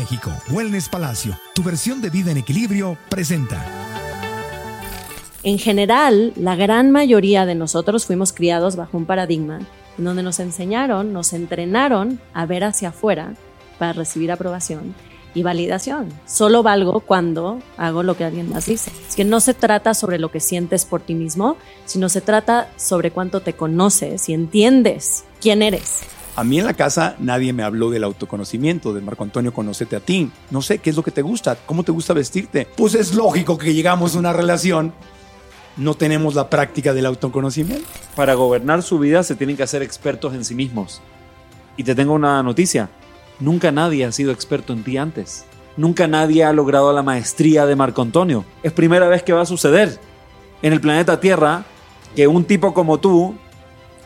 México, Wellness Palacio, tu versión de vida en equilibrio, presenta. En general, la gran mayoría de nosotros fuimos criados bajo un paradigma en donde nos enseñaron, nos entrenaron a ver hacia afuera para recibir aprobación y validación. Solo valgo cuando hago lo que alguien más dice. Es que no se trata sobre lo que sientes por ti mismo, sino se trata sobre cuánto te conoces y entiendes quién eres. A mí en la casa nadie me habló del autoconocimiento, de Marco Antonio, conócete a ti. No sé qué es lo que te gusta, cómo te gusta vestirte. Pues es lógico que llegamos a una relación, no tenemos la práctica del autoconocimiento. Para gobernar su vida se tienen que hacer expertos en sí mismos. Y te tengo una noticia, nunca nadie ha sido experto en ti antes. Nunca nadie ha logrado la maestría de Marco Antonio. Es primera vez que va a suceder en el planeta Tierra que un tipo como tú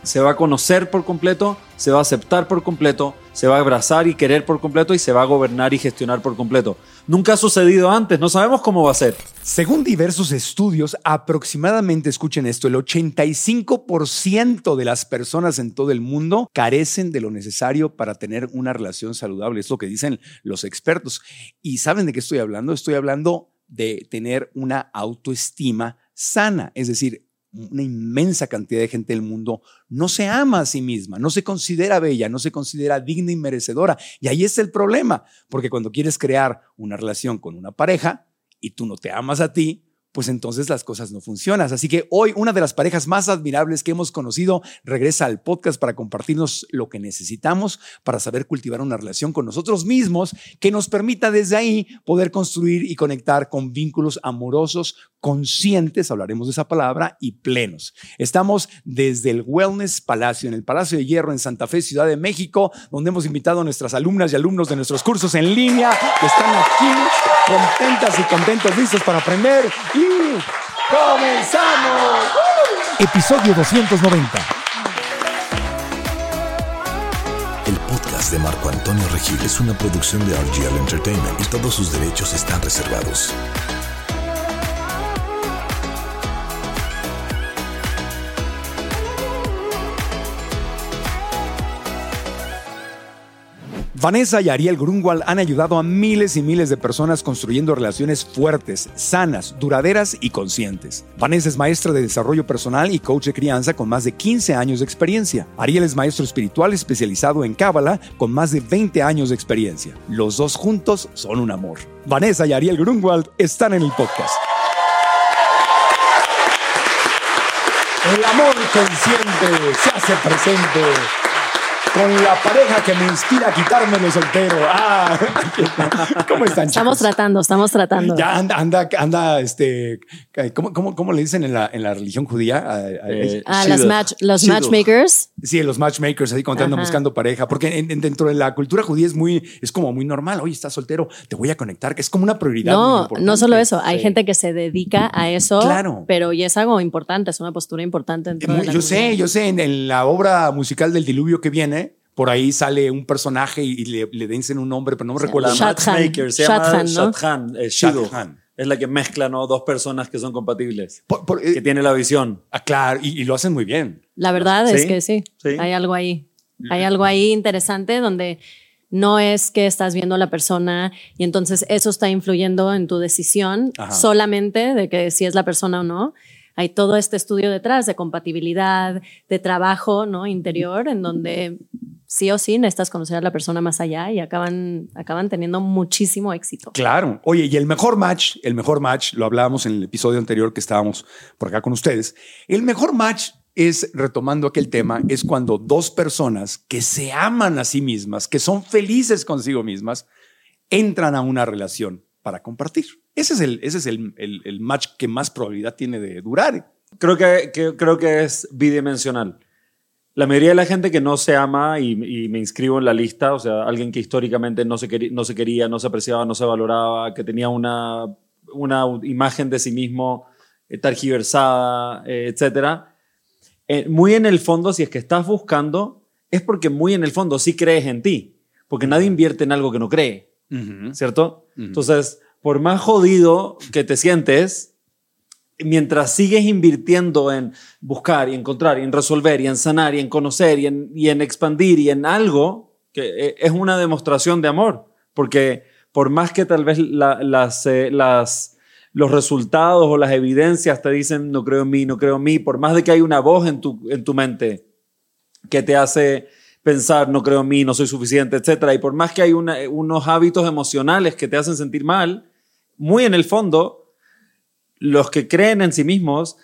se va a conocer por completo, se va a aceptar por completo, se va a abrazar y querer por completo y se va a gobernar y gestionar por completo. Nunca ha sucedido antes, no sabemos cómo va a ser. Según diversos estudios, aproximadamente, escuchen esto, el 85% de las personas en todo el mundo carecen de lo necesario para tener una relación saludable. Es lo que dicen los expertos. ¿Y saben de qué estoy hablando? Estoy hablando de tener una autoestima sana, es decir, una inmensa cantidad de gente del mundo no se ama a sí misma, no se considera bella, no se considera digna y merecedora. Y ahí es el problema, porque cuando quieres crear una relación con una pareja y tú no te amas a ti, pues entonces las cosas no funcionan. Así que hoy una de las parejas más admirables que hemos conocido regresa al podcast para compartirnos lo que necesitamos para saber cultivar una relación con nosotros mismos que nos permita desde ahí poder construir y conectar con vínculos amorosos conscientes, hablaremos de esa palabra, y plenos. Estamos desde el Wellness Palacio, en el Palacio de Hierro en Santa Fe, Ciudad de México, donde hemos invitado a nuestras alumnas y alumnos de nuestros cursos en línea que están aquí contentas y contentos, listos para aprender. Y comenzamos. Episodio 290. El podcast de Marco Antonio Regil es una producción de RGL Entertainment y todos sus derechos están reservados. Vanessa y Ariel Grunwald han ayudado a miles y miles de personas construyendo relaciones fuertes, sanas, duraderas y conscientes. Vanessa es maestra de desarrollo personal y coach de crianza con más de 15 años de experiencia. Ariel es maestro espiritual especializado en Cábala con más de 20 años de experiencia. Los dos juntos son un amor. Vanessa y Ariel Grunwald están en el podcast. El amor consciente se hace presente con la pareja que me inspira a quitarme de soltero. Ah, ¿cómo están? Estamos tratando, estamos tratando. Ya anda, anda, anda, este, ¿cómo, cómo, cómo le dicen en la, en la religión judía? Eh, ah, las match, los matchmakers. Sí, los matchmakers, así cuando andan buscando pareja, porque dentro de la cultura judía es muy, es como muy normal. Oye, estás soltero, te voy a conectar, que es como una prioridad. No, no solo eso, hay gente que se dedica a eso, claro. pero y es algo importante, es una postura importante. Dentro de la yo sé, yo sé, en, en la obra musical del diluvio que viene, por ahí sale un personaje y le, le dicen un nombre, pero no me recuerdo. La matchmaker se llama Shadchan, eh, Es la que mezcla ¿no? dos personas que son compatibles, por, que tiene la visión. Ah, claro, y, lo hacen muy bien. La verdad es que sí, hay algo ahí. Hay algo ahí interesante donde no es que estás viendo a la persona y entonces eso está influyendo en tu decisión solamente de que si es la persona o no, hay todo este estudio detrás de compatibilidad, de trabajo ¿no? interior, en donde sí o sí necesitas conocer a la persona más allá y acaban, acaban teniendo muchísimo éxito. Claro. Oye, y el mejor match, el mejor match, lo hablábamos en el episodio anterior que estábamos por acá con ustedes, el mejor match es, retomando aquel tema, es cuando dos personas que se aman a sí mismas, que son felices consigo mismas, entran a una relación para compartir. Ese es el, ese es el, el, match que más probabilidad tiene de durar. Creo que, que, creo que es bidimensional. La mayoría de la gente que no se ama y, me inscribo en la lista, o sea, alguien que históricamente no se, quería, no se quería, no se apreciaba, no se valoraba, que tenía una, una imagen de sí mismo eh, tergiversada, eh, etc. Eh, muy en el fondo, si es que estás buscando, es porque muy en el fondo sí crees en ti, porque nadie invierte en algo que no cree, ¿cierto? Entonces, por más jodido que te sientes, mientras sigues invirtiendo en buscar y encontrar y en resolver y en sanar y en conocer y en, expandir y en algo, que eh, es una demostración de amor, porque por más que tal vez las, eh, las, los resultados o las evidencias te dicen no creo en mí, no creo en mí, por más de que hay una voz en tu, en tu mente que te hace pensar no creo en mí, no soy suficiente, etc. Y por más que hay unos hábitos emocionales que te hacen sentir mal, muy en el fondo, los que creen en sí mismos,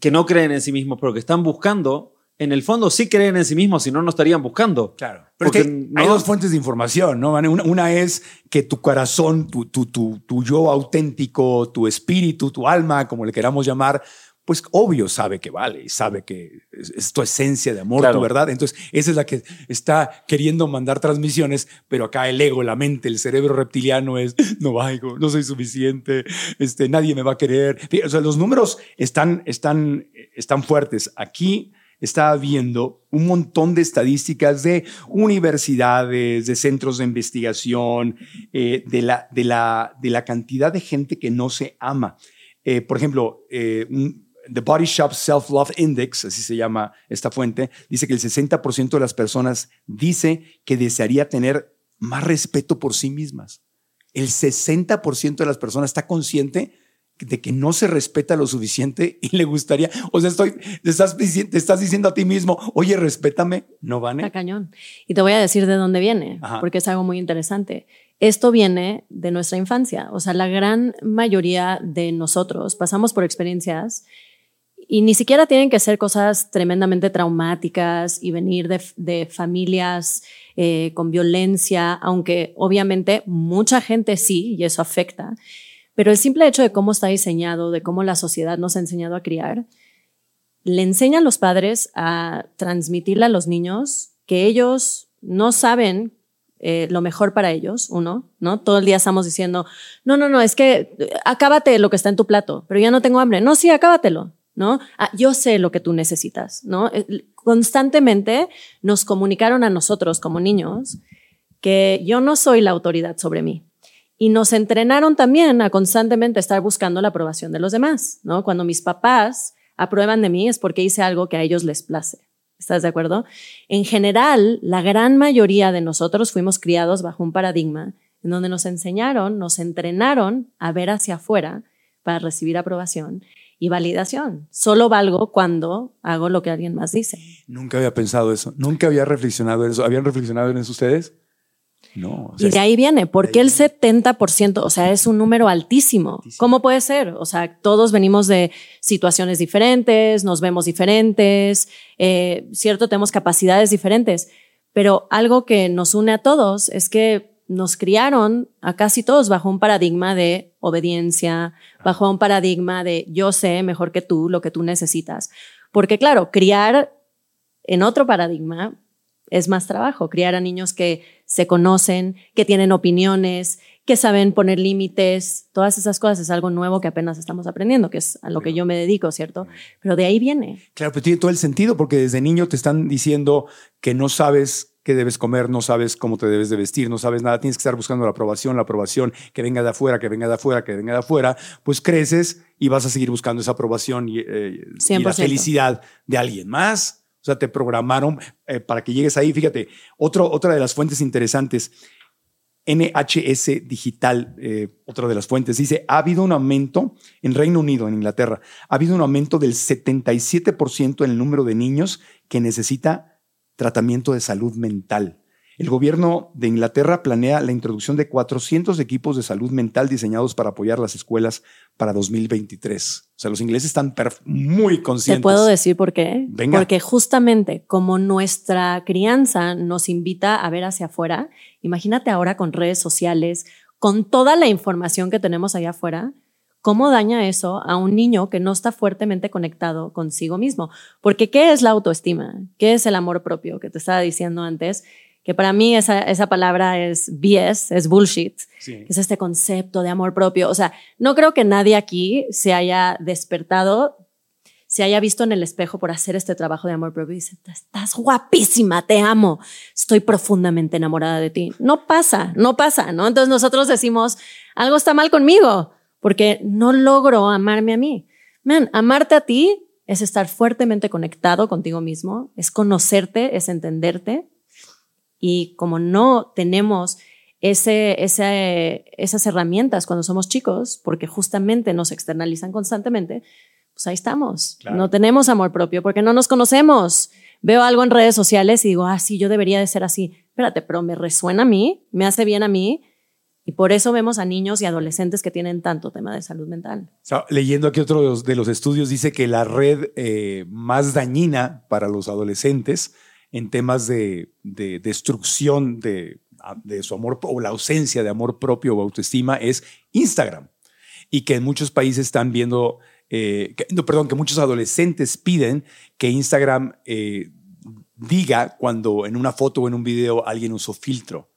que no creen en sí mismos, pero que están buscando, en el fondo sí creen en sí mismos, si no, no estarían buscando. Claro. Porque hay dos fuentes de información, ¿no? Una, es que tu corazón, tu, tu, tu, tu, yo auténtico, tu espíritu, tu alma, como le queramos llamar, pues obvio sabe que vale y sabe que es, tu esencia de amor, tu verdad. Entonces, esa es la que está queriendo mandar transmisiones, pero acá el ego, la mente, el cerebro reptiliano es, no valgo, no soy suficiente, este, nadie me va a querer. O sea, los números están, están, están fuertes. Aquí está viendo un montón de estadísticas de universidades, de centros de investigación, eh, de, la, de, la, de la cantidad de gente que no se ama. Eh, por ejemplo, eh, The Body Shop Self-Love Index, así se llama esta fuente, dice que el 60% de las personas dice que desearía tener más respeto por sí mismas. El 60% de las personas está consciente de que no se respeta lo suficiente y le gustaría, o sea, estoy, te estás, estás diciendo a ti mismo, oye, respétame, no van. Está cañón. Y te voy a decir de dónde viene, porque es algo muy interesante. Esto viene de nuestra infancia, o sea, la gran mayoría de nosotros pasamos por experiencias y ni siquiera tienen que ser cosas tremendamente traumáticas y venir de, familias eh, con violencia, aunque obviamente mucha gente sí, y eso afecta. Pero el simple hecho de cómo está diseñado, de cómo la sociedad nos ha enseñado a criar, le enseña a los padres a transmitirle a los niños que ellos no saben eh, lo mejor para ellos, uno, ¿no? Todo el día estamos diciendo, no, no, no, es que acábate lo que está en tu plato, pero ya no tengo hambre. No, sí, acábatelo. ¿No? Ah, yo sé lo que tú necesitas, ¿no? Eh, constantemente nos comunicaron a nosotros como niños que yo no soy la autoridad sobre mí. Y nos entrenaron también a constantemente estar buscando la aprobación de los demás, ¿no? Cuando mis papás aprueban de mí es porque hice algo que a ellos les place. ¿Estás de acuerdo? En general, la gran mayoría de nosotros fuimos criados bajo un paradigma en donde nos enseñaron, nos entrenaron a ver hacia afuera para recibir aprobación y validación. Solo valgo cuando hago lo que alguien más dice. Nunca había pensado eso. Nunca había reflexionado en eso. ¿Habían reflexionado en eso ustedes? No. y de ahí viene, porque el 70%, o sea, es un número altísimo. ¿Cómo puede ser? O sea, todos venimos de situaciones diferentes, nos vemos diferentes, eh, cierto, tenemos capacidades diferentes, pero algo que nos une a todos es que nos criaron a casi todos bajo un paradigma de obediencia, bajo un paradigma de yo sé mejor que tú lo que tú necesitas. Porque claro, criar en otro paradigma es más trabajo, criar a niños que se conocen, que tienen opiniones, que saben poner límites, todas esas cosas es algo nuevo que apenas estamos aprendiendo, que es a lo que yo me dedico, ¿cierto? Pero de ahí viene. Claro, pero tiene todo el sentido porque desde niño te están diciendo que no sabes qué debes comer, no sabes cómo te debes de vestir, no sabes nada, tienes que estar buscando la aprobación, la aprobación, que venga de afuera, que venga de afuera, que venga de afuera, pues creces y vas a seguir buscando esa aprobación y, eh, la felicidad de alguien más. O sea, te programaron eh, para que llegues ahí. Fíjate, otro, otra de las fuentes interesantes, NHS Digital, eh, otra de las fuentes, dice, ha habido un aumento en Reino Unido, en Inglaterra, ha habido un aumento del 77% en el número de niños que necesita tratamiento de salud mental. El gobierno de Inglaterra planea la introducción de 400 equipos de salud mental diseñados para apoyar las escuelas para 2023. O sea, los ingleses están muy conscientes. ¿Te puedo decir por qué? Porque justamente como nuestra crianza nos invita a ver hacia afuera, imagínate ahora con redes sociales, con toda la información que tenemos allá afuera, ¿Cómo daña eso a un niño que no está fuertemente conectado consigo mismo? Porque ¿qué es la autoestima? ¿Qué es el amor propio que te estaba diciendo antes? Que para mí esa, esa palabra es BS, es bullshit. Es este concepto de amor propio. O sea, no creo que nadie aquí se haya despertado, se haya visto en el espejo por hacer este trabajo de amor propio y dice, estás guapísima, te amo, estoy profundamente enamorada de ti. No pasa, no pasa, ¿no? Entonces nosotros decimos, algo está mal conmigo porque no logro amarme a mí. Man, amarte a ti es estar fuertemente conectado contigo mismo, es conocerte, es entenderte. Y como no tenemos ese, esas herramientas cuando somos chicos, porque justamente nos externalizan constantemente, pues ahí estamos. No tenemos amor propio porque no nos conocemos. Veo algo en redes sociales y digo, ah, sí, yo debería de ser así. Espérate, pero me resuena a mí, me hace bien a mí. Y por eso vemos a niños y adolescentes que tienen tanto tema de salud mental. leyendo aquí otro de los, estudios, dice que la red eh, más dañina para los adolescentes en temas de, de destrucción de de su amor o la ausencia de amor propio o autoestima es Instagram. Y que en muchos países están viendo, eh, no, perdón, que muchos adolescentes piden que Instagram eh, diga cuando en una foto o en un video alguien usó filtro.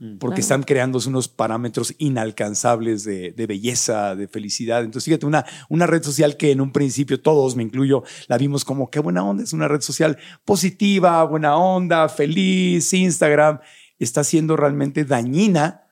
Mm. Porque están creándose unos parámetros inalcanzables de, belleza, de felicidad. Entonces, fíjate, una, una red social que en un principio todos, me incluyo, la vimos como qué buena onda, es una red social positiva, buena onda, feliz, Instagram está siendo realmente dañina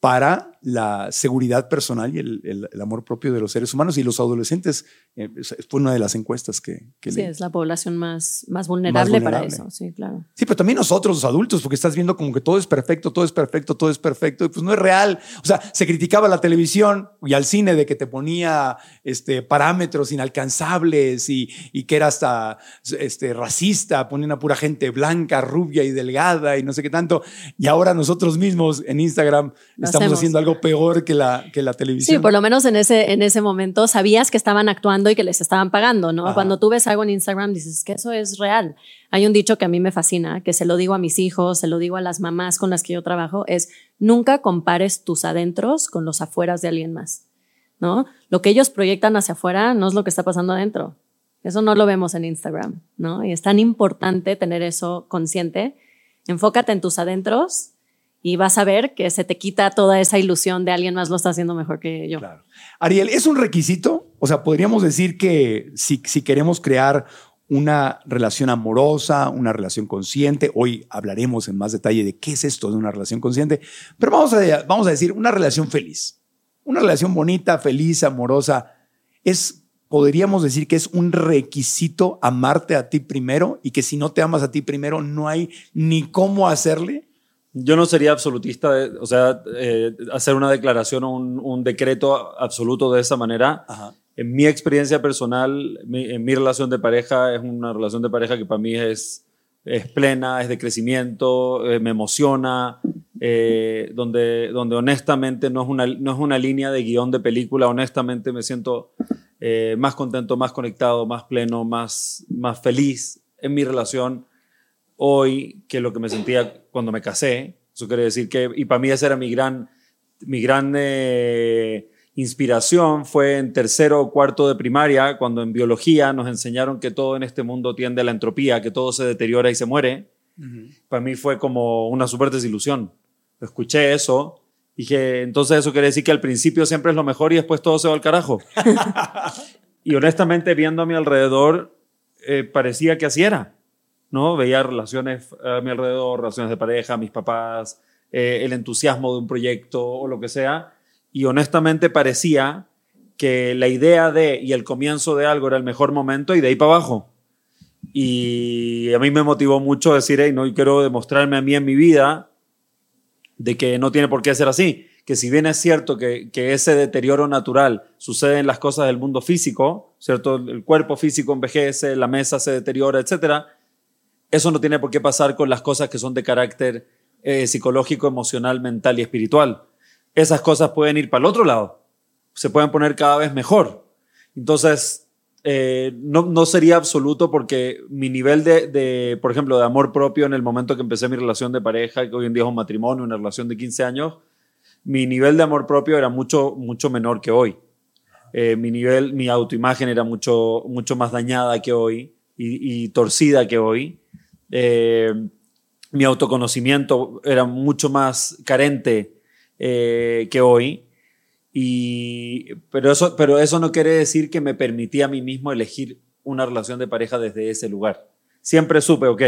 para la seguridad personal y el, amor propio de los seres humanos y los adolescentes. Eh, fue una de las encuestas que, que Sí, es la población más, más, vulnerable para eso, sí, claro. Sí, pero también nosotros, los adultos, porque estás viendo como que todo es perfecto, todo es perfecto, todo es perfecto, y pues no es real. O sea, se criticaba la televisión y al cine de que te ponía este, parámetros inalcanzables y, y que era hasta este, racista, ponían a pura gente blanca, rubia y delgada y no sé qué tanto. Y ahora nosotros mismos en Instagram estamos haciendo algo peor que la, que la televisión. Sí, por lo menos en ese, en ese momento sabías que estaban actuando y que les estaban pagando, ¿no? Cuando tú ves algo en Instagram dices que eso es real. Hay un dicho que a mí me fascina, que se lo digo a mis hijos, se lo digo a las mamás con las que yo trabajo, es nunca compares tus adentros con los afueras de alguien más, ¿no? Lo que ellos proyectan hacia afuera no es lo que está pasando adentro. Eso no lo vemos en Instagram, ¿no? Y es tan importante tener eso consciente. Enfócate en tus adentros y vas a ver que se te quita toda esa ilusión de alguien más lo está haciendo mejor que yo. Claro. Ariel, ¿es un requisito? O sea, podríamos decir que si, si queremos crear una relación amorosa, una relación consciente, hoy hablaremos en más detalle de qué es esto de una relación consciente, pero vamos a, vamos a decir una relación feliz, una relación bonita, feliz, amorosa, es podríamos decir que es un requisito amarte a ti primero y que si no te amas a ti primero no hay ni cómo hacerle. Yo no sería absolutista, o sea, eh, hacer una declaración o un, decreto absoluto de esa manera. En mi experiencia personal, en mi relación de pareja, es una relación de pareja que para mí es, es plena, es de crecimiento, eh, me emociona, eh, donde, donde honestamente no es, una, no es una línea de guion de película, honestamente me siento más contento, más conectado, más pleno, más, más feliz en mi relación hoy que lo que me sentía cuando me casé. Eso quiere decir que, y para mí esa era mi gran, mi gran eh, inspiración, fue en tercero o cuarto de primaria, cuando en biología nos enseñaron que todo en este mundo tiende a la entropía, que todo se deteriora y se muere. Para mí fue como una súper desilusión. Escuché eso y dije, entonces eso quiere decir que al principio siempre es lo mejor y después todo se va al carajo. y honestamente, viendo a mi alrededor, eh, parecía que así era. ¿No? Veía relaciones a mi alrededor, relaciones de pareja, mis papás, eh, el entusiasmo de un proyecto o lo que sea. Y honestamente parecía que la idea de y el comienzo de algo era el mejor momento y de ahí para abajo. Y a mí me motivó mucho decir, hey, no quiero demostrarme a mí en mi vida de que no tiene por qué ser así. Que si bien es cierto que, que ese deterioro natural sucede en las cosas del mundo físico, ¿cierto? El cuerpo físico envejece, la mesa se deteriora, etcétera eso no tiene por qué pasar con las cosas que son de carácter eh, psicológico, emocional, mental y espiritual. Esas cosas pueden ir para el otro lado, se pueden poner cada vez mejor. Entonces, eh, no, sería absoluto porque mi nivel de, por ejemplo, de amor propio en el momento que empecé mi relación de pareja, que hoy en día es un matrimonio, una relación de 15 años, mi nivel de amor propio era mucho, mucho menor que hoy. Eh, mi nivel, mi autoimagen era mucho, mucho más dañada que hoy y torcida que hoy. Eh, mi autoconocimiento era mucho más carente eh, que hoy. Y, pero, eso, pero eso no quiere decir que me permitía a mí mismo elegir una relación de pareja desde ese lugar. Siempre supe, ok,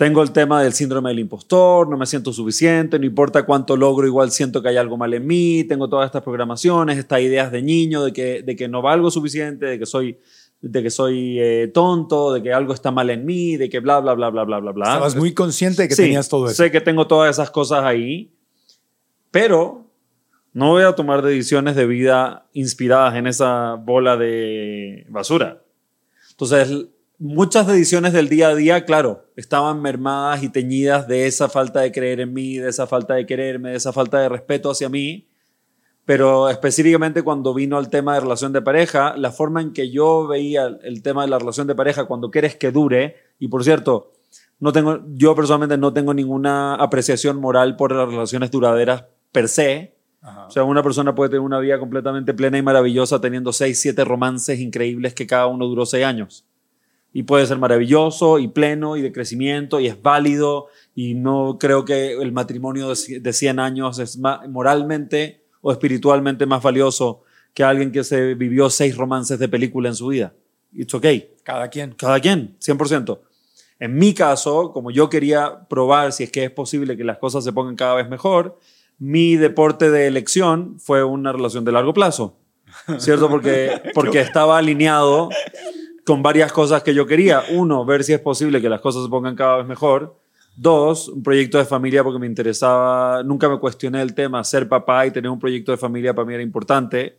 tengo el tema del síndrome del impostor, no me siento suficiente, no importa cuánto logro, igual siento que hay algo mal en mí, tengo todas estas programaciones, estas ideas de niño, de que, de que no valgo suficiente, de que soy de que soy eh, tonto, de que algo está mal en mí, de que bla, bla, bla, bla, bla, bla, bla. Estabas muy consciente de que tenías todo eso. Sé que tengo todas esas cosas ahí. Pero no voy a tomar decisiones de vida inspiradas en esa bola de basura. Entonces, muchas decisiones del día a día, claro, estaban mermadas y teñidas de esa falta de creer en mí, de esa falta de quererme, de esa falta de respeto hacia mí. Pero específicamente cuando vino al tema de relación de pareja, la forma en que yo veía el tema de la relación de pareja cuando quieres que dure, y por cierto, no tengo, yo personalmente no tengo ninguna apreciación moral por las relaciones duraderas per se, o sea, una persona puede tener una vida completamente plena y maravillosa teniendo seis, siete romances increíbles que cada uno duró seis años. Y puede ser maravilloso y pleno y de crecimiento y es válido y no creo que el matrimonio de 100 años es moralmente o espiritualmente más valioso que alguien que se vivió seis romances de película en su vida. It's okay. Cada quien. Cada quien, 100%. En mi caso, como yo quería probar si es que es posible que las cosas se pongan cada vez mejor, mi deporte de elección fue una relación de largo plazo, ¿cierto? Porque, porque estaba alineado con varias cosas que yo quería. Uno, ver si es posible que las cosas se pongan cada vez mejor. Dos, un proyecto de familia porque me interesaba, nunca me cuestioné el tema, ser papá y tener un proyecto de familia para mí era importante.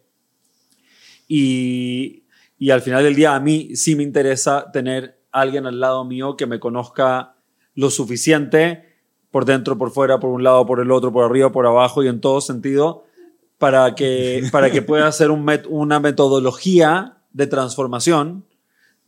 Y, y al final del día a mí sí me interesa tener alguien al lado mío que me conozca lo suficiente por dentro, por fuera, por un lado, por el otro, por arriba, por abajo y en todo sentido, para que, para que pueda hacer un una metodología de transformación,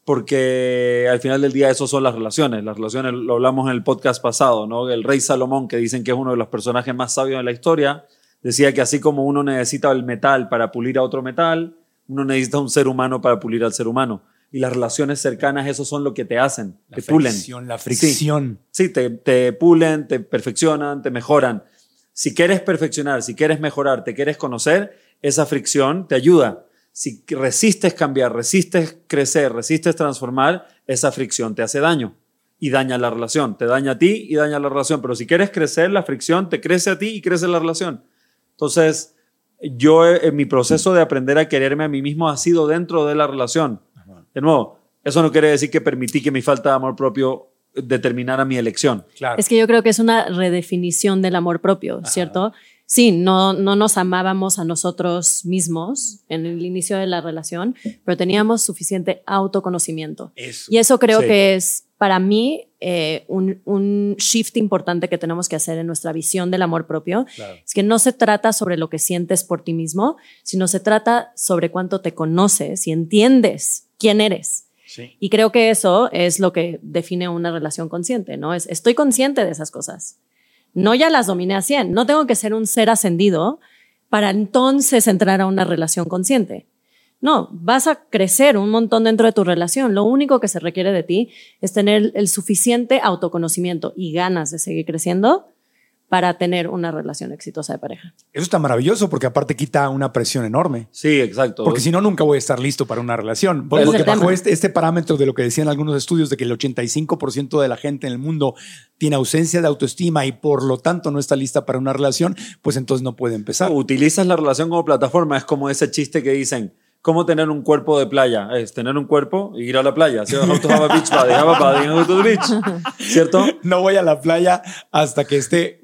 porque al final del día eso son las relaciones. Las relaciones lo hablamos en el podcast pasado, ¿no? El rey Salomón, que dicen que es uno de los personajes más sabios de la historia, decía que así como uno necesita el metal para pulir a otro metal, uno necesita un ser humano para pulir al ser humano y las relaciones cercanas, eso son lo que te hacen, la te pulen. La fricción. Sí, te, te, pulen, te perfeccionan, te mejoran. Si quieres perfeccionar, si quieres mejorar, te quieres conocer, esa fricción te ayuda. Si resistes cambiar, resistes crecer, resistes transformar, esa fricción te hace daño y daña la relación. Te daña a ti y daña la relación. Pero si quieres crecer, la fricción te crece a ti y crece la relación. Entonces, yo en mi proceso de aprender a quererme a mí mismo ha sido dentro de la relación de nuevo, eso no quiere decir que permití que mi falta de amor propio determinara mi elección. Claro. Es que yo creo que es una redefinición del amor propio, ¿cierto? Sí, no, no nos amábamos a nosotros mismos en el inicio de la relación, pero teníamos suficiente autoconocimiento. Y eso creo que es para mí eh, un, un, shift importante que tenemos que hacer en nuestra visión del amor propio. Es que no se trata sobre lo que sientes por ti mismo, sino se trata sobre cuánto te conoces y entiendes quién eres. Y creo que eso es lo que define una relación consciente, ¿no? Es, estoy consciente de esas cosas. No ya las dominé a 100. No tengo que ser un ser ascendido para entonces entrar a una relación consciente. No, vas a crecer un montón dentro de tu relación. Lo único que se requiere de ti es tener el suficiente autoconocimiento y ganas de seguir creciendo para tener una relación exitosa de pareja. Eso está maravilloso porque aparte quita una presión enorme. Sí, exacto. Porque si no, nunca voy a estar listo para una relación. Porque bajo este, este, parámetro de lo que decían algunos estudios de que el 85% de la gente en el mundo tiene ausencia de autoestima y por lo tanto no está lista para una relación, pues entonces no puede empezar. Utilizas la relación como plataforma, es como ese chiste que dicen, cómo tener un cuerpo de playa. Es tener un cuerpo y ir a la playa. ¿Cierto? No voy a la playa hasta que esté,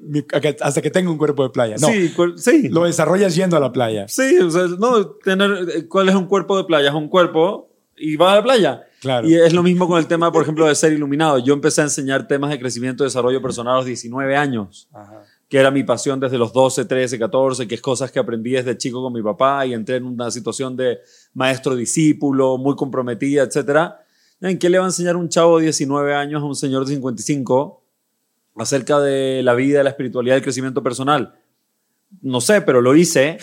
hasta que tenga un cuerpo de playa. No. Sí, sí. Lo desarrollas yendo a la playa. Sí, o sea, no, tener, ¿cuál es un cuerpo de playa? Es un cuerpo y va a la playa. Claro. Y es lo mismo con el tema, por ejemplo, de ser iluminado. Yo empecé a enseñar temas de crecimiento y desarrollo personal a los 19 años. Ajá que era mi pasión desde los 12, 13, 14, que es cosas que aprendí desde chico con mi papá y entré en una situación de maestro-discípulo, muy comprometida, etc. ¿En qué le va a enseñar un chavo de 19 años a un señor de 55 acerca de la vida, la espiritualidad el crecimiento personal? No sé, pero lo hice.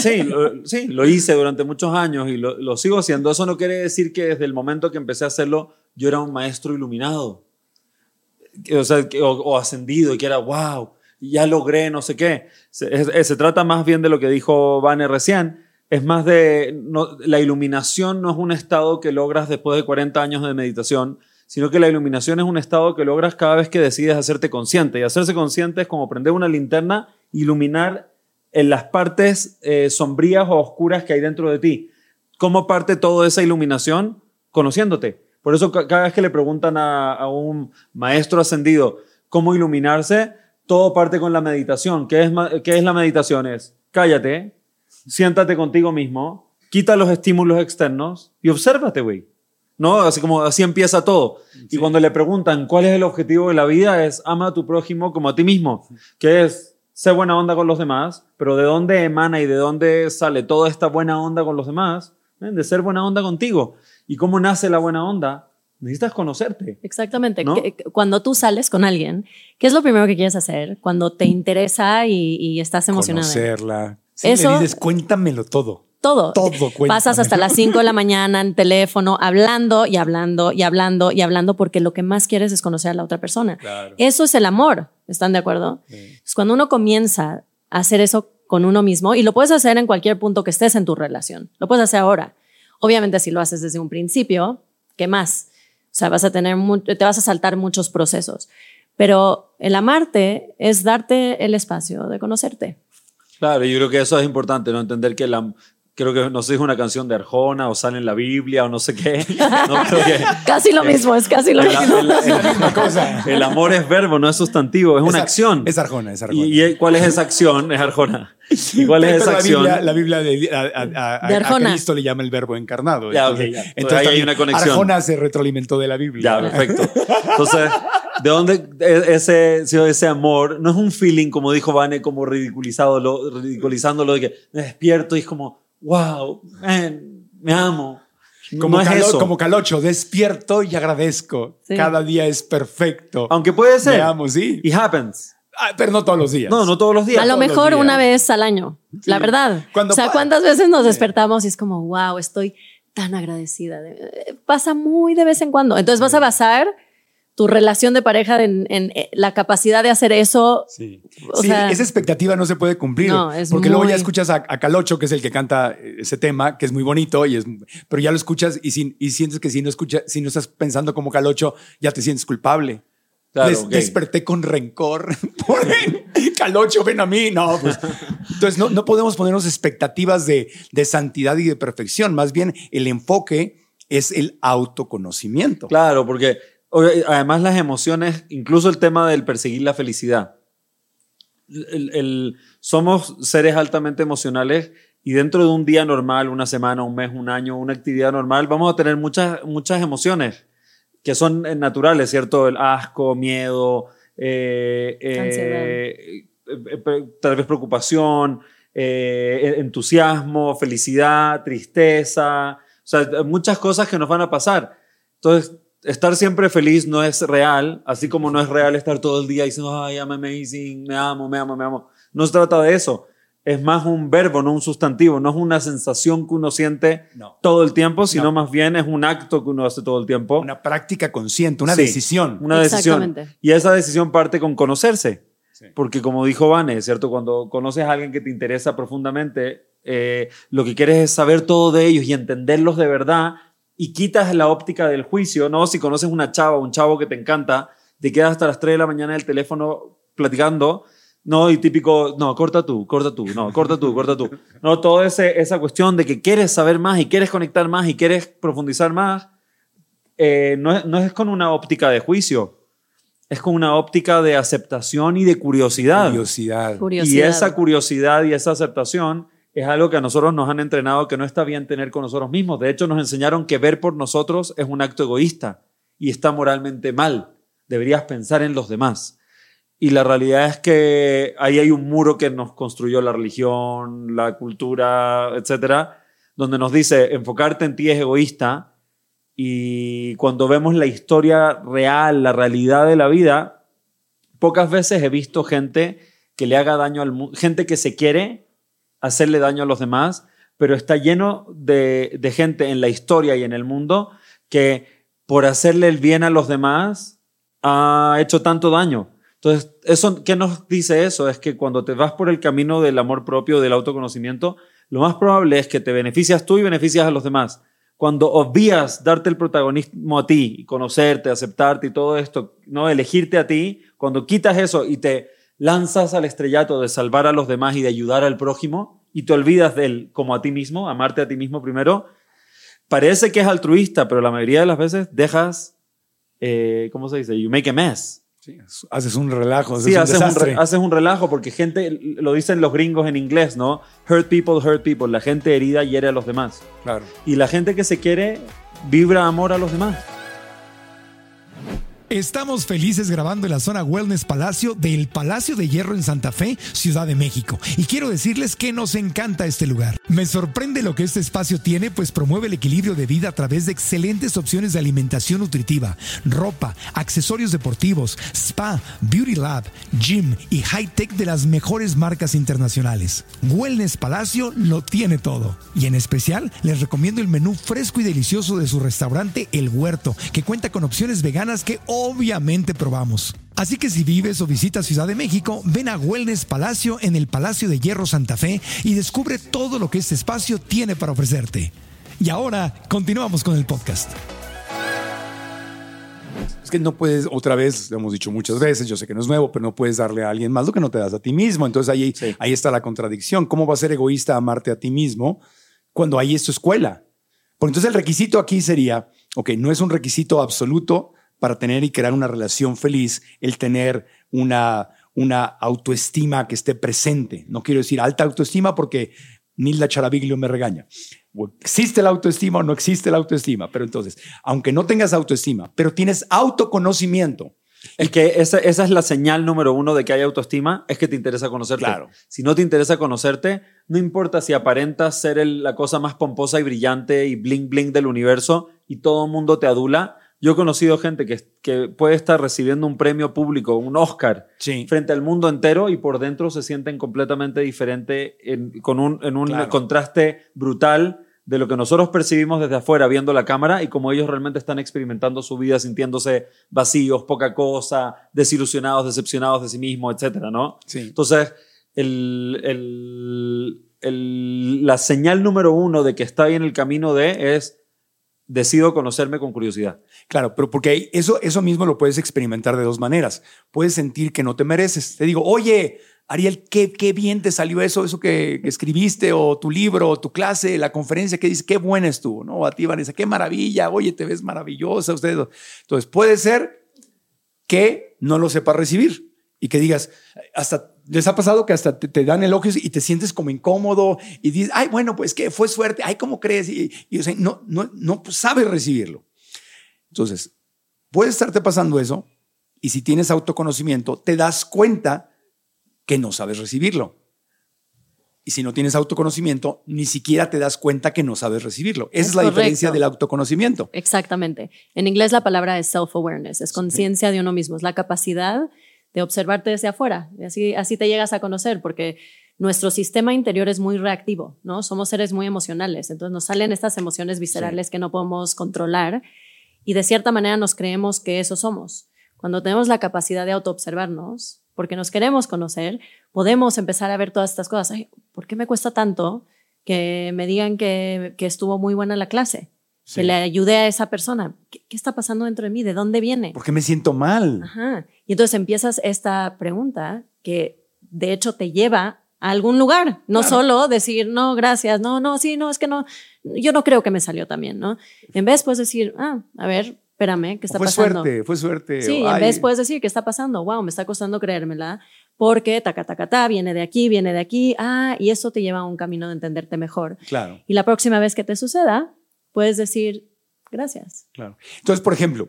Sí, lo, sí, lo hice durante muchos años y lo sigo haciendo. Eso no quiere decir que desde el momento que empecé a hacerlo yo era un maestro iluminado o, ascendido y que era, wow, ya logré no sé qué. Se, se, trata más bien de lo que dijo Vane recién. Es más de, la iluminación no es un estado que logras después de 40 años de meditación, sino que la iluminación es un estado que logras cada vez que decides hacerte consciente. Y hacerse consciente es como prender una linterna, iluminar en las partes eh, sombrías o oscuras que hay dentro de ti. ¿Cómo parte toda esa iluminación? Conociéndote por eso cada vez que le preguntan a, un maestro ascendido cómo iluminarse, todo parte con la meditación. ¿Qué es, qué es la meditación? Es cállate, siéntate contigo mismo, quita los estímulos externos y obsérvate, güey. ¿No? Así como así empieza todo. Y cuando le preguntan cuál es el objetivo de la vida, es ama a tu prójimo como a ti mismo, que es ser buena onda con los demás, pero ¿de dónde emana y de dónde sale toda esta buena onda con los demás? De ser buena onda contigo. ¿Y cómo nace la buena onda? Necesitas conocerte. Exactamente. Cuando tú sales con alguien, ¿qué es lo primero que quieres hacer? Cuando te interesa y, estás emocionada. Conocerla. Eso, le dices, cuéntamelo todo. Todo. Todo. Pasas hasta las 5 de la mañana en teléfono hablando y hablando y hablando y hablando porque lo que más quieres es conocer a la otra persona. Eso es el amor. ¿Están de acuerdo? cuando uno comienza a hacer eso con uno mismo, y lo puedes hacer en cualquier punto que estés en tu relación, lo puedes hacer ahora. Obviamente, si lo haces desde un principio, ¿qué más? O sea, vas a tener, te vas a saltar muchos procesos. Pero el amarte es darte el espacio de conocerte. Claro, yo creo que eso es importante, ¿no? Entender que la, creo que no sé, es una canción de Arjona o sale en la Biblia o no sé qué. casi lo mismo, es casi lo mismo. El, amor es verbo, no es sustantivo, es, una acción. Es Arjona, es Arjona. ¿Y, cuál es esa acción? Es Arjona. ¿Y cuál es esa acción? La Biblia, de, a, Cristo le llama el verbo encarnado. entonces, ahí hay una conexión. Arjona se retroalimentó de la Biblia. Ya, perfecto. Entonces, ¿de dónde e, ese, ese amor? No es un feeling, como dijo Vane, como ridiculizado, ridiculizándolo de que me despierto y es como wow, me amo. Como, como Calocho, despierto y agradezco. Cada día es perfecto. Aunque puede ser. Me amo, sí. It happens. Ah, pero no todos los días. No, no todos los días. A lo mejor una vez al año, la verdad. o sea, ¿cuántas veces nos despertamos y es como, wow, estoy tan agradecida? Pasa muy de vez en cuando. Entonces vas a basar tu relación de pareja en, eh, la capacidad de hacer eso. Sí, esa expectativa no se puede cumplir. porque luego ya escuchas a, Calocho, que es el que canta ese tema, que es muy bonito, y es, pero ya lo escuchas y, y sientes que si no, escucha, si no estás pensando como Calocho, ya te sientes culpable. Desperté con rencor. Por Calocho, ven a mí. No, pues. Entonces, no, no podemos ponernos expectativas de, de santidad y de perfección. Más bien, el enfoque es el autoconocimiento. Claro, porque Además, las emociones, incluso el tema del perseguir la felicidad. El, somos seres altamente emocionales y dentro de un día normal, una semana, un mes, un año, una actividad normal, vamos a tener muchas, muchas emociones que son eh, naturales, ¿cierto? El asco, miedo, eh, eh, tal vez preocupación, entusiasmo, felicidad, tristeza, o sea, muchas cosas que nos van a pasar. Entonces, estar siempre feliz no es real, así como no es real estar todo el día diciendo, ay, I'm amazing, me amo, me amo, me amo. No se trata de eso. Es más un verbo, no un sustantivo. No es una sensación que uno siente todo el tiempo, sino más bien es un acto que uno hace todo el tiempo. Una práctica consciente, una decisión. Una decisión. Y esa decisión parte con conocerse. Porque como dijo Vane, ¿cierto? Cuando conoces a alguien que te interesa profundamente, eh, lo que quieres es saber todo de ellos y entenderlos de verdad y quitas la óptica del juicio, ¿no? Si conoces una chava o un chavo que te encanta, te quedas hasta las 3 de la mañana en el teléfono platicando, ¿no? Y típico, no, corta tú, corta tú, no, corta tú, corta tú. No, toda esa cuestión de que quieres saber más y quieres conectar más y quieres profundizar más, eh, no, es, no es con una óptica de juicio, es con una óptica de aceptación y de curiosidad. Curiosidad. Y esa curiosidad y esa aceptación es algo que a nosotros nos han entrenado que no está bien tener con nosotros mismos. De hecho, nos enseñaron que ver por nosotros es un acto egoísta y está moralmente mal. Deberías pensar en los demás. Y la realidad es que ahí hay un muro que nos construyó la religión, la cultura, etcétera, donde nos dice enfocarte en ti es egoísta. Y cuando vemos la historia real, la realidad de la vida, pocas veces he visto gente que le haga daño al mundo, gente que se quiere hacerle daño a los demás, pero está lleno de, gente en la historia y en el mundo que por hacerle el bien a los demás ha hecho tanto daño. Entonces, eso, ¿qué nos dice eso? Es que cuando te vas por el camino del amor propio, del autoconocimiento, lo más probable es que te beneficias tú y beneficias a los demás. Cuando obvías darte el protagonismo a ti, conocerte, aceptarte y todo esto, no elegirte a ti, cuando quitas eso y te lanzas al estrellato de salvar a los demás y de ayudar al prójimo y te olvidas de él como a ti mismo, amarte a ti mismo primero, parece que es altruista, pero la mayoría de las veces dejas, eh, ¿cómo se dice? You make a mess. haces un relajo. Haces sí, un haces, un haces, un relajo porque gente, lo dicen los gringos en inglés, ¿no? Hurt people, hurt people. La gente herida hiere a los demás. Claro. Y la gente que se quiere vibra amor a los demás. Estamos felices grabando en la zona Wellness Palacio del Palacio de Hierro en Santa Fe, Ciudad de México. Y quiero decirles que nos encanta este lugar. Me sorprende lo que este espacio tiene, pues promueve el equilibrio de vida a través de excelentes opciones de alimentación nutritiva, ropa, accesorios deportivos, spa, beauty lab, gym y high tech de las mejores marcas internacionales. Wellness Palacio lo tiene todo. Y en especial les recomiendo el menú fresco y delicioso de su restaurante El Huerto, que cuenta con opciones veganas que obviamente probamos. Así que si vives o visitas Ciudad de México, ven a Wellness Palacio en el Palacio de Hierro Santa Fe y descubre todo lo que este espacio tiene para ofrecerte. Y ahora continuamos con el podcast. Es que no puedes, otra vez, lo hemos dicho muchas veces, yo sé que no es nuevo, pero no puedes darle a alguien más lo que no te das a ti mismo. Entonces ahí, ahí está la contradicción. ¿Cómo va a ser egoísta amarte a ti mismo cuando ahí es tu escuela? Porque entonces el requisito aquí sería, ok, no es un requisito absoluto, para tener y crear una relación feliz, el tener una, una autoestima que esté presente. No quiero decir alta autoestima porque Nilda Charaviglio me regaña. ¿Existe la autoestima o no existe la autoestima? Pero entonces, aunque no tengas autoestima, pero tienes autoconocimiento. El que esa, esa, es la señal número uno de que hay autoestima, es que te interesa conocerte. Claro. Si no te interesa conocerte, no importa si aparentas ser la cosa más pomposa y brillante y bling bling del universo y todo el mundo te adula, yo he conocido gente que, que puede estar recibiendo un premio público, un Oscar, frente al mundo entero y por dentro se sienten completamente diferentes con un, en un contraste brutal de lo que nosotros percibimos desde afuera viendo la cámara y como ellos realmente están experimentando su vida sintiéndose vacíos, poca cosa, desilusionados, decepcionados de sí mismos, etcétera, ¿no? Entonces, el, el, el, la señal número uno de que está ahí en el camino de es decido conocerme con curiosidad. Claro, pero porque eso, eso mismo lo puedes experimentar de dos maneras. Puedes sentir que no te mereces. Te digo, oye, Ariel, qué, qué bien te salió eso, eso que, escribiste, o tu libro, o tu clase, la conferencia que dice, qué buena estuvo, ¿no? a ti, Vanessa, qué maravilla, oye, te ves maravillosa, usted. Entonces, puede ser que no lo sepas recibir y que digas, hasta les ha pasado que hasta te, dan elogios y te sientes como incómodo y dices, ay, bueno, pues que fue suerte, ay, ¿cómo crees? Y, y no, no, no sabes recibirlo. Entonces, puede estarte pasando eso y si tienes autoconocimiento, te das cuenta que no sabes recibirlo. Y si no tienes autoconocimiento, ni siquiera te das cuenta que no sabes recibirlo. Esa es, la diferencia del autoconocimiento. Exactamente. En inglés la palabra es self-awareness, es conciencia de uno mismo, es la capacidad de observarte desde afuera. Y así, así te llegas a conocer, porque nuestro sistema interior es muy reactivo, ¿no? Somos seres muy emocionales, entonces nos salen estas emociones viscerales que no podemos controlar y de cierta manera nos creemos que eso somos. Cuando tenemos la capacidad de autoobservarnos, porque nos queremos conocer, podemos empezar a ver todas estas cosas. ¿Por qué me cuesta tanto que me digan que, que estuvo muy buena la clase? Que le ayude a esa persona. ¿Qué, está pasando dentro de mí? ¿De dónde viene? ¿Por qué me siento mal? Ajá. Y entonces empiezas esta pregunta que de hecho te lleva a algún lugar, no solo decir, no, gracias, no, no, sí, no, es que no, yo no creo que me salió también, ¿no? En vez puedes decir, ah, a ver, espérame, ¿qué está fue pasando? Fue suerte, fue suerte. Sí, en vez puedes decir, ¿qué está pasando? Wow, me está costando creérmela, porque taca, taca, ta, viene de aquí, viene de aquí, ah, y eso te lleva a un camino de entenderte mejor. Claro. Y la próxima vez que te suceda, puedes decir gracias. Claro. Entonces, por ejemplo,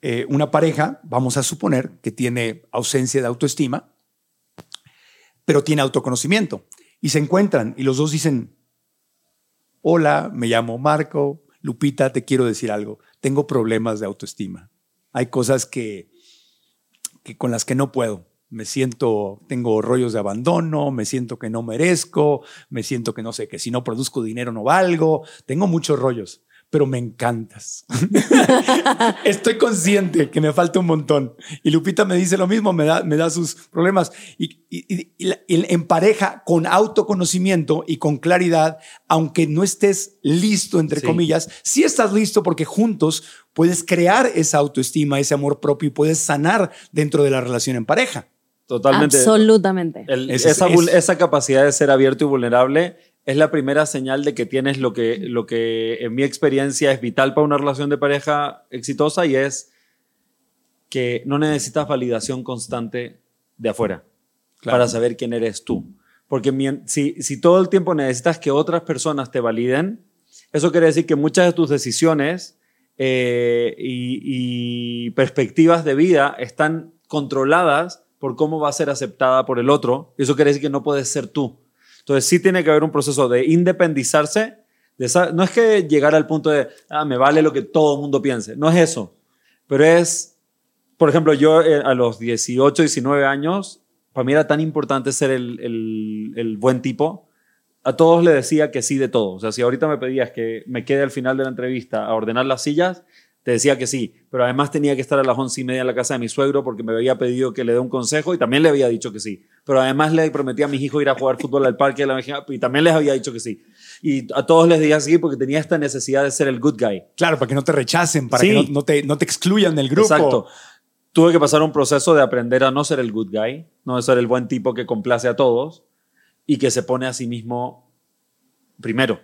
eh, una pareja, vamos a suponer que tiene ausencia de autoestima, pero tiene autoconocimiento. Y se encuentran y los dos dicen, hola, me llamo Marco, Lupita, te quiero decir algo, tengo problemas de autoestima. Hay cosas que, que con las que no puedo. Me siento, tengo rollos de abandono, me siento que no merezco, me siento que no sé, que si no produzco dinero no valgo, tengo muchos rollos pero me encantas. Estoy consciente que me falta un montón. Y Lupita me dice lo mismo, me da, me da sus problemas. Y, en pareja, con autoconocimiento y con claridad, aunque no estés listo, entre comillas, sí estás listo porque juntos puedes crear esa autoestima, ese amor propio y puedes sanar dentro de la relación en pareja. Totalmente. Absolutamente. esa, esa capacidad de ser abierto y vulnerable es la primera señal de que tienes lo que, lo que en mi experiencia es vital para una relación de pareja exitosa y es que no necesitas validación constante de afuera para saber quién eres tú. Porque si, si todo el tiempo necesitas que otras personas te validen, eso quiere decir que muchas de tus decisiones eh, y, perspectivas de vida están controladas por cómo va a ser aceptada por el otro. Eso quiere decir que no puedes ser tú. Entonces sí tiene que haber un proceso de independizarse. De no es que llegar al punto de, ah, me vale lo que todo el mundo piense. No es eso. Pero es, por ejemplo, yo eh, a los 18, 19 años, para mí era tan importante ser el, el buen tipo a todos le decía que sí de todo. O sea, si ahorita me pedías que me quede al final de la entrevista a ordenar las sillas, te decía que sí. Pero además tenía que estar a las once y media en la casa de mi suegro porque me había pedido que le dé un consejo y también le había dicho que sí. Pero además le prometí a mis hijos ir a jugar fútbol al parque de la Mejía y también les había dicho que sí. Y a todos les decía sí porque tenía esta necesidad de ser el good guy. Claro, para que no te rechacen, para que no, te, no te excluyan del grupo. Exacto. Tuve que pasar un proceso de aprender a no ser el good guy, no ser el buen tipo que complace a todos y que se pone a sí mismo primero.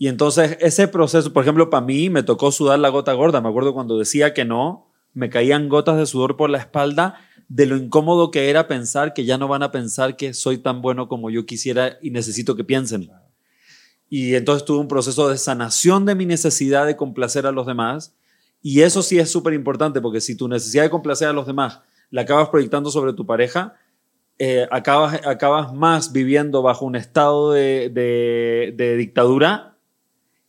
Y entonces ese proceso, por ejemplo, para mí me tocó sudar la gota gorda. Me acuerdo cuando decía que no, me caían gotas de sudor por la espalda de lo incómodo que era pensar que ya no van a pensar que soy tan bueno como yo quisiera y necesito que piensen. Y entonces tuve un proceso de sanación de mi necesidad de complacer a los demás. Y eso sí es súper importante porque si tu necesidad de complacer a los demás la acabas proyectando sobre tu pareja, eh, acabas, acabas más viviendo bajo un estado de, dictadura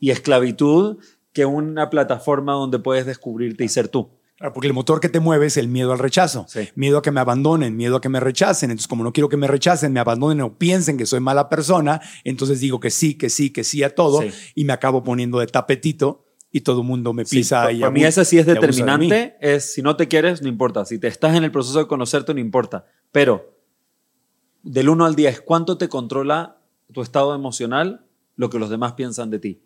y esclavitud que una plataforma donde puedes descubrirte y ser tú. porque el motor que te mueve es el miedo al rechazo. Miedo a que me abandonen, miedo a que me rechacen. Entonces, como no quiero que me rechacen, me abandonen o piensen que soy mala persona, entonces digo que sí, que sí, que sí a todo y me acabo poniendo de tapetito y todo el mundo me pisa. y para mí ese sí es determinante. es si no te quieres, no importa. Si te estás en el proceso de conocerte, no importa. Pero del 1 al 10, ¿cuánto te controla tu estado emocional lo que los demás piensan de ti?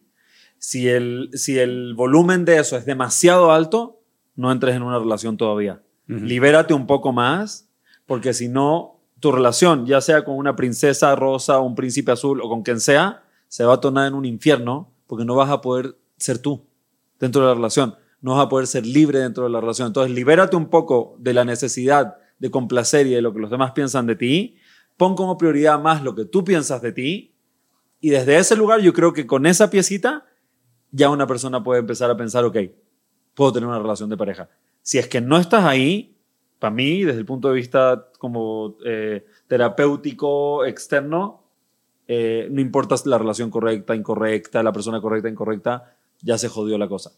Si el, si el volumen de eso es demasiado alto, no entres en una relación todavía. Libérate un poco más, porque si no, tu relación, ya sea con una princesa rosa, un príncipe azul o con quien sea, se va a tornar en un infierno, porque no vas a poder ser tú dentro de la relación. No vas a poder ser libre dentro de la relación. Entonces, libérate un poco de la necesidad de complacer y de lo que los demás piensan de ti pon como prioridad más lo que tú piensas de ti y desde ese lugar yo creo que con esa piecita ya una persona puede empezar a pensar, ok, puedo tener una relación de pareja. Si es que no estás ahí, para mí, desde el punto de vista como eh, terapéutico externo, eh, no importa la relación correcta, incorrecta, la persona correcta, incorrecta, ya se jodió la cosa.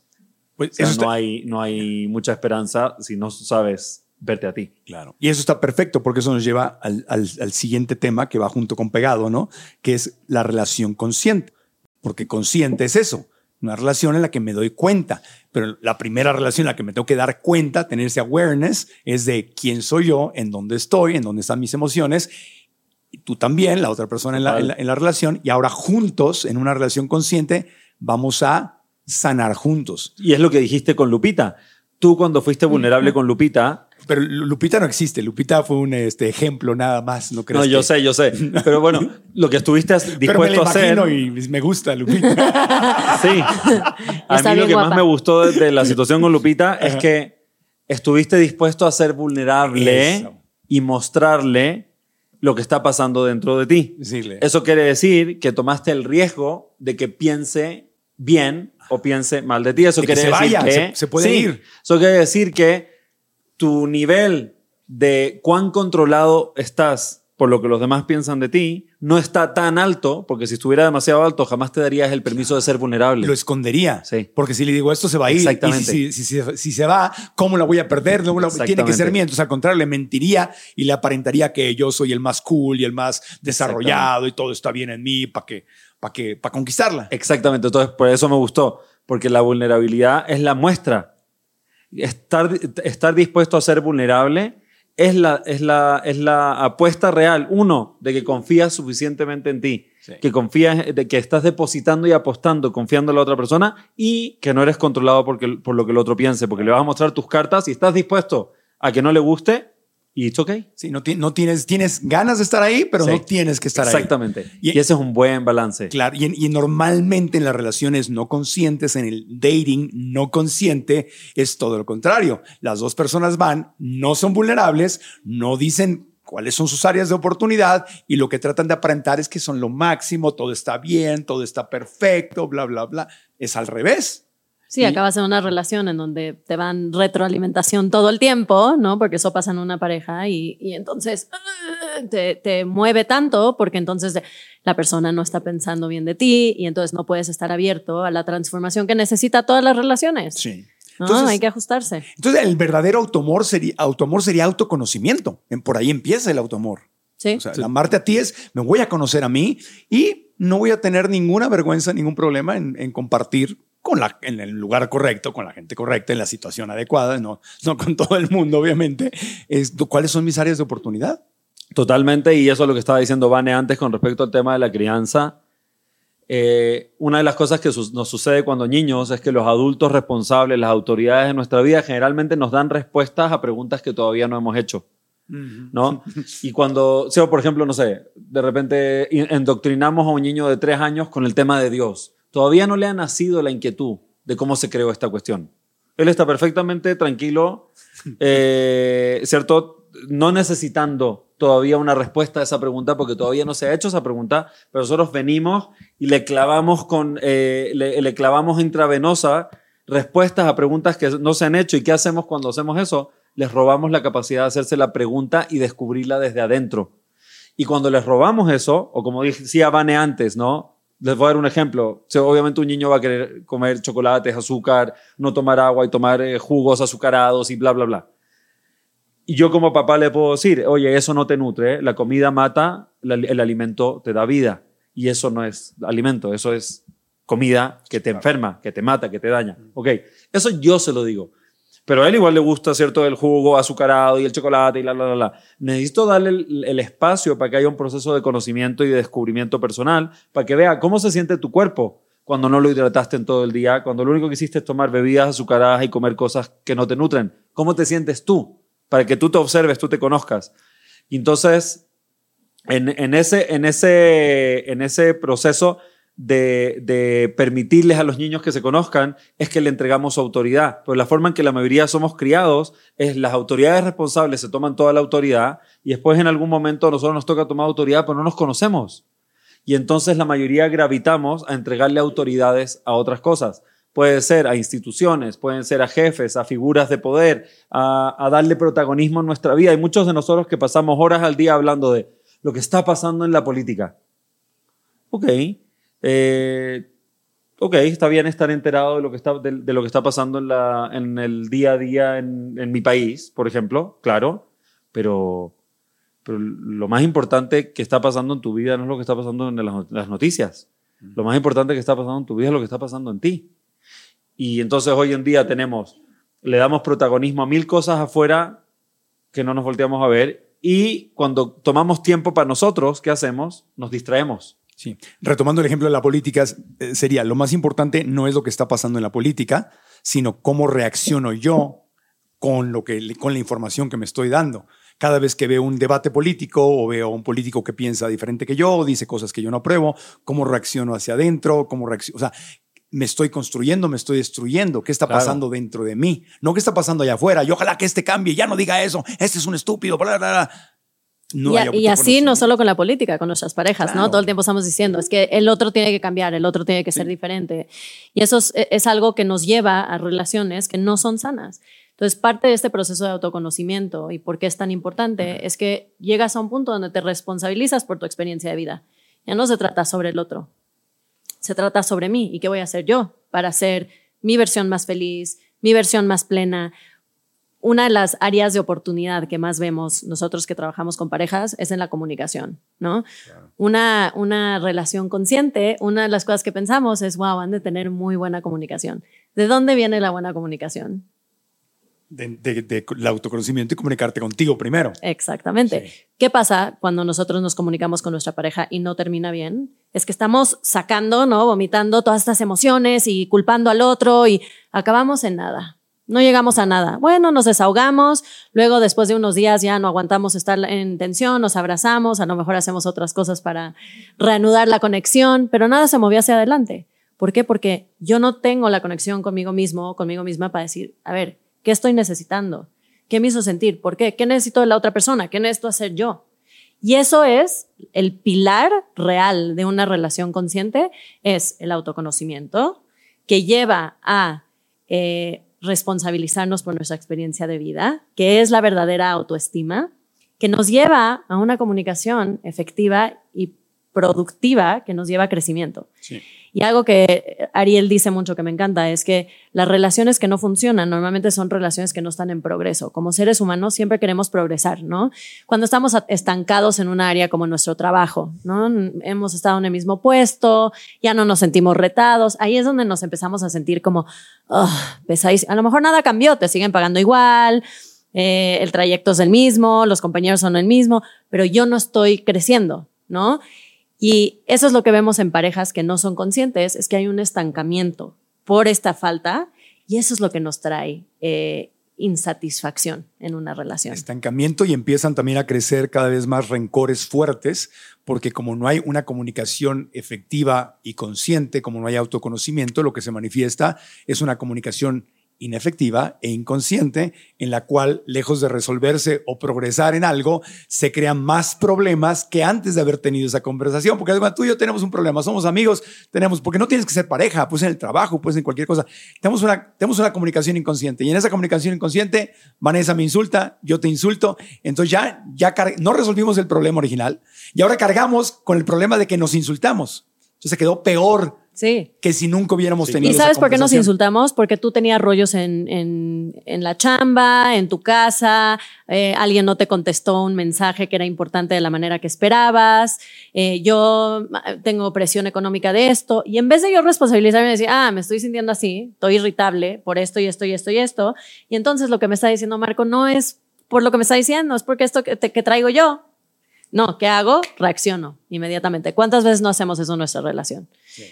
Pues no, hay, no hay mucha esperanza si no sabes verte a ti. Claro. Y eso está perfecto porque eso nos lleva al, al, siguiente tema que va junto con pegado, ¿no? Que es la relación consciente. Porque consciente es eso, una relación en la que me doy cuenta. Pero la primera relación en la que me tengo que dar cuenta, tener ese awareness, es de quién soy yo, en dónde estoy, en dónde están mis emociones. Y tú también, la otra persona en la, en la relación. Y ahora juntos, en una relación consciente, vamos a sanar juntos. Y es lo que dijiste con Lupita. Tú cuando fuiste vulnerable con Lupita, pero Lupita no existe. Lupita fue un este, ejemplo nada más, ¿no crees? No, yo sé, yo sé. Pero bueno, lo que estuviste dispuesto a hacer. y me gusta Lupita. sí. A mí lo que más me gustó de, la situación con Lupita es que estuviste dispuesto a ser vulnerable y mostrarle lo que está pasando dentro de ti. Eso quiere decir que tomaste el riesgo de que piense bien o piense mal de ti. Eso quiere decir que se, puede ir. Eso quiere decir que tu nivel de cuán controlado estás por lo que los demás piensan de ti, no está tan alto, porque si estuviera demasiado alto, jamás te darías el permiso de ser vulnerable. Lo escondería. Sí. Porque si le digo esto, se va a ir. Exactamente. Y si, si, se va, ¿cómo la voy a perder? No tiene que ser mía. Entonces, al contrario, le mentiría y le aparentaría que yo soy el más cool y el más desarrollado y todo está bien en mí para que, para que, para conquistarla. Exactamente. Entonces, por eso me gustó, porque la vulnerabilidad es la muestra estar, estar dispuesto a ser vulnerable es la, es, la, es la apuesta real, uno, de que confías suficientemente en ti, que confías, de que estás depositando y apostando, confiando en la otra persona y que no eres controlado porque, por lo que el otro piense, porque le vas a mostrar tus cartas y estás dispuesto a que no le guste Y it's okay. Sí, no, no tienes, tienes ganas de estar ahí, pero no tienes que estar Exactamente. ahí. Exactamente. Y, ese es un buen balance. Claro, y, y, normalmente en las relaciones no conscientes, en el dating no consciente, es todo lo contrario. Las dos personas van, no son vulnerables, no dicen cuáles son sus áreas de oportunidad y lo que tratan de aparentar es que son lo máximo, todo está bien, todo está perfecto, bla, bla, bla. Es al revés. Sí, acabas en una relación en donde te van retroalimentación todo el tiempo, ¿no? Porque eso pasa en una pareja y, y entonces ¡ah! te, te, mueve tanto porque entonces la persona no está pensando bien de ti y entonces no puedes estar abierto a la transformación que necesita todas las relaciones. Sí. Entonces, hay que ajustarse. Entonces, el verdadero automor sería, automor sería autoconocimiento. Por ahí empieza el automor. Sí. O sea, el amarte a ti es, me voy a conocer a mí y no voy a tener ninguna vergüenza, ningún problema en, en compartir con la, en el lugar correcto, con la gente correcta, en la situación adecuada, no, no con todo el mundo, obviamente. Es, ¿Cuáles son mis áreas de oportunidad? Totalmente, y eso es lo que estaba diciendo Vane antes con respecto al tema de la crianza. Eh, una de las cosas que nos sucede cuando niños es que los adultos responsables, las autoridades de nuestra vida, generalmente nos dan respuestas a preguntas que todavía no hemos hecho. ¿No? Y cuando, por ejemplo, no sé, de repente endoctrinamos a un niño de tres años con el tema de Dios todavía no le ha nacido la inquietud de cómo se creó esta cuestión. Él está perfectamente tranquilo, eh, ¿cierto? No necesitando todavía una respuesta a esa pregunta, porque todavía no se ha hecho esa pregunta, pero nosotros venimos y le clavamos, con, eh, le, le clavamos intravenosa respuestas a preguntas que no se han hecho. ¿Y qué hacemos cuando hacemos eso? Les robamos la capacidad de hacerse la pregunta y descubrirla desde adentro. Y cuando les robamos eso, o como decía Vane antes, ¿no? Les voy a dar un ejemplo. obviamente un niño va a querer comer chocolates, azúcar, no tomar agua y tomar eh, jugos azucarados y bla, bla, bla. Y yo como papá le puedo decir, oye, eso no te nutre, ¿eh? la comida mata, el alimento te da vida. Y eso no es alimento, eso es comida que te enferma, que te mata, que te daña. Ok, eso yo se lo digo. Pero a él igual le gusta, ¿cierto? El jugo azucarado y el chocolate y la, la, la, la. Necesito darle el, espacio para que haya un proceso de conocimiento y de descubrimiento personal, para que vea cómo se siente tu cuerpo cuando no lo hidrataste en todo el día, cuando lo único que hiciste es tomar bebidas azucaradas y comer cosas que no te nutren. ¿Cómo te sientes tú? Para que tú te observes, tú te conozcas. Entonces, en, en, ese, en, ese, en ese proceso de, permitirles a los niños que se conozcan es que le entregamos autoridad. Pues la forma en que la mayoría somos criados es las autoridades responsables se toman toda la autoridad y después en algún momento a nosotros nos toca tomar autoridad, pero no nos conocemos. Y entonces la mayoría gravitamos a entregarle autoridades a otras cosas. Puede ser a instituciones, pueden ser a jefes, a figuras de poder, a, a darle protagonismo en nuestra vida. Hay muchos de nosotros que pasamos horas al día hablando de lo que está pasando en la política. Ok, eh, ok, está bien estar enterado de lo que está, de, lo que está pasando en, la, en, el día a día en, en, mi país, por ejemplo, claro, pero, pero lo más importante que está pasando en tu vida no es lo que está pasando en las, las noticias. Lo más importante que está pasando en tu vida es lo que está pasando en ti. Y entonces hoy en día tenemos, le damos protagonismo a mil cosas afuera que no nos volteamos a ver y cuando tomamos tiempo para nosotros, ¿qué hacemos? Nos distraemos. Sí. Retomando el ejemplo de la política, eh, sería lo más importante no es lo que está pasando en la política, sino cómo reacciono yo con, lo que, con la información que me estoy dando. Cada vez que veo un debate político o veo a un político que piensa diferente que yo, dice cosas que yo no apruebo, cómo reacciono hacia adentro, cómo reacciono, o sea, me estoy construyendo, me estoy destruyendo, qué está pasando dentro de mí, no qué está pasando allá afuera, y ojalá que este cambie, ya no diga eso, este es un estúpido, bla, bla, bla y, así no solo con la política, con nuestras parejas, ¿no? Todo el tiempo estamos diciendo, es que el otro tiene que cambiar, el otro tiene que ser diferente. Y eso es, algo que nos lleva a relaciones que no son sanas. Entonces, parte de este proceso de autoconocimiento y por qué es tan importante es que llegas a un punto donde te responsabilizas por tu experiencia de vida. Ya no se trata sobre el otro, se trata sobre mí y qué voy a hacer yo para ser mi versión más feliz, mi versión más plena una de las áreas de oportunidad que más vemos nosotros que trabajamos con parejas es en la comunicación, ¿no? Una, una relación consciente, una de las cosas que pensamos es, wow, han de tener muy buena comunicación. ¿De dónde viene la buena comunicación? De, el autoconocimiento y comunicarte contigo primero. Exactamente. ¿Qué pasa cuando nosotros nos comunicamos con nuestra pareja y no termina bien? Es que estamos sacando, ¿no? Vomitando todas estas emociones y culpando al otro y acabamos en nada. No llegamos a nada. Bueno, nos desahogamos, luego después de unos días ya no aguantamos estar en tensión, nos abrazamos, a lo mejor hacemos otras cosas para reanudar la conexión, pero nada se movió hacia adelante. ¿Por qué? Porque yo no tengo la conexión conmigo mismo, conmigo misma para decir, a ver, ¿qué estoy necesitando? ¿Qué me hizo sentir? ¿Por qué? ¿Qué necesito de la otra persona? ¿Qué necesito hacer yo? Y eso es el pilar real de una relación consciente, es el autoconocimiento, que lleva a eh, responsabilizarnos por nuestra experiencia de vida, que es la verdadera autoestima, que nos lleva a una comunicación efectiva productiva que nos lleva a crecimiento. Y algo que Ariel dice mucho que me encanta es que las relaciones que no funcionan normalmente son relaciones que no están en progreso. Como seres humanos siempre queremos progresar, ¿no? Cuando estamos estancados en un área como nuestro trabajo, ¿no? Hemos estado en el mismo puesto, ya no nos sentimos retados, ahí es donde nos empezamos a sentir como, oh, A lo mejor nada cambió, te siguen pagando igual, eh, el trayecto es el mismo, los compañeros son el mismo, pero yo no estoy creciendo, ¿no? Y eso es lo que vemos en parejas que no son conscientes, es que hay un estancamiento por esta falta y eso es lo que nos trae eh, insatisfacción en una relación. Estancamiento y empiezan también a crecer cada vez más rencores fuertes, porque como no hay una comunicación efectiva y consciente, como no hay autoconocimiento, lo que se manifiesta es una comunicación inefectiva e inconsciente en la cual, lejos de resolverse o progresar en algo, se crean más problemas que antes de haber tenido esa conversación. Porque además tú y yo tenemos un problema, somos amigos, tenemos, porque no tienes que ser pareja, pues en el trabajo, pues en cualquier cosa. Tenemos una, tenemos una comunicación inconsciente y en esa comunicación inconsciente, Vanessa me insulta, yo te insulto, entonces ya, ya no resolvimos el problema original y ahora cargamos con el problema de que nos insultamos. Entonces se quedó peor Sí. Que si nunca hubiéramos tenido. ¿Y sabes por qué nos insultamos? Porque tú tenías rollos en, en, la chamba, en tu casa, eh, alguien no te contestó un mensaje que era importante de la manera que esperabas, eh, yo tengo presión económica de esto, y en vez de yo responsabilizarme y decir, ah, me estoy sintiendo así, estoy irritable por esto y esto y esto y esto, y entonces lo que me está diciendo Marco no es por lo que me está diciendo, es porque esto que, que traigo yo, no, ¿qué hago? Reacciono inmediatamente. ¿Cuántas veces no hacemos eso en nuestra relación?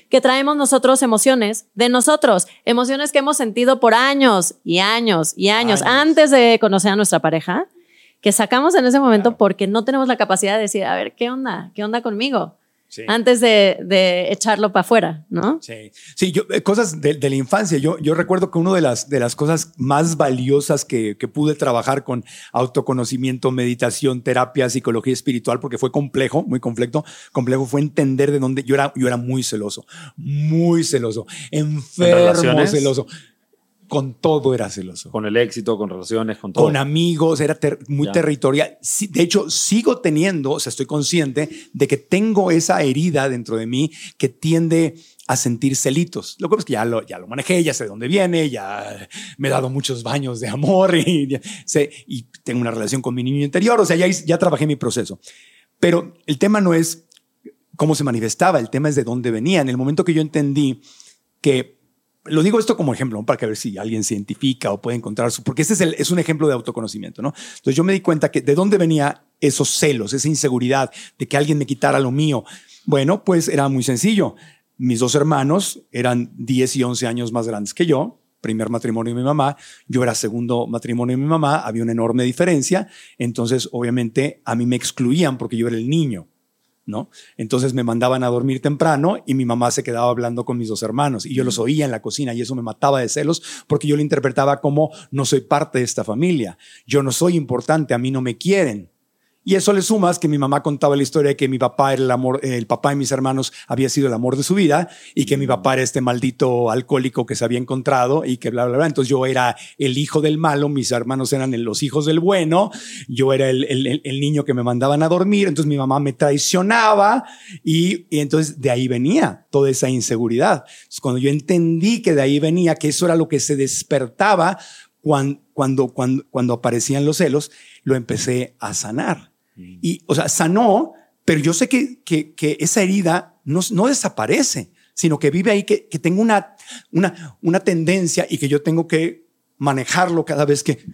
Que traemos nosotros emociones de nosotros, emociones que hemos sentido por años y años y años, antes de conocer a nuestra pareja, que sacamos en ese momento porque no tenemos la capacidad de decir, a ver, ¿qué onda? ¿Qué onda conmigo? Antes de, echarlo para afuera, ¿no? Sí, sí yo, eh, cosas de, la infancia. Yo, yo recuerdo que una de las, de las cosas más valiosas que, pude trabajar con autoconocimiento, meditación, terapia, psicología espiritual, porque fue complejo, muy complejo, complejo fue entender de dónde yo era, yo era muy celoso, muy celoso, enfermo celoso con todo era celoso. Con el éxito, con relaciones, con todo. Con amigos, era muy territorial. De hecho, sigo teniendo, o sea, estoy consciente de que tengo esa herida dentro de mí que tiende a sentir celitos. Lo que es que ya lo, ya lo manejé, ya sé de dónde viene, ya me he dado muchos baños de amor y, sé, y tengo una relación con mi niño interior, o sea, ya, ya trabajé mi proceso. Pero el tema no es cómo se manifestaba, el tema es de dónde venía. En el momento que yo entendí que lo digo esto como ejemplo, para que a ver si alguien se identifica o puede encontrar su, porque este es, es un ejemplo de autoconocimiento, ¿no? Entonces yo me di cuenta que de dónde venía esos celos, esa inseguridad de que alguien me quitara lo mío. Bueno, pues era muy sencillo. Mis dos hermanos eran 10 y 11 años más grandes que yo, primer matrimonio de mi mamá, yo era segundo matrimonio de mi mamá, había una enorme diferencia, entonces obviamente a mí me excluían porque yo era el niño. ¿No? Entonces me mandaban a dormir temprano y mi mamá se quedaba hablando con mis dos hermanos y yo los oía en la cocina y eso me mataba de celos porque yo lo interpretaba como no soy parte de esta familia, yo no soy importante, a mí no me quieren. Y eso le sumas que mi mamá contaba la historia de que mi papá era el amor, el papá de mis hermanos había sido el amor de su vida y que mi papá era este maldito alcohólico que se había encontrado y que bla, bla, bla. Entonces yo era el hijo del malo, mis hermanos eran los hijos del bueno, yo era el, el, niño que me mandaban a dormir, entonces mi mamá me traicionaba y, y entonces de ahí venía toda esa inseguridad. Entonces, cuando yo entendí que de ahí venía, que eso era lo que se despertaba cuando, cuando, cuando, cuando aparecían los celos, lo empecé a sanar. Y, o sea, sanó, pero yo sé que, que, esa herida no, no, desaparece, sino que vive ahí, que, que tengo una, una, una tendencia y que yo tengo que manejarlo cada vez que,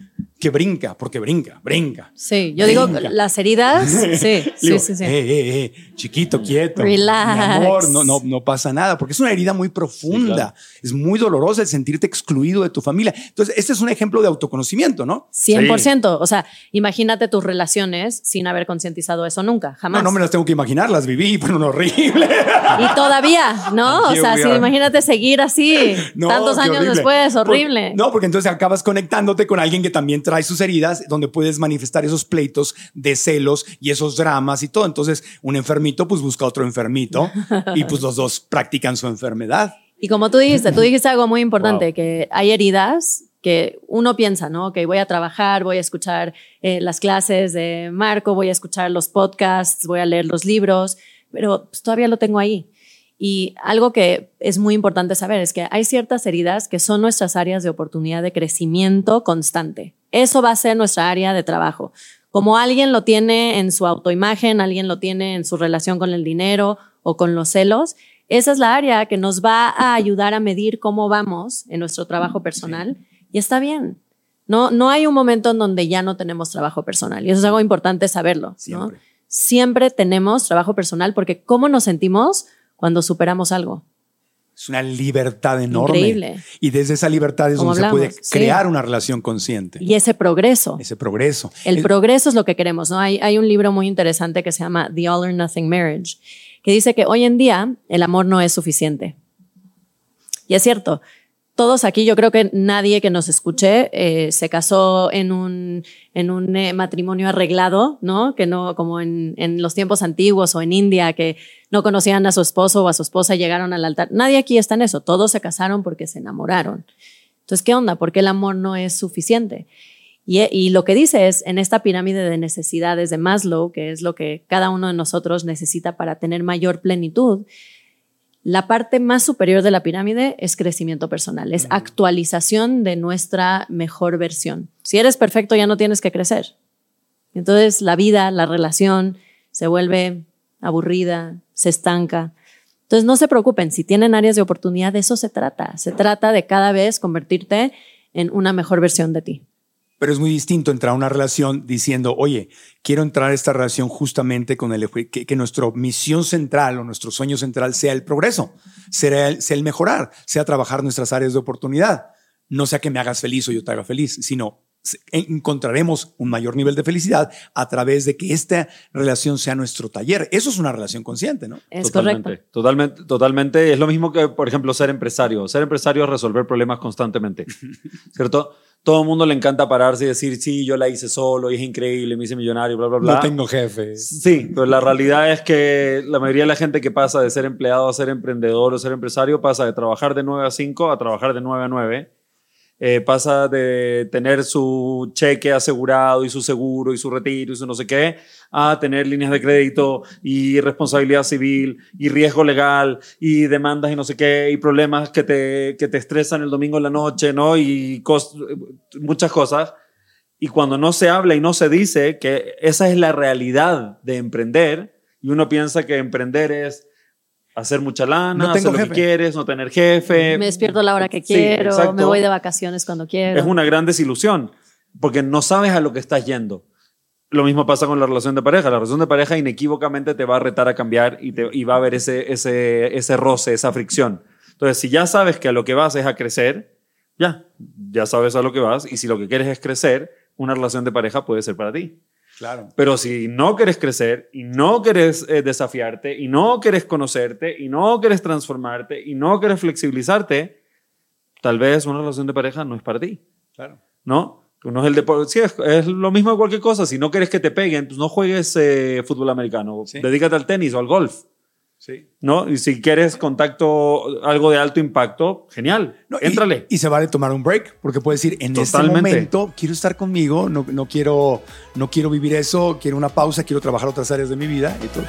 que brinca, porque brinca, brinca. Sí, yo digo las heridas. Sí, sí, sí, sí. Eh, eh, eh, chiquito, quieto. Relax. Mi amor, no, no, no pasa nada, porque es una herida muy profunda. Es muy dolorosa el sentirte excluido de tu familia. Entonces, este es un ejemplo de autoconocimiento, ¿no? 100%. O sea, imagínate tus relaciones sin haber concientizado eso nunca, jamás. No, no me las tengo que imaginar, las viví, pero no horrible. Y todavía, ¿no? o sea, si imagínate seguir así tantos años después, horrible. no, porque entonces acabas conectándote con alguien que también trae sus heridas, donde puedes manifestar esos pleitos de celos y esos dramas y todo. Entonces, un enfermito pues busca otro enfermito y pues los dos practican su enfermedad. Y como tú dijiste, tú dijiste algo muy importante, que hay heridas que uno piensa, ¿no? Que voy a trabajar, voy a escuchar eh, las clases de Marco, voy a escuchar los podcasts, voy a leer los libros, pero pues, todavía lo tengo ahí. Y algo que es muy importante saber es que hay ciertas heridas que son nuestras áreas de oportunidad de crecimiento constante. Eso va a ser nuestra área de trabajo. Como alguien lo tiene en su autoimagen, alguien lo tiene en su relación con el dinero o con los celos, esa es la área que nos va a ayudar a medir cómo vamos en nuestro trabajo personal y está bien. No, no hay un momento en donde ya no tenemos trabajo personal y eso es algo importante saberlo. Siempre, Siempre tenemos trabajo personal porque cómo nos sentimos cuando superamos algo. Es una libertad enorme. Increíble. Y desde esa libertad es donde se puede crear una relación consciente. Y ese progreso. Ese progreso. El, progreso es lo que queremos. ¿no? Hay, hay un libro muy interesante que se llama The All or Nothing Marriage, que dice que hoy en día el amor no es suficiente. Y es cierto, todos aquí, yo creo que nadie que nos escuche eh, se casó en un, en un eh, matrimonio arreglado, ¿no? Que no, como en, en, los tiempos antiguos o en India, que no conocían a su esposo o a su esposa y llegaron al altar. Nadie aquí está en eso. Todos se casaron porque se enamoraron. Entonces, ¿qué onda? ¿Por qué el amor no es suficiente? Y, y lo que dice es, en esta pirámide de necesidades de Maslow, que es lo que cada uno de nosotros necesita para tener mayor plenitud, la parte más superior de la pirámide es crecimiento personal, es actualización de nuestra mejor versión. Si eres perfecto ya no tienes que crecer. Entonces la vida, la relación se vuelve aburrida, se estanca. Entonces no se preocupen, si tienen áreas de oportunidad, de eso se trata. Se trata de cada vez convertirte en una mejor versión de ti pero es muy distinto entrar a una relación diciendo, oye, quiero entrar a esta relación justamente con el que, que nuestra misión central o nuestro sueño central sea el progreso, sea el, sea el mejorar, sea trabajar nuestras áreas de oportunidad. No sea que me hagas feliz o yo te haga feliz, sino encontraremos un mayor nivel de felicidad a través de que esta relación sea nuestro taller. Eso es una relación consciente, ¿no? Es totalmente, correcto. Totalmente, totalmente. Es lo mismo que, por ejemplo, ser empresario. Ser empresario es resolver problemas constantemente, ¿cierto? Todo el mundo le encanta pararse y decir, sí, yo la hice solo y es increíble, me hice millonario, bla, bla, bla. No tengo jefe. Sí, pero la realidad es que la mayoría de la gente que pasa de ser empleado a ser emprendedor o ser empresario pasa de trabajar de 9 a 5 a trabajar de 9 a 9 eh, pasa de tener su cheque asegurado y su seguro y su retiro y su no sé qué, a tener líneas de crédito y responsabilidad civil y riesgo legal y demandas y no sé qué y problemas que te, que te estresan el domingo en la noche, ¿no? Y muchas cosas. Y cuando no se habla y no se dice que esa es la realidad de emprender y uno piensa que emprender es hacer mucha lana, no hacer lo que quieres, no tener jefe. Me despierto a la hora que quiero, me voy de vacaciones cuando quiero. Es una gran desilusión, porque no sabes a lo que estás yendo. Lo mismo pasa con la relación de pareja. La relación de pareja inequívocamente te va a retar a cambiar y, te, y va a haber ese, ese, ese roce, esa fricción. Entonces, si ya sabes que a lo que vas es a crecer, ya, ya sabes a lo que vas. Y si lo que quieres es crecer, una relación de pareja puede ser para ti. Pero si no quieres crecer y no quieres eh, desafiarte y no quieres conocerte y no quieres transformarte y no quieres flexibilizarte, tal vez una relación de pareja no es para ti. Claro. ¿No? No es el deporte. Sí, es, lo mismo de cualquier cosa. Si no quieres que te peguen, pues no juegues eh, fútbol americano. Dedícate al tenis o al golf. Sí. ¿No? Y si quieres contacto, algo de alto impacto, genial. No, Éntrale. Y, se vale tomar un break, porque puedes decir, en este momento quiero estar conmigo, no, no, quiero, no quiero vivir eso, quiero una pausa, quiero trabajar otras áreas de mi vida y todo.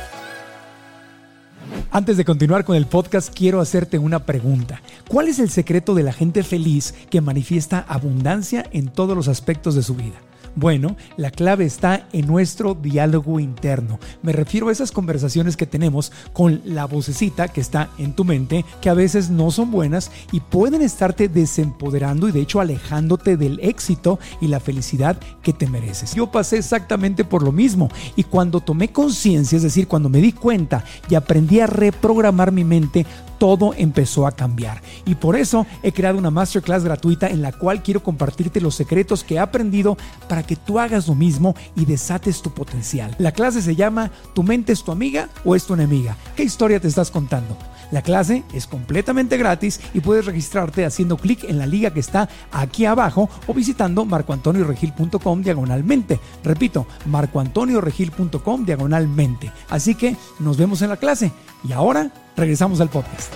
Antes de continuar con el podcast, quiero hacerte una pregunta. ¿Cuál es el secreto de la gente feliz que manifiesta abundancia en todos los aspectos de su vida? Bueno, la clave está en nuestro diálogo interno. Me refiero a esas conversaciones que tenemos con la vocecita que está en tu mente, que a veces no son buenas y pueden estarte desempoderando y de hecho alejándote del éxito y la felicidad que te mereces. Yo pasé exactamente por lo mismo y cuando tomé conciencia, es decir, cuando me di cuenta y aprendí a reprogramar mi mente, todo empezó a cambiar. Y por eso he creado una masterclass gratuita en la cual quiero compartirte los secretos que he aprendido para que tú hagas lo mismo y desates tu potencial. La clase se llama ¿Tu mente es tu amiga o es tu enemiga? ¿Qué historia te estás contando? La clase es completamente gratis y puedes registrarte haciendo clic en la liga que está aquí abajo o visitando marcoantonioregil.com diagonalmente. Repito, marcoantonioregil.com diagonalmente. Así que nos vemos en la clase. Y ahora regresamos al podcast.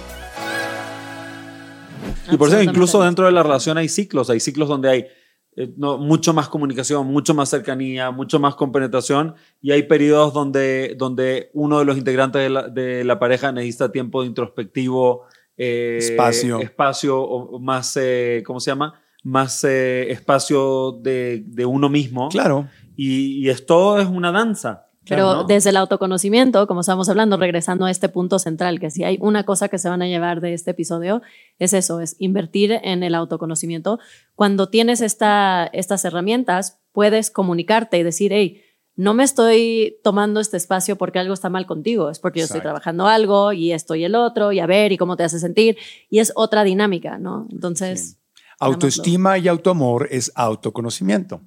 Y por eso incluso dentro de la relación hay ciclos, hay ciclos donde hay eh, mucho más comunicación, mucho más cercanía, mucho más compenetración y hay periodos donde, donde uno de los integrantes de la, pareja necesita tiempo de introspectivo, eh, espacio, espacio o más, eh, ¿cómo se llama? Más espacio de, de, uno mismo. Claro. Y, y esto es una danza. Pero desde el autoconocimiento, como estamos hablando, regresando a este punto central, que si hay una cosa que se van a llevar de este episodio, es eso, es invertir en el autoconocimiento. Cuando tienes esta, estas herramientas, puedes comunicarte y decir, hey, no me estoy tomando este espacio porque algo está mal contigo, es porque yo estoy trabajando algo y esto y el otro, y a ver, y cómo te hace sentir, y es otra dinámica, ¿no? Entonces... Autoestima y autoamor es autoconocimiento.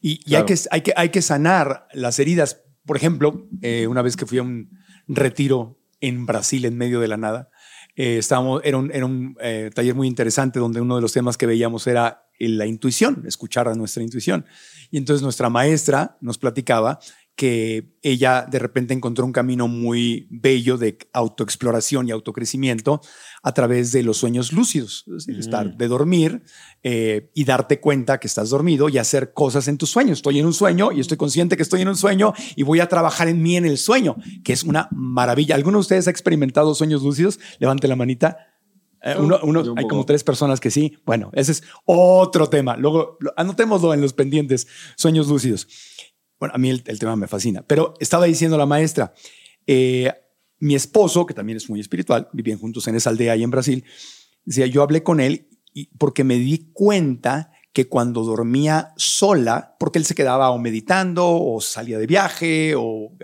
Y, hay, que, hay, que, hay que sanar las heridas por ejemplo, eh, una vez que fui a un retiro en Brasil en medio de la nada, eh, estábamos, era un, era un eh, taller muy interesante donde uno de los temas que veíamos era la intuición, escuchar a nuestra intuición. Y entonces nuestra maestra nos platicaba que ella de repente encontró un camino muy bello de autoexploración y autocrecimiento a través de los sueños lúcidos, es decir, estar, de dormir eh, y darte cuenta que estás dormido y hacer cosas en tus sueños. Estoy en un sueño y estoy consciente que estoy en un sueño y voy a trabajar en mí en el sueño, que es una maravilla. ¿Alguno de ustedes ha experimentado sueños lúcidos? Levante la manita. Eh, uno, hay como tres personas que sí. Bueno, ese es otro tema. Luego anotémoslo en los pendientes, sueños lúcidos. Bueno, a mí el, tema me fascina, pero estaba diciendo la maestra, eh, mi esposo, que también es muy espiritual, vivían juntos en esa aldea ahí en Brasil, decía, yo hablé con él y porque me di cuenta que cuando dormía sola, porque él se quedaba o meditando o salía de viaje, o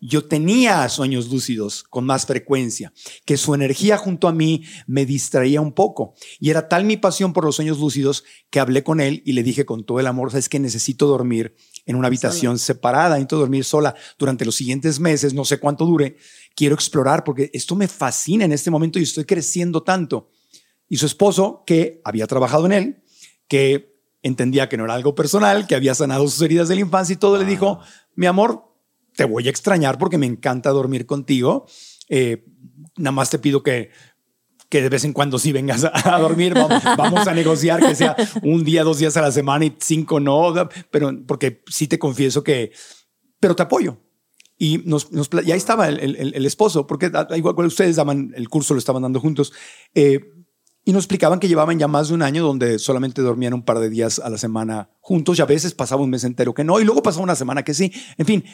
yo tenía sueños lúcidos con más frecuencia, que su energía junto a mí me distraía un poco. Y era tal mi pasión por los sueños lúcidos que hablé con él y le dije con todo el amor, sabes que necesito dormir en una habitación separada, necesito dormir sola durante los siguientes meses, no sé cuánto dure, quiero explorar porque esto me fascina en este momento y estoy creciendo tanto. Y su esposo, que había trabajado en él, que entendía que no era algo personal, que había sanado sus heridas de la infancia y todo, le dijo, mi amor, te voy a extrañar porque me encanta dormir contigo. Eh, nada más te pido que, que de vez en cuando sí vengas a, dormir, vamos, a negociar que sea un día, dos días a la semana y cinco no, pero porque sí te confieso que, pero te apoyo. Y, nos, ahí estaba el, esposo, porque igual ustedes daban el curso, lo estaban dando juntos. Eh, y nos explicaban que llevaban ya más de un año donde solamente dormían un par de días a la semana juntos y a veces pasaba un mes entero que no y luego pasaba una semana que sí. En fin,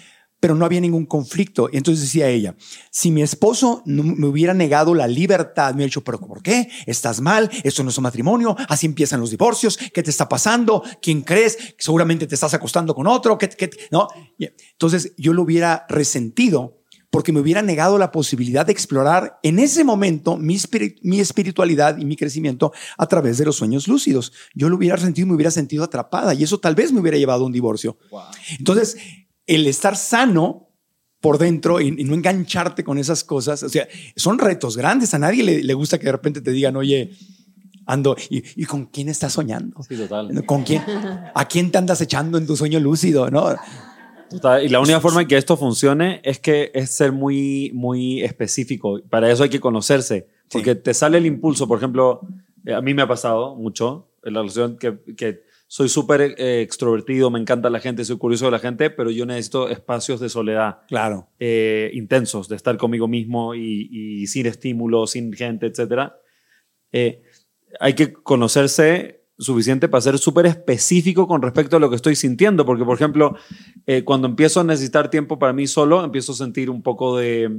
pero no había ningún conflicto. Y entonces decía ella, si mi esposo no me hubiera negado la libertad, me hubiera dicho, pero ¿por qué? ¿Estás mal? Esto no es un matrimonio, así empiezan los divorcios, ¿qué te está pasando? ¿Quién crees? Seguramente te estás acostando con otro, ¿qué, qué? no Entonces yo lo hubiera resentido porque me hubiera negado la posibilidad de explorar en ese momento mi, mi espiritualidad y mi crecimiento a través de los sueños lúcidos. Yo lo hubiera sentido y me hubiera sentido atrapada y eso tal vez me hubiera llevado a un divorcio. Entonces, el estar sano por dentro y, no engancharte con esas cosas, o sea, son retos grandes. A nadie le, gusta que de repente te digan, oye, ando, ¿y, con quién estás soñando? Sí, total. ¿Con quién? ¿A quién te andas echando en tu sueño lúcido? ¿No? Y la única forma en que esto funcione es que es ser muy, muy específico. Para eso hay que conocerse. Porque te sale el impulso, por ejemplo, eh, a mí me ha pasado mucho en la relación que, que soy súper eh, extrovertido, me encanta la gente, soy curioso de la gente, pero yo necesito espacios de soledad. Claro. Eh, intensos, de estar conmigo mismo y, y sin estímulo, sin gente, etc. hay que conocerse suficiente para ser súper específico con respecto a lo que estoy sintiendo, porque por ejemplo, eh, cuando empiezo a necesitar tiempo para mí solo, empiezo a sentir un poco de,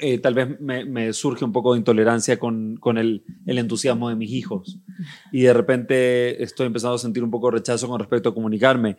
eh, tal vez me, surge un poco de intolerancia con, con el, el, entusiasmo de mis hijos y de repente estoy empezando a sentir un poco de rechazo con respecto a comunicarme.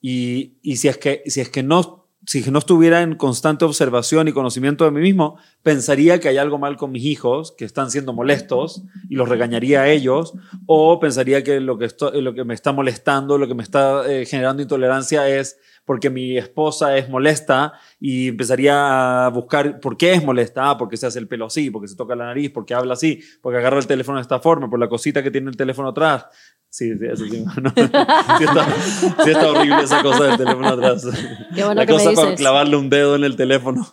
Y, y si, es que, si es que no si no estuviera en constante observación y conocimiento de mí mismo, pensaría que hay algo mal con mis hijos, que están siendo molestos y los regañaría a ellos, o pensaría que lo que, lo que me está molestando, lo que me está eh, generando intolerancia es porque mi esposa es molesta y empezaría a buscar por qué es molesta, ah, porque se hace el pelo así, porque se toca la nariz, porque habla así, porque agarra el teléfono de esta forma, por la cosita que tiene el teléfono atrás. Sí, sí, así sí. sí, está, horrible esa cosa del teléfono atrás. Qué bueno la que cosa me para clavarle un dedo en el teléfono.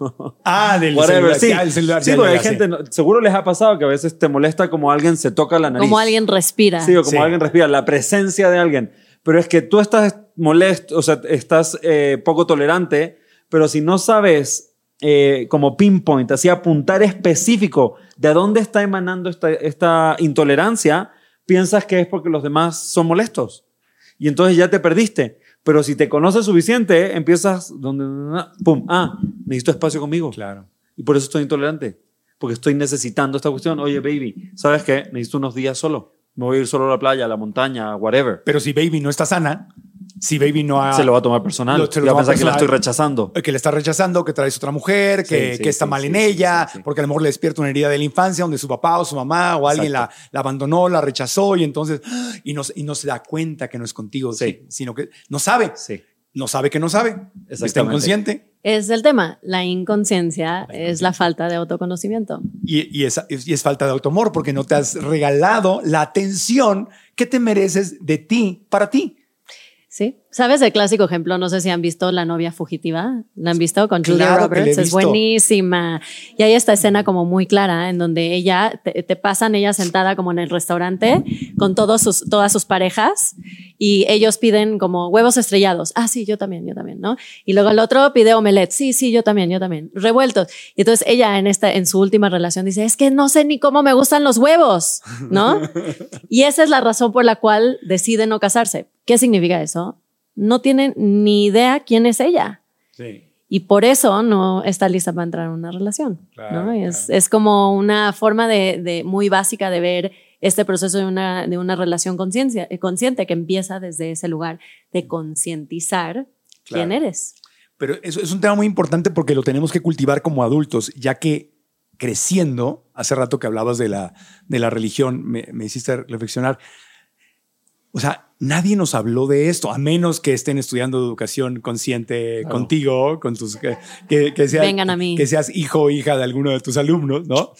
Ah, del Whatever. celular. Sí, celular, sí porque hay gente, seguro les ha pasado que a veces te molesta como alguien se toca la nariz. Como alguien respira. Sí, o como alguien respira, la presencia de alguien. Pero es que tú estás molesto, o sea, estás eh, poco tolerante, pero si no sabes eh, como pinpoint, así apuntar específico de dónde está emanando esta, esta intolerancia, piensas que es porque los demás son molestos. Y entonces ya te perdiste. Pero si te conoces suficiente, empiezas donde, pum, ah, necesito espacio conmigo. Claro. Y por eso estoy intolerante. Porque estoy necesitando esta cuestión. Oye, baby, ¿sabes qué? Necesito unos días solo. Me voy a ir solo a la playa, a la montaña, whatever. Pero si baby no está sana, si Baby no ha... Se lo va a tomar personal. Lo, se lo va a pensar que la estoy rechazando. Que le está rechazando, que traes otra mujer, que, que está mal en ella, porque a lo mejor le despierta una herida de la infancia donde su papá o su mamá o alguien la, la, abandonó, la rechazó y entonces... Y no, y no se da cuenta que no es contigo, sino que no sabe. No sabe que no sabe. Está inconsciente. Es el tema. La inconsciencia es la falta de autoconocimiento. Y, y, es, y es falta de automor porque no te has regalado la atención que te mereces de ti para ti. Sí. ¿Sabes el clásico ejemplo? No sé si han visto La novia fugitiva. ¿La han visto con Julia Roberts? Es buenísima. Y hay esta escena como muy clara en donde ella, te, pasan ella sentada como en el restaurante con todos sus, todas sus parejas y ellos piden como huevos estrellados. Ah, sí, yo también, yo también, ¿no? Y luego el otro pide omelette. Sí, sí, yo también, yo también. Revueltos. Y entonces ella en, esta, en su última relación dice, es que no sé ni cómo me gustan los huevos, ¿no? y esa es la razón por la cual decide no casarse. ¿Qué significa eso? No tiene ni idea quién es ella. Y por eso no está lista para entrar en una relación. es, como una forma de, muy básica de ver este proceso de una, de una relación eh, consciente que empieza desde ese lugar de concientizar quién eres. Pero eso es un tema muy importante porque lo tenemos que cultivar como adultos, ya que creciendo, hace rato que hablabas de la, de la religión, me, me hiciste reflexionar, o sea, nadie nos habló de esto, a menos que estén estudiando educación consciente contigo, con tus que, que, seas, Vengan a mí. que seas hijo o hija de alguno de tus alumnos, ¿no?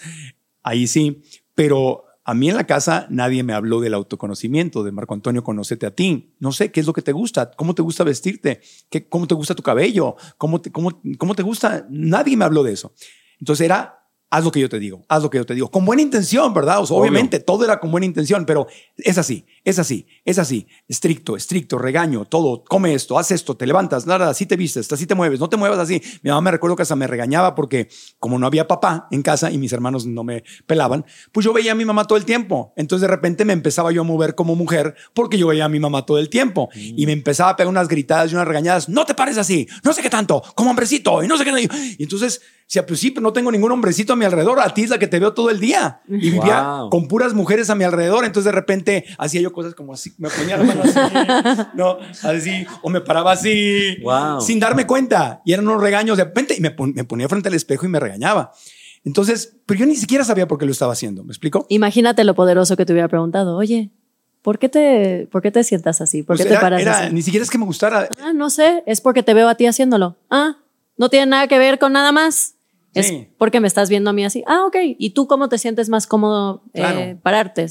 Ahí sí, pero a mí en la casa nadie me habló del autoconocimiento, de Marco Antonio, conócete a ti. No sé qué es lo que te gusta, cómo te gusta vestirte, ¿Qué, cómo te gusta tu cabello, cómo te, cómo, cómo te gusta. Nadie me habló de eso. Entonces era haz lo que yo te digo, haz lo que yo te digo. Con buena intención, ¿verdad? obviamente todo era con buena intención, pero es así, es así, es así. Estricto, estricto, regaño, todo. Come esto, haz esto, te levantas, nada, así te vistes, así te mueves, no te muevas así. Mi mamá me recuerdo que hasta me regañaba porque como no había papá en casa y mis hermanos no me pelaban, pues yo veía a mi mamá todo el tiempo. Entonces de repente me empezaba yo a mover como mujer porque yo veía a mi mamá todo el tiempo y me empezaba a pegar unas gritadas y unas regañadas. No te pares así, no sé qué tanto, como hombrecito y no sé qué. Y entonces si pues sí, pero no tengo ningún hombrecito a mi alrededor, a ti es la que te veo todo el día. Y vivía con puras mujeres a mi alrededor. Entonces de repente hacía yo cosas como así, me ponía la mano así, no, así, o me paraba así, sin darme cuenta. Y eran unos regaños de repente y me, ponía frente al espejo y me regañaba. Entonces, pero yo ni siquiera sabía por qué lo estaba haciendo. ¿Me explico? Imagínate lo poderoso que te hubiera preguntado. Oye, ¿por qué te, por qué te sientas así? ¿Por qué pues te paras así? Ni siquiera es que me gustara. Ah, no sé. Es porque te veo a ti haciéndolo. Ah, no tiene nada que ver con nada más. Es porque me estás viendo a mí así. Ah, ok. ¿Y tú cómo te sientes más cómodo eh, pararte,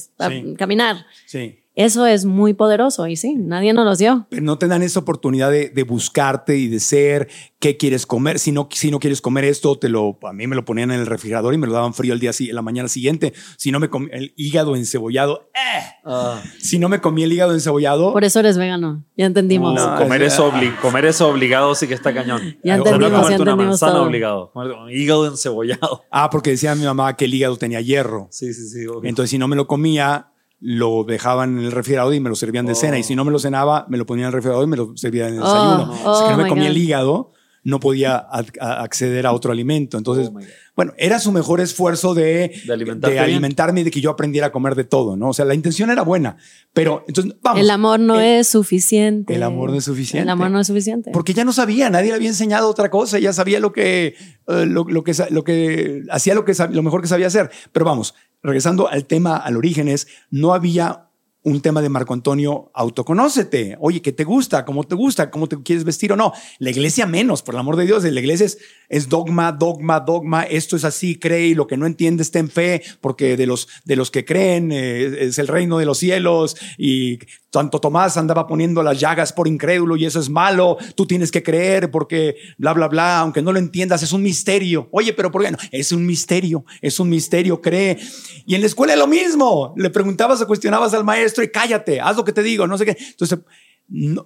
caminar? Sí. Eso es muy poderoso y sí, nadie nos los dio. Pero no te dan esa oportunidad de, buscarte y de ser qué quieres comer. Si no, si no quieres comer esto, te lo, a mí me lo ponían en el refrigerador y me lo daban frío el día, la mañana siguiente. Si no me comí el hígado encebollado, eh. ah. si no me comí el hígado encebollado. Por eso eres vegano, ya entendimos. comer, es comer es obligado, sí que está cañón. Ya entendimos, no ya una manzana obligado. Hígado encebollado. Ah, porque decía mi mamá que el hígado tenía hierro. Sí, sí, sí. Entonces, si no me lo comía, lo dejaban en el refrigerador y me lo servían de cena. Y si no me lo cenaba, me lo ponían en el refrigerador y me lo servían en el desayuno. Oh, si no me oh comía el hígado, no podía acceder a otro alimento. Entonces, oh bueno, era su mejor esfuerzo de, de, alimentarme y de que yo aprendiera a comer de todo, ¿no? O sea, la intención era buena, pero entonces, vamos. El amor no es suficiente. El amor no es suficiente. El amor no es suficiente. Porque ya no sabía, nadie le había enseñado otra cosa, ya sabía lo que, eh, lo, que, lo que hacía lo, que, lo mejor que sabía hacer. Pero vamos, regresando al tema, al origen, es, no había un tema de Marco Antonio, autoconócete. Oye, ¿qué te gusta? ¿Cómo te gusta? ¿Cómo te quieres vestir o no? La iglesia menos, por el amor de Dios. La iglesia es, es dogma, dogma, dogma. Esto es así, cree y lo que no entiendes ten fe, porque de los, de los que creen eh, es el reino de los cielos y tanto Tomás andaba poniendo las llagas por incrédulo y eso es malo. Tú tienes que creer porque bla, bla, bla, aunque no lo entiendas, es un misterio. Oye, pero ¿por qué no? Es un misterio, es un misterio, cree. Y en la escuela es lo mismo. Le preguntabas o cuestionabas al maestro y cállate, haz lo que te digo, no sé qué. Entonces,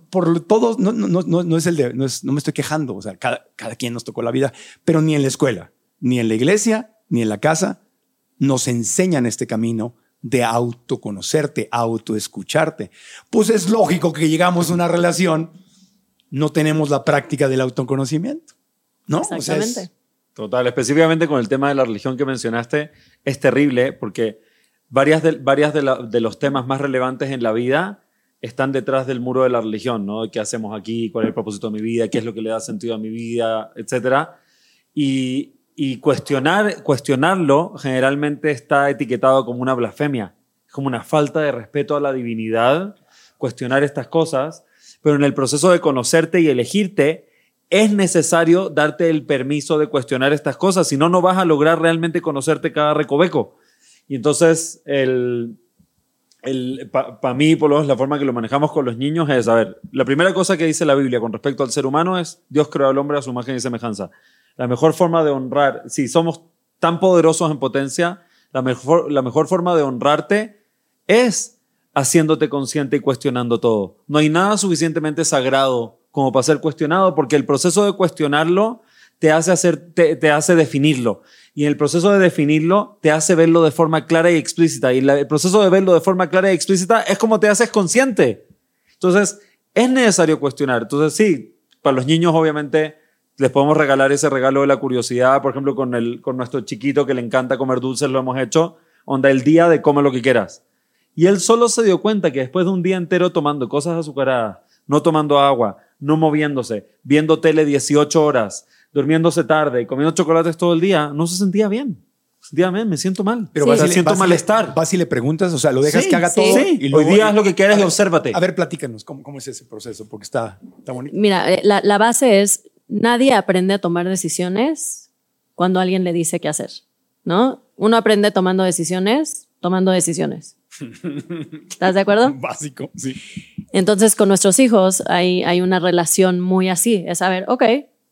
por todos, no, no, no, no, es el de, no, es, no me estoy quejando, o sea, cada, cada quien nos tocó la vida, pero ni en la escuela, ni en la iglesia, ni en la casa, nos enseñan este camino de autoconocerte, autoescucharte. Pues es lógico que llegamos a una relación, no tenemos la práctica del autoconocimiento, ¿no? Exactamente. total, específicamente con el tema de la religión que mencionaste, es terrible porque varias de, varias de, los temas más relevantes en la vida están detrás del muro de la religión, ¿no? ¿Qué hacemos aquí? ¿Cuál es el propósito de mi vida? ¿Qué es lo que le da sentido a mi vida? Etcétera. Y, cuestionar, cuestionarlo generalmente está etiquetado como una blasfemia, como una falta de respeto a la divinidad, cuestionar estas cosas, pero en el proceso de conocerte y elegirte, es necesario darte el permiso de cuestionar estas cosas, si no, no vas a lograr realmente conocerte cada recoveco. Y entonces, el, el, para mí, por lo menos, la forma que lo manejamos con los niños es, a ver, la primera cosa que dice la Biblia con respecto al ser humano es, Dios creó al hombre a su imagen y semejanza. La mejor forma de honrar, si somos tan poderosos en potencia, la mejor, la mejor forma de honrarte es haciéndote consciente y cuestionando todo. No hay nada suficientemente sagrado como para ser cuestionado, porque el proceso de cuestionarlo te hace, hacer, te, te hace definirlo. Y el proceso de definirlo te hace verlo de forma clara y explícita. Y el proceso de verlo de forma clara y explícita es como te haces consciente. Entonces, es necesario cuestionar. Entonces, sí, para los niños, obviamente, les podemos regalar ese regalo de la curiosidad. Por ejemplo, con, el, con nuestro chiquito que le encanta comer dulces, lo hemos hecho. Onda el día de come lo que quieras. Y él solo se dio cuenta que después de un día entero tomando cosas azucaradas, no tomando agua, no moviéndose, viendo tele 18 horas, durmiéndose tarde, comiendo chocolates todo el día, no se sentía bien. Sentía bien, me siento mal. Pero sí. siento malestar. Vas y le preguntas, o sea, lo dejas que haga todo. Y Hoy día es lo que quieres y obsérvate. A ver, platícanos, ¿cómo, ¿cómo, es ese proceso? Porque está, está bonito. Mira, eh, la, la base es, nadie aprende a tomar decisiones cuando alguien le dice qué hacer, ¿no? Uno aprende tomando decisiones, tomando decisiones. ¿Estás de acuerdo? Básico, sí. Entonces, con nuestros hijos hay, hay una relación muy así. Es saber, ok,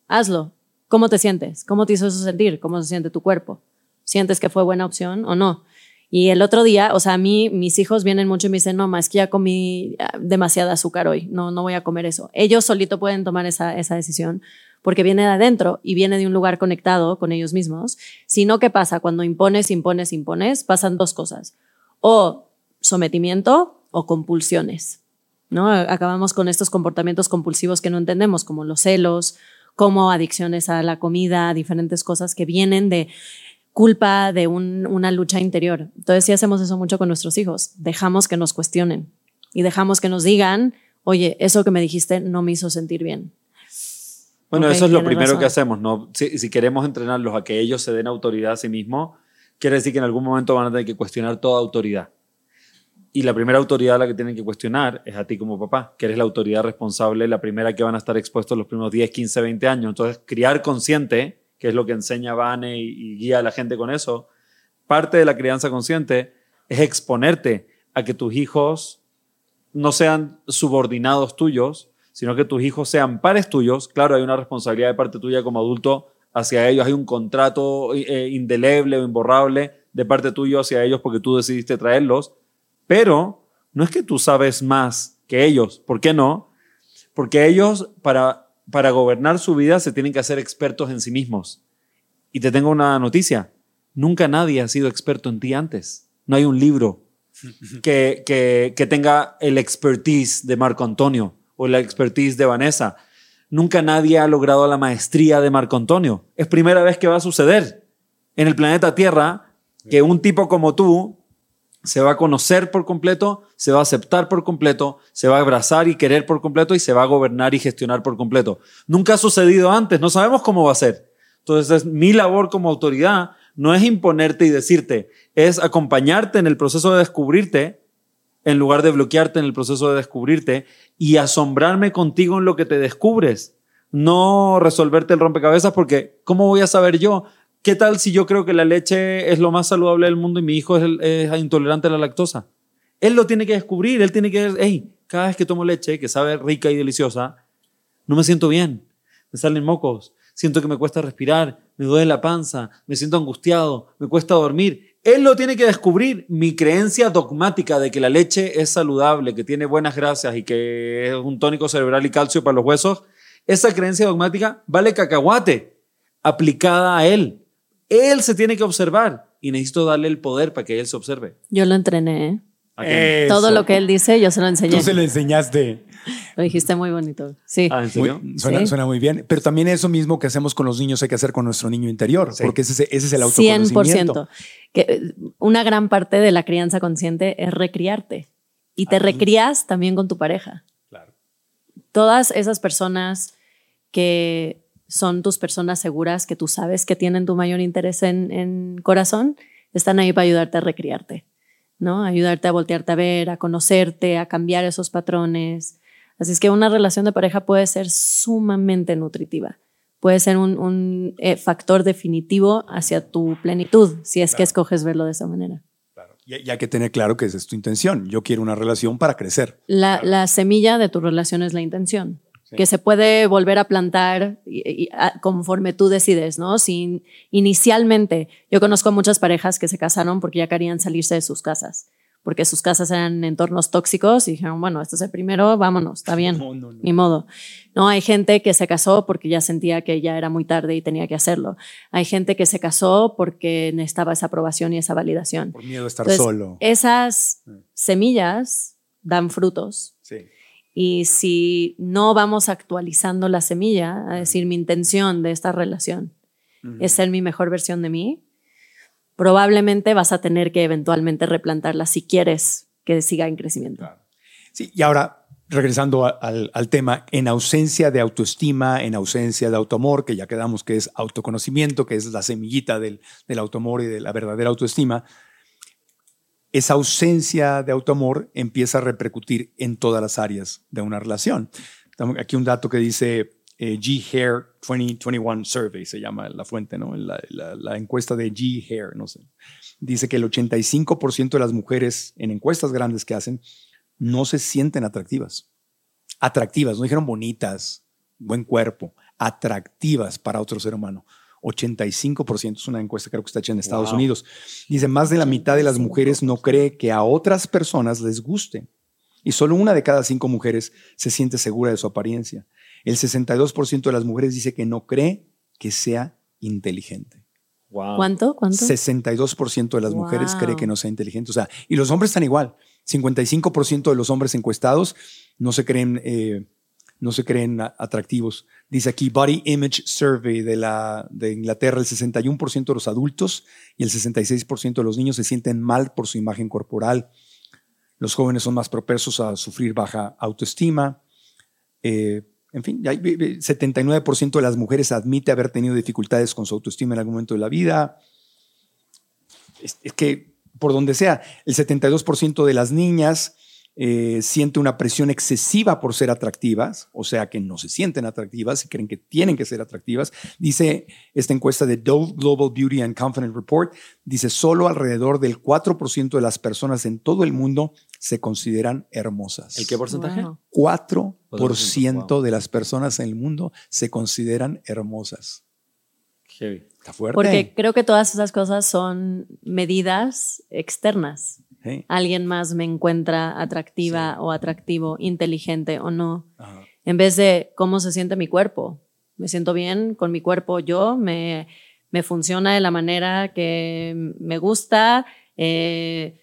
hazlo. ¿Cómo te sientes? ¿Cómo te hizo eso sentir? ¿Cómo se siente tu cuerpo? ¿Sientes que fue buena opción o no? Y el otro día, o sea, a mí, mis hijos vienen mucho y me dicen, no, más que ya comí ah, demasiada azúcar hoy, no, no voy a comer eso. Ellos solito pueden tomar esa, esa decisión porque viene de adentro y viene de un lugar conectado con ellos mismos. Sino, ¿qué pasa? Cuando impones, impones, impones, pasan dos cosas. O sometimiento o compulsiones. ¿no? Acabamos con estos comportamientos compulsivos que no entendemos, como los celos, como adicciones a la comida, diferentes cosas que vienen de culpa, de una lucha interior. Entonces sí hacemos eso mucho con nuestros hijos. Dejamos que nos cuestionen y dejamos que nos digan, oye, eso que me dijiste no me hizo sentir bien. Bueno, eso es lo primero que hacemos, ¿no? Si, si, queremos entrenarlos a que ellos se den autoridad a sí mismos, quiere decir que en algún momento van a tener que cuestionar toda autoridad. Y la primera autoridad a la que tienen que cuestionar es a ti como papá, que eres la autoridad responsable, la primera que van a estar expuestos los primeros 10, 15, 20 años. Entonces, criar consciente, que es lo que enseña Vane y, guía a la gente con eso, parte de la crianza consciente es exponerte a que tus hijos no sean subordinados tuyos, sino que tus hijos sean pares tuyos. Claro, hay una responsabilidad de parte tuya como adulto hacia ellos, hay un contrato eh, indeleble o imborrable de parte tuyo hacia ellos porque tú decidiste traerlos, pero no es que tú sabes más que ellos. ¿Por qué no? Porque ellos, para, para gobernar su vida, se tienen que hacer expertos en sí mismos. Y te tengo una noticia. Nunca nadie ha sido experto en ti antes. No hay un libro que, que, que tenga el expertise de Marco Antonio o la expertise de Vanessa. Nunca nadie ha logrado la maestría de Marco Antonio. Es primera vez que va a suceder en el planeta Tierra que un tipo como tú se va a conocer por completo, se va a aceptar por completo, se va a abrazar y querer por completo y se va a gobernar y gestionar por completo. Nunca ha sucedido antes, no sabemos cómo va a ser. Entonces, mi labor como autoridad no es imponerte y decirte, es acompañarte en el proceso de descubrirte en lugar de bloquearte en el proceso de descubrirte y asombrarme contigo en lo que te descubres. No resolverte el rompecabezas porque ¿cómo voy a saber yo? ¿Qué tal si yo creo que la leche es lo más saludable del mundo y mi hijo es, intolerante a la lactosa? Él lo tiene que descubrir, él tiene que, hey, cada vez que tomo leche, que sabe rica y deliciosa, no me siento bien, me salen mocos, siento que me cuesta respirar, me duele la panza, me siento angustiado, me cuesta dormir. Él lo tiene que descubrir. Mi creencia dogmática de que la leche es saludable, que tiene buenas grasas y que es un tónico cerebral y calcio para los huesos, esa creencia dogmática vale cacahuate aplicada a él. Él se tiene que observar y necesito darle el poder para que él se observe. Yo lo entrené. ¿eh? Todo lo que él dice, yo se lo enseñé. Tú se lo enseñaste. Lo dijiste muy bonito. Sí. Ah, ¿en serio? suena, muy bien. Pero también eso mismo que hacemos con los niños hay que hacer con nuestro niño interior, porque ese, ese, es el autoconocimiento. 100%. Que eh, una gran parte de la crianza consciente es recriarte. Y te ah, recrías también con tu pareja. Claro. Todas esas personas que son tus personas seguras que tú sabes que tienen tu mayor interés en, corazón, están ahí para ayudarte a recriarte, ¿no? Ayudarte a voltearte a ver, a conocerte, a cambiar esos patrones. Así es que una relación de pareja puede ser sumamente nutritiva. Puede ser un, eh, factor definitivo hacia tu plenitud, si es que escoges verlo de esa manera. Claro. Y, hay que tener claro que esa es tu intención. Yo quiero una relación para crecer. la semilla de tu relación es la intención que se puede volver a plantar conforme tú decides, ¿no? Sin, inicialmente, yo conozco muchas parejas que se casaron porque ya querían salirse de sus casas, porque sus casas eran entornos tóxicos y dijeron, bueno, este es el primero, vámonos, está bien, ni modo. No, hay gente que se casó porque ya sentía que ya era muy tarde y tenía que hacerlo. Hay gente que se casó porque necesitaba esa aprobación y esa validación. Por miedo a estar solo. Esas semillas dan frutos. Sí y si no vamos actualizando la semilla, a decir, mi intención de esta relación es ser mi mejor versión de mí, probablemente vas a tener que eventualmente replantarla si quieres que siga en crecimiento. Sí, y ahora, regresando al, tema, en ausencia de autoestima, en ausencia de autoamor, que ya quedamos que es autoconocimiento, que es la semillita del, del autoamor y de la verdadera autoestima, esa ausencia de autoamor empieza a repercutir en todas las áreas de una relación. Aquí un dato que dice eh, G Hair 2021 Survey, se llama la fuente, ¿no? La, encuesta de G Hair, no sé. Dice que el 85% de las mujeres en encuestas grandes que hacen no se sienten atractivas. Atractivas, no dijeron bonitas, buen cuerpo, atractivas para otro ser humano. 85%, es una encuesta creo que está hecha en Estados Unidos. Dice, más de la mitad de las mujeres no cree que a otras personas les guste. Y solo una de cada cinco mujeres se siente segura de su apariencia. El 62% de las mujeres dice que no cree que sea inteligente. ¿Cuánto? ¿Cuánto? 62% de las mujeres cree que no sea inteligente. O sea, y los hombres están igual. 55% de los hombres encuestados no se creen eh, no se creen atractivos. Dice aquí Body Image Survey de, la, de Inglaterra, el 61% de los adultos y el 66% de los niños se sienten mal por su imagen corporal. Los jóvenes son más propensos a sufrir baja autoestima. Eh, en fin, 79% de las mujeres admite haber tenido dificultades con su autoestima en algún momento de la vida. es que por donde sea, el 72% de las niñas eh, siente una presión excesiva por ser atractivas, o sea que no se sienten atractivas y creen que tienen que ser atractivas. Dice esta encuesta de Dove Global Beauty and Confidence Report, dice solo alrededor del 4% de las personas en todo el mundo se consideran hermosas. ¿El qué porcentaje? 4% de las personas en el mundo se consideran hermosas. Está fuerte. Porque creo que todas esas cosas son medidas externas. Alguien más me encuentra atractiva o atractivo, inteligente o no. En vez de cómo se siente mi cuerpo. Me siento bien con mi cuerpo yo, me, me funciona de la manera que me gusta, eh,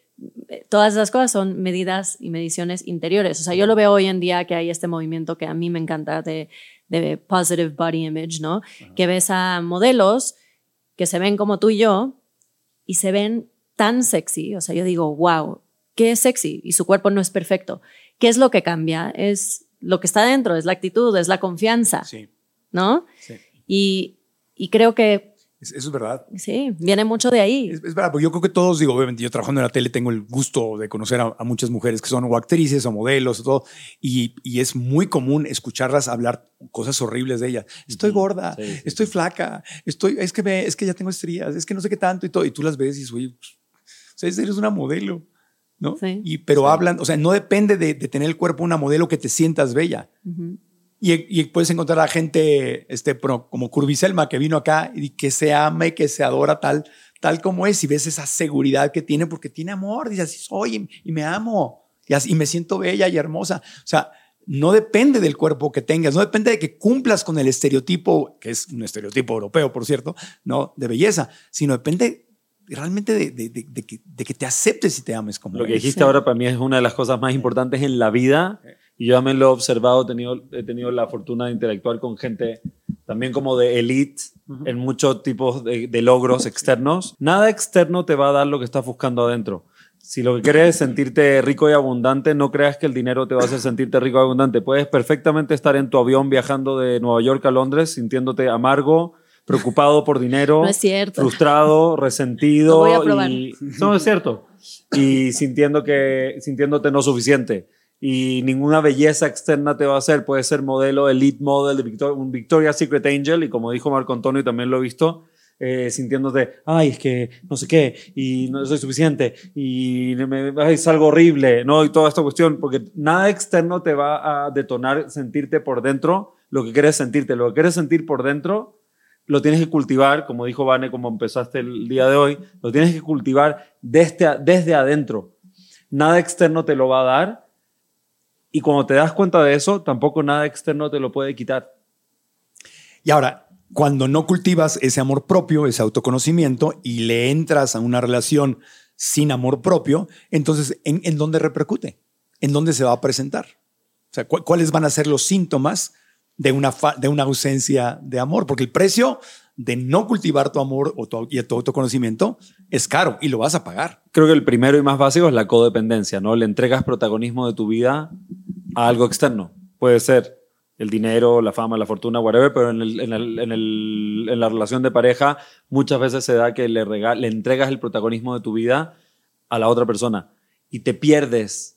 todas esas cosas son medidas y mediciones interiores. O sea, yo lo veo hoy en día que hay este movimiento que a mí me encanta de, de positive body image, ¿no? Que ves a modelos que se ven como tú y yo y se ven tan sexy. O sea, yo digo, wow, qué sexy y su cuerpo no es perfecto. ¿Qué es lo que cambia? Es lo que está dentro, es la actitud, es la confianza. Sí. ¿No? Sí. Y, y creo que eso es verdad. Sí, viene mucho de ahí. Es, verdad, porque yo creo que todos, digo, obviamente yo trabajando en la tele tengo el gusto de conocer a, muchas mujeres que son o actrices o modelos o todo, y, y, es muy común escucharlas hablar cosas horribles de ellas. Estoy gorda, estoy flaca, estoy, es que ve, es que ya tengo estrías, es que no sé qué tanto y todo, y tú las ves y dices, oye, pues, sea, eres una modelo. ¿no? Sí. Y, pero hablan, o sea, no depende de, tener el cuerpo una modelo que te sientas bella. y, puedes encontrar a gente este, como Curviselma que vino acá y que se ama y que se adora tal, tal como es y ves esa seguridad que tiene porque tiene amor. Dice así soy y, me amo y, así, y me siento bella y hermosa. O sea, no depende del cuerpo que tengas, no depende de que cumplas con el estereotipo, que es un estereotipo europeo, por cierto, no de belleza, sino depende realmente de, de, de, que, de, que, te aceptes y te ames como Lo que dijiste ahora para mí es una de las cosas más importantes en la vida y yo también lo he observado, he tenido, he tenido la fortuna de interactuar con gente también como de elite en muchos tipos de, logros externos. Nada externo te va a dar lo que estás buscando adentro. Si lo que quieres es sentirte rico y abundante, no creas que el dinero te va a hacer sentirte rico y abundante. Puedes perfectamente estar en tu avión viajando de Nueva York a Londres sintiéndote amargo, preocupado por dinero, frustrado, resentido. voy a probar. no es cierto. Y sintiendo que, sintiéndote no suficiente. Y ninguna belleza externa te va a hacer. Puedes ser modelo, elite model, de un Victoria's Secret Angel. Y como dijo Marco Antonio, también lo he visto, eh, sintiéndote, ay, es que no sé qué, y no soy suficiente, y me, es algo horrible, ¿no? Y toda esta cuestión, porque nada externo te va a detonar sentirte por dentro lo que quieres sentirte. Lo que quieres sentir por dentro lo tienes que cultivar, como dijo Vane, como empezaste el día de hoy, lo tienes que cultivar desde, desde adentro. Nada externo te lo va a dar y cuando te das cuenta de eso, tampoco nada externo te lo puede quitar. Y ahora, cuando no cultivas ese amor propio, ese autoconocimiento y le entras a una relación sin amor propio, entonces, ¿en, dónde repercute? ¿En dónde se va a presentar? O sea, ¿cuáles van a ser los síntomas de una, de una ausencia de amor, porque el precio de no cultivar tu amor o tu, y tu autoconocimiento es caro y lo vas a pagar. Creo que el primero y más básico es la codependencia, ¿no? Le entregas protagonismo de tu vida a algo externo. Puede ser el dinero, la fama, la fortuna, whatever, pero en, el, en, el, en, la relación de pareja muchas veces se da que le, le entregas el protagonismo de tu vida a la otra persona y te pierdes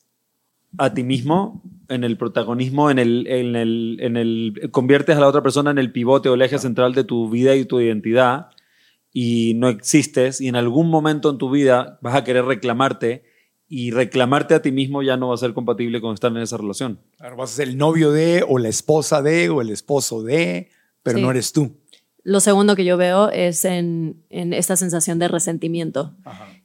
a ti mismo en el protagonismo, en el, en el, en el, conviertes a la otra persona en el pivote o el eje central de tu vida y tu identidad y no existes y en algún momento en tu vida vas a querer reclamarte y reclamarte a ti mismo ya no va a ser compatible con estar en esa relación. Claro, vas a ser el novio de o la esposa de o el esposo de, pero no eres tú. Lo segundo que yo veo es en, en esta sensación de resentimiento,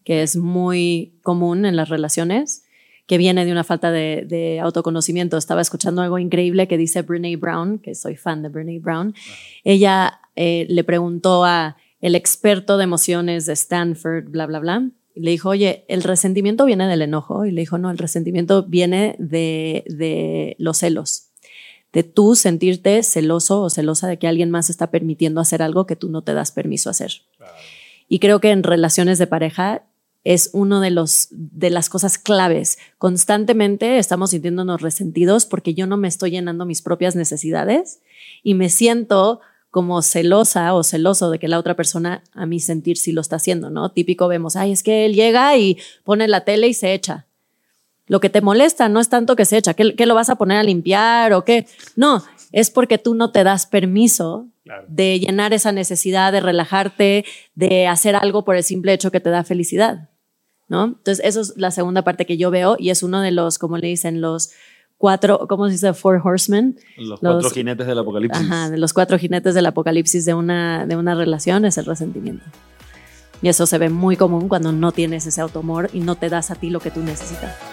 que es muy común en las relaciones que viene de una falta de, autoconocimiento. Estaba escuchando algo increíble que dice Brene Brown, que soy fan de Brene Brown. Ella eh, le preguntó a el experto de emociones de Stanford, bla, bla, bla, y le dijo, oye, ¿el resentimiento viene del enojo? Y le dijo, no, el resentimiento viene de, de los celos, de tú sentirte celoso o celosa de que alguien más está permitiendo hacer algo que tú no te das permiso a hacer. Y creo que en relaciones de pareja es uno de los de las cosas claves. Constantemente estamos sintiéndonos resentidos porque yo no me estoy llenando mis propias necesidades y me siento como celosa o celoso de que la otra persona a mí sentir si lo está haciendo, ¿no? Típico vemos, ay, es que él llega y pone la tele y se echa. Lo que te molesta no es tanto que se echa, que, lo vas a poner a limpiar o qué. No, es porque tú no te das permiso de llenar esa necesidad, de relajarte, de hacer algo por el simple hecho que te da felicidad. Entonces, eso es la segunda parte que yo veo y es uno de los, como le dicen, los cuatro, ¿cómo se dice? Four horsemen. Los, cuatro jinetes del apocalipsis. Ajá, de los cuatro jinetes del apocalipsis de una, de una relación es el resentimiento. Y eso se ve muy común cuando no tienes ese automor y no te das a ti lo que tú necesitas.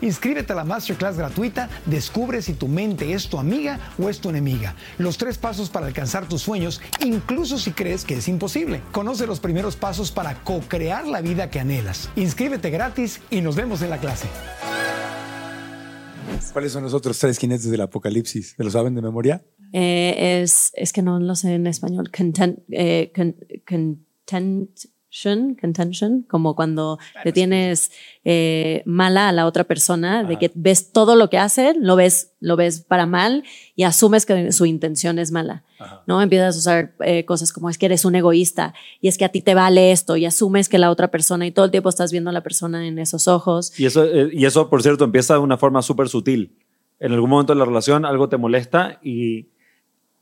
Inscríbete a la masterclass gratuita, descubre si tu mente es tu amiga o es tu enemiga. Los tres pasos para alcanzar tus sueños, incluso si crees que es imposible. Conoce los primeros pasos para co-crear la vida que anhelas. Inscríbete gratis y nos vemos en la clase. ¿Cuáles son los otros tres jinetes del apocalipsis? ¿Me lo saben de memoria? Eh, es, es que no lo sé en español. Content, eh, content contention, como cuando te tienes eh, mala a la otra persona, de que ves todo lo que hace, lo ves, lo ves para mal y asumes que su intención es mala, ¿no? Empiezas a usar eh, cosas como es que eres un egoísta y es que a ti te vale esto y asumes que la otra persona y todo el tiempo estás viendo a la persona en esos ojos. Y eso, eh, y eso por cierto, empieza de una forma súper sutil. En algún momento de la relación algo te molesta y,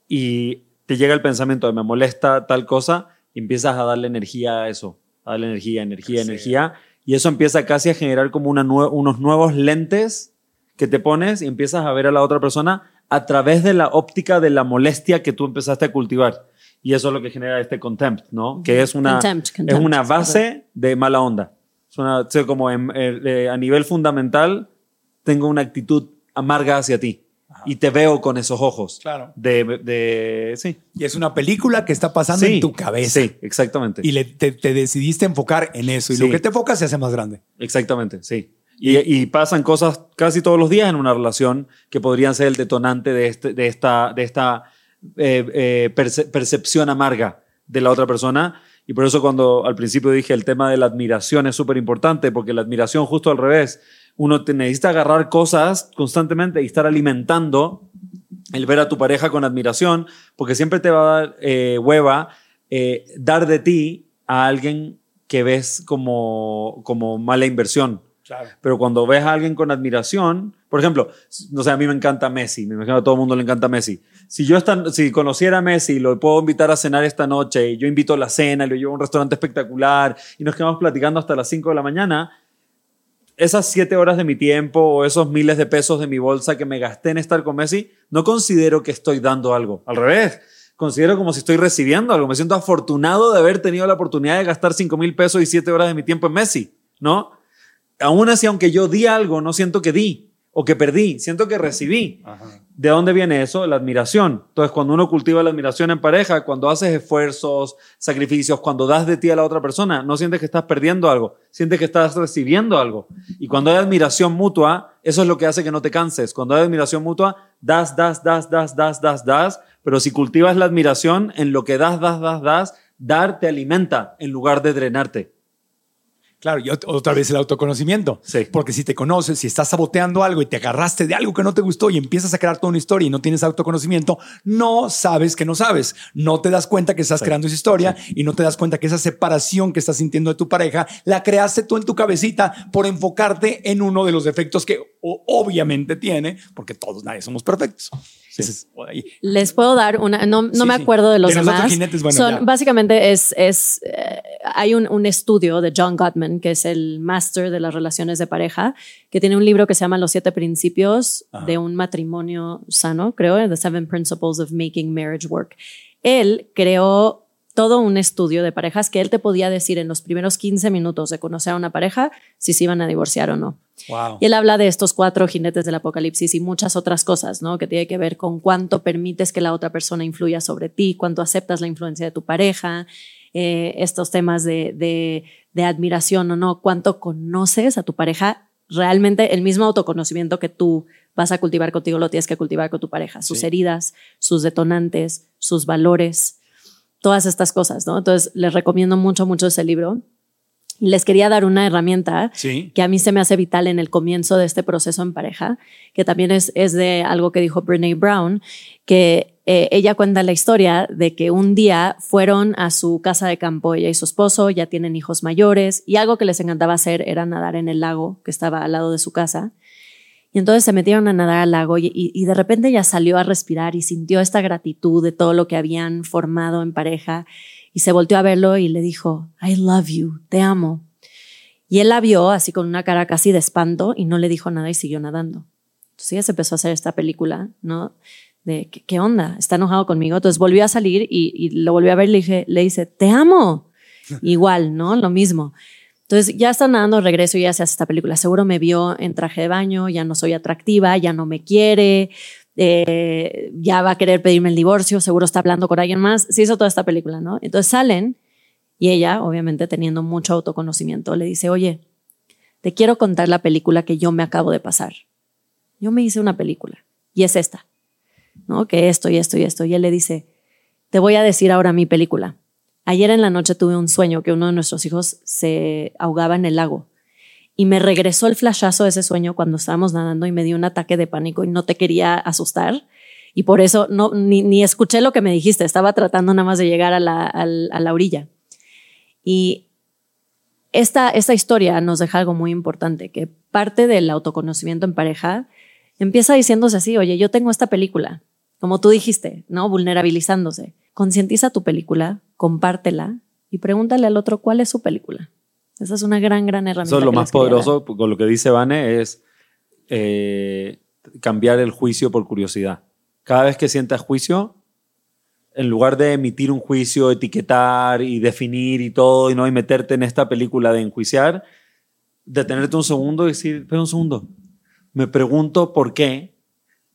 y te llega el pensamiento de me molesta tal cosa y empiezas a darle energía a eso, a darle energía, energía, energía, y eso empieza casi a generar como una unos nuevos lentes que te pones y empiezas a ver a la otra persona a través de la óptica de la molestia que tú empezaste a cultivar. Y eso es lo que genera este contempt, ¿no? Que es una, es una base de mala onda. Es una, como eh, a nivel fundamental, tengo una actitud amarga hacia ti y te veo con esos ojos. Claro. De, de, sí. Y es una película que está pasando en tu cabeza. Sí, exactamente. Y le, te, decidiste enfocar en eso. Y lo que te enfocas se hace más grande. Exactamente, sí. Y, y, pasan cosas casi todos los días en una relación que podrían ser el detonante de, este, de esta, de esta eh, eh, percepción amarga de la otra persona. Y por eso cuando al principio dije el tema de la admiración es súper importante, porque la admiración justo al revés uno te necesita agarrar cosas constantemente y estar alimentando el ver a tu pareja con admiración, porque siempre te va a dar eh, hueva eh, dar de ti a alguien que ves como, como mala inversión. Pero cuando ves a alguien con admiración, por ejemplo, no sé, a mí me encanta Messi, me imagino a todo el mundo le encanta Messi. Si yo si conociera a Messi, lo puedo invitar a cenar esta noche, y yo invito a la cena, lo llevo a un restaurante espectacular, y nos quedamos platicando hasta las 5 de la mañana, esas siete horas de mi tiempo o esos miles de pesos de mi bolsa que me gasté en estar con Messi, no considero que estoy dando algo. Al revés, considero como si estoy recibiendo algo. Me siento afortunado de haber tenido la oportunidad de gastar cinco mil pesos y siete horas de mi tiempo en Messi, ¿no? Aún así, aunque yo di algo, no siento que di o que perdí, siento que recibí. ¿De dónde viene eso? La admiración. Entonces, cuando uno cultiva la admiración en pareja, cuando haces esfuerzos, sacrificios, cuando das de ti a la otra persona, no sientes que estás perdiendo algo, sientes que estás recibiendo algo. Y cuando hay admiración mutua, eso es lo que hace que no te canses. Cuando hay admiración mutua, das, das, das, das, das, das, das. Pero si cultivas la admiración en lo que das, das, das, das, dar te alimenta en lugar de drenarte. Claro, y otra vez el autoconocimiento. Sí. Porque si te conoces, si estás saboteando algo y te agarraste de algo que no te gustó y empiezas a crear toda una historia y no tienes autoconocimiento, no sabes que no sabes. No te das cuenta que estás creando esa historia y no te das cuenta que esa separación que estás sintiendo de tu pareja la creaste tú en tu cabecita por enfocarte en uno de los defectos que obviamente tiene, porque todos nadie somos perfectos. Les puedo dar una, no, no me acuerdo de los demás. Son, básicamente es, es eh, hay un, un, estudio de John Gottman, que es el máster de las relaciones de pareja, que tiene un libro que se llama Los siete principios de un matrimonio sano, creo, The Seven Principles of Making Marriage Work. Él creó todo un estudio de parejas que él te podía decir en los primeros 15 minutos de conocer a una pareja si se iban a divorciar o no. Y él habla de estos cuatro jinetes del apocalipsis y muchas otras cosas, ¿no? Que tiene que ver con cuánto permites que la otra persona influya sobre ti, cuánto aceptas la influencia de tu pareja, eh, estos temas de, de admiración o no, cuánto conoces a tu pareja. Realmente el mismo autoconocimiento que tú vas a cultivar contigo lo tienes que cultivar con tu pareja, sus heridas, sus detonantes, sus valores todas estas cosas, ¿no? Entonces, les recomiendo mucho, mucho ese libro. Les quería dar una herramienta que a mí se me hace vital en el comienzo de este proceso en pareja, que también es, es de algo que dijo Brene Brown, que eh, ella cuenta la historia de que un día fueron a su casa de campo, ella y su esposo, ya tienen hijos mayores, y algo que les encantaba hacer era nadar en el lago que estaba al lado de su casa. Y entonces se metieron a nadar al lago y, de repente ella salió a respirar y sintió esta gratitud de todo lo que habían formado en pareja y se volteó a verlo y le dijo, I love you, te amo. Y él la vio así con una cara casi de espanto y no le dijo nada y siguió nadando. Entonces ella se empezó a hacer esta película, ¿no? De ¿qué, onda? Está enojado conmigo. Entonces volvió a salir y, lo volvió a ver y le, dije, le dice, te amo. Igual, ¿no? Lo mismo. Entonces ya está nadando regreso y ya se hace esta película. Seguro me vio en traje de baño, ya no soy atractiva, ya no me quiere, eh, ya va a querer pedirme el divorcio, seguro está hablando con alguien más. Se hizo toda esta película, ¿no? Entonces salen y ella, obviamente teniendo mucho autoconocimiento, le dice, oye, te quiero contar la película que yo me acabo de pasar. Yo me hice una película y es esta, ¿no? Que esto y esto y esto. Y él le dice, te voy a decir ahora mi película. Ayer en la noche tuve un sueño que uno de nuestros hijos se ahogaba en el lago y me regresó el flashazo de ese sueño cuando estábamos nadando y me dio un ataque de pánico y no te quería asustar. Y por eso no, ni, escuché lo que me dijiste, estaba tratando nada más de llegar a la, a la orilla. Y esta, esta historia nos deja algo muy importante, que parte del autoconocimiento en pareja empieza diciéndose así, oye, yo tengo esta película, como tú dijiste, ¿no? Vulnerabilizándose. Concientiza tu película, compártela y pregúntale al otro cuál es su película. Esa es una gran, gran herramienta. Eso es lo más poderoso, con lo que dice Vane, es eh, cambiar el juicio por curiosidad. Cada vez que sientas juicio, en lugar de emitir un juicio, etiquetar y definir y todo, y no y meterte en esta película de enjuiciar, detenerte un segundo y decir, pero un segundo, me pregunto por qué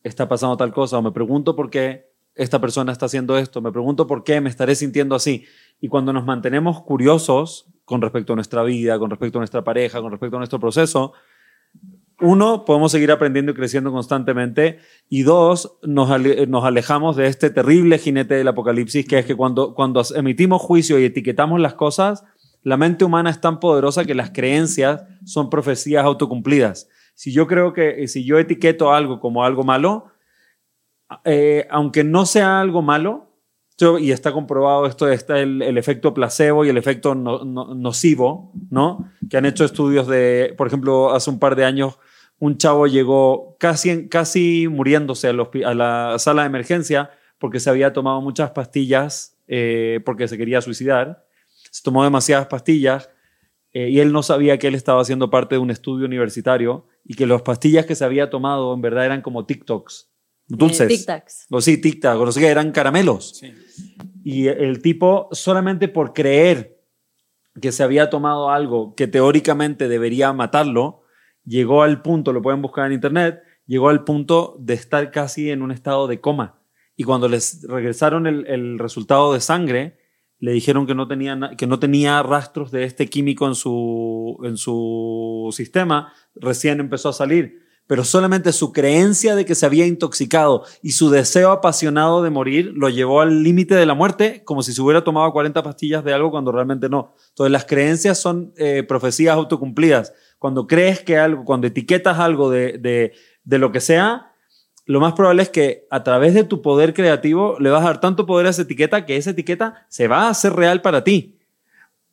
está pasando tal cosa, o me pregunto por qué esta persona está haciendo esto, me pregunto por qué me estaré sintiendo así. Y cuando nos mantenemos curiosos con respecto a nuestra vida, con respecto a nuestra pareja, con respecto a nuestro proceso, uno, podemos seguir aprendiendo y creciendo constantemente. Y dos, nos, alejamos de este terrible jinete del apocalipsis, que es que cuando, cuando emitimos juicio y etiquetamos las cosas, la mente humana es tan poderosa que las creencias son profecías autocumplidas. Si yo creo que, si yo etiqueto algo como algo malo, eh, aunque no sea algo malo, y está comprobado esto, está el, el efecto placebo y el efecto nocivo, ¿no? Que han hecho estudios de, por ejemplo, hace un par de años, un chavo llegó casi, casi muriéndose a, la sala de emergencia porque se había tomado muchas pastillas eh, porque se quería suicidar. Se tomó demasiadas pastillas eh, y él no sabía que él estaba haciendo parte de un estudio universitario y que las pastillas que se había tomado en verdad eran como TikToks dulces. tic Tacs. O sí, tic tacs, o no sé qué, eran caramelos. Y el tipo, solamente por creer que se había tomado algo que teóricamente debería matarlo, llegó al punto, lo pueden buscar en internet, llegó al punto de estar casi en un estado de coma. Y cuando les regresaron el, el resultado de sangre, le dijeron que no, tenía, que no tenía rastros de este químico en su, en su sistema, recién empezó a salir pero solamente su creencia de que se había intoxicado y su deseo apasionado de morir lo llevó al límite de la muerte, como si se hubiera tomado 40 pastillas de algo cuando realmente no. Entonces las creencias son eh, profecías autocumplidas. Cuando crees que algo, cuando etiquetas algo de, de, de lo que sea, lo más probable es que a través de tu poder creativo le vas a dar tanto poder a esa etiqueta que esa etiqueta se va a hacer real para ti.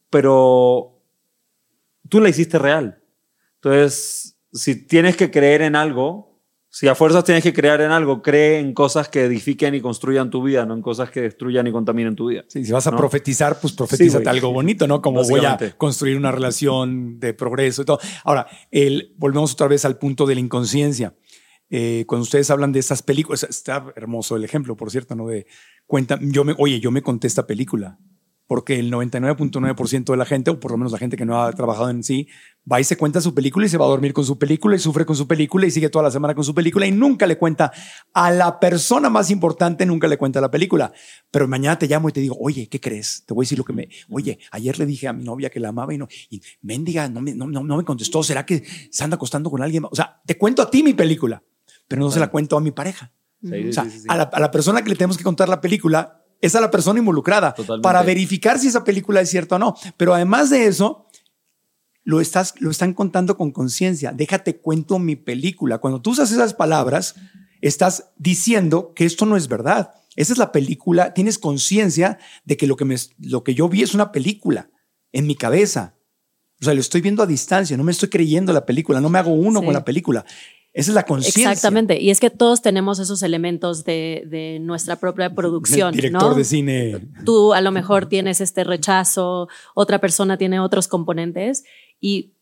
Pero tú la hiciste real. Entonces, si tienes que creer en algo, si a fuerzas tienes que creer en algo, cree en cosas que edifiquen y construyan tu vida, no en cosas que destruyan y contaminen tu vida. si vas a profetizar, pues profetízate algo bonito, ¿no? Como voy a construir una relación de progreso y todo. Ahora, el, volvemos otra vez al punto de la inconsciencia. Eh, cuando ustedes hablan de estas películas, está hermoso el ejemplo, por cierto, ¿no? De cuenta, yo me, oye, yo me conté esta película porque el 99.9% de la gente, o por lo menos la gente que no ha trabajado en sí, va y se cuenta su película y se va a dormir con su película y sufre con su película y sigue toda la semana con su película y nunca le cuenta a la persona más importante, nunca le cuenta la película. Pero mañana te llamo y te digo, oye, ¿qué crees? Te voy a decir lo que me... Oye, ayer le dije a mi novia que la amaba y no... Y mendiga, no me, no, no, me contestó. ¿Será que se anda acostando con alguien? O sea, te cuento a ti mi película, pero no se la cuento a mi pareja. o sea, a, la, a la persona que le tenemos que contar la película es a la persona involucrada para verificar si esa película es cierta o no. Pero además de eso, lo, estás, lo están contando con conciencia. Déjate cuento mi película. Cuando tú usas esas palabras, estás diciendo que esto no es verdad. Esa es la película. Tienes conciencia de que lo que, me, lo que yo vi es una película en mi cabeza. O sea, lo estoy viendo a distancia, no me estoy creyendo la película, no me hago uno con la película. Esa es la conciencia. Exactamente. Y es que todos tenemos esos elementos de, nuestra propia producción. director de cine. Tú a lo mejor tienes este rechazo, otra persona tiene otros componentes y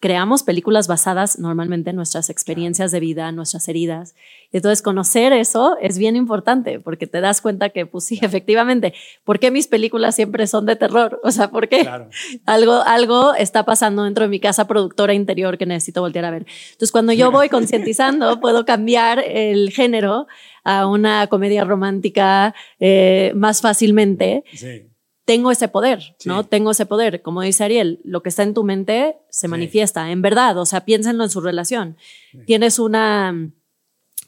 creamos películas basadas normalmente en nuestras experiencias de vida, nuestras heridas. Entonces, conocer eso es bien importante porque te das cuenta que, pues sí, efectivamente, ¿por qué mis películas siempre son de terror? O sea, ¿por qué? Algo, algo está pasando dentro de mi casa productora interior que necesito voltear a ver. Entonces, cuando yo voy concientizando, puedo cambiar el género a una comedia romántica eh, más fácilmente. Sí tengo ese poder, ¿no? Tengo ese poder. Como dice Ariel, lo que está en tu mente se manifiesta, en verdad, o sea, piénsenlo en su relación. Tienes una,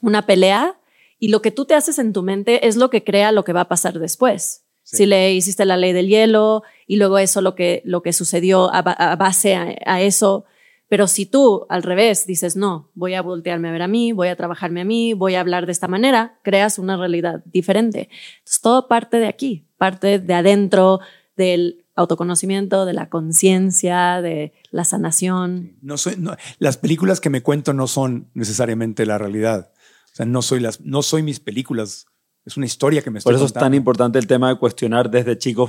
una pelea y lo que tú te haces en tu mente es lo que crea lo que va a pasar después. Si le hiciste la ley del hielo y luego eso lo que, lo que sucedió a, base a, eso. Pero si tú al revés dices, no, voy a voltearme a ver a mí, voy a trabajarme a mí, voy a hablar de esta manera, creas una realidad diferente. Entonces todo parte de aquí, parte de adentro del autoconocimiento, de la conciencia, de la sanación. No soy, las películas que me cuento no son necesariamente la realidad. O sea, no soy, las, no soy mis películas. Es una historia que me estoy Por eso es tan importante el tema de cuestionar desde chicos.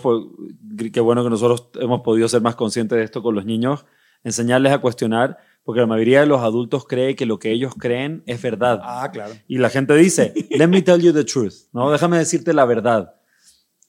Qué bueno que nosotros hemos podido ser más conscientes de esto con los niños, enseñarles a cuestionar, porque la mayoría de los adultos cree que lo que ellos creen es verdad. Ah, claro. Y la gente dice, let me tell you the truth, ¿no? Déjame decirte la verdad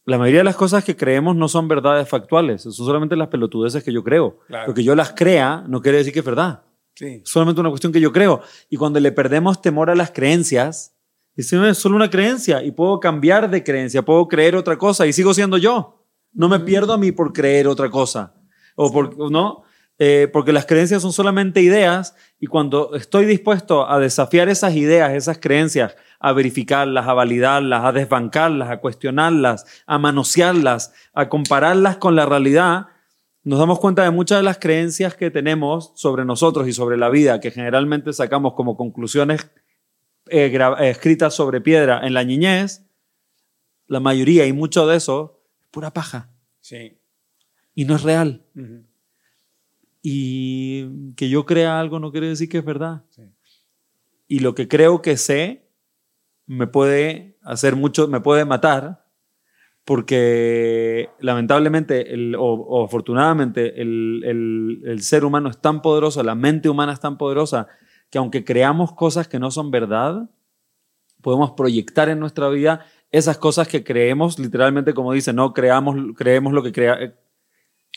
la mayoría de las cosas que creemos no son verdades factuales, son solamente las pelotudeces que yo creo. Porque yo las crea no quiere decir que es verdad. Sí. Es solamente una cuestión que yo creo. Y cuando le perdemos temor a las creencias, es solo una creencia y puedo cambiar de creencia, puedo creer otra cosa y sigo siendo yo. No me pierdo a mí por creer otra cosa. O por, ¿no? Eh, porque las creencias son solamente ideas y cuando estoy dispuesto a desafiar esas ideas, esas creencias, a verificarlas, a validarlas, a desbancarlas, a cuestionarlas, a manosearlas, a compararlas con la realidad, nos damos cuenta de muchas de las creencias que tenemos sobre nosotros y sobre la vida, que generalmente sacamos como conclusiones eh, eh, escritas sobre piedra en la niñez, la mayoría y mucho de eso es pura paja. Sí. Y no es real. Y que yo crea algo no quiere decir que es verdad. Y lo que creo que sé me puede hacer mucho, me puede matar, porque lamentablemente o, afortunadamente el, el, ser humano es tan poderoso, la mente humana es tan poderosa, que aunque creamos cosas que no son verdad, podemos proyectar en nuestra vida esas cosas que creemos, literalmente como dice, no creamos, creemos lo que crea,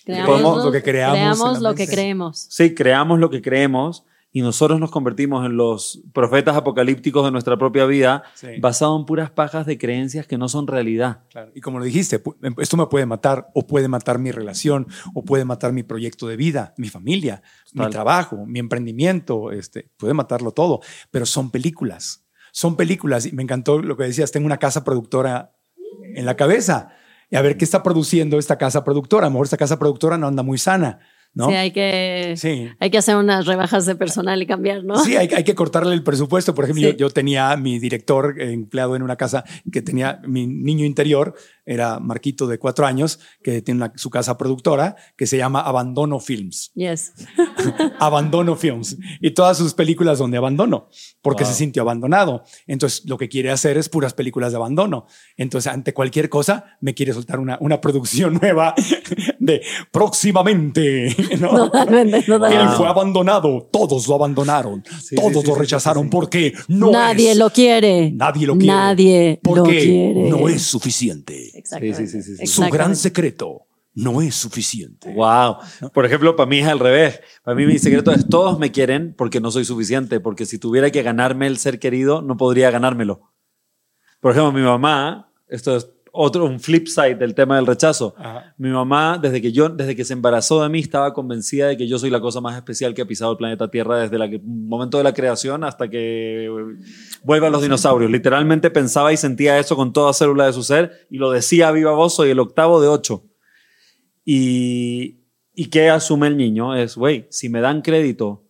Creamos, lo que creamos. lo que creemos. Sí, creamos lo que creemos y nosotros nos convertimos en los profetas apocalípticos de nuestra propia vida basado en puras pajas de creencias que no son realidad. Y como lo dijiste, em, esto me puede matar o puede matar mi relación o puede matar mi proyecto de vida, mi familia, mi trabajo, mi emprendimiento, este, puede matarlo todo, pero son películas. Son películas y me encantó lo que decías, tengo una casa productora en la cabeza y a ver qué está produciendo esta casa productora. A lo mejor esta casa productora no anda muy sana. ¿no? Sí, hay que, hay que hacer unas rebajas de personal y cambiar, ¿no? Sí, hay, hay que cortarle el presupuesto. Por ejemplo, yo, yo, tenía mi director empleado en una casa que tenía mi niño interior, era Marquito de cuatro años, que tiene su casa productora, que se llama Abandono Films. Yes. abandono Films. Y todas sus películas donde abandono, porque se sintió abandonado. Entonces, lo que quiere hacer es puras películas de abandono. Entonces, ante cualquier cosa, me quiere soltar una, una producción nueva de próximamente. ¿no? Totalmente, Él fue abandonado, todos lo abandonaron, todos lo rechazaron porque no Nadie lo quiere. Nadie lo quiere. Nadie porque lo quiere. no es suficiente. Sí, sí, sí, Su gran secreto no es suficiente. Wow. Por ejemplo, para mí es al revés. Para mí mi secreto es todos me quieren porque no soy suficiente, porque si tuviera que ganarme el ser querido, no podría ganármelo. Por ejemplo, mi mamá, esto es otro, un flip side del tema del rechazo. Mi mamá, desde que, yo, desde que se embarazó de mí, estaba convencida de que yo soy la cosa más especial que ha pisado el planeta Tierra desde el momento de la creación hasta que vuelvan los dinosaurios. Literalmente pensaba y sentía eso con toda célula de su ser y lo decía a viva voz, soy el octavo de ocho. Y, ¿Y qué asume el niño? Es, güey, si me dan crédito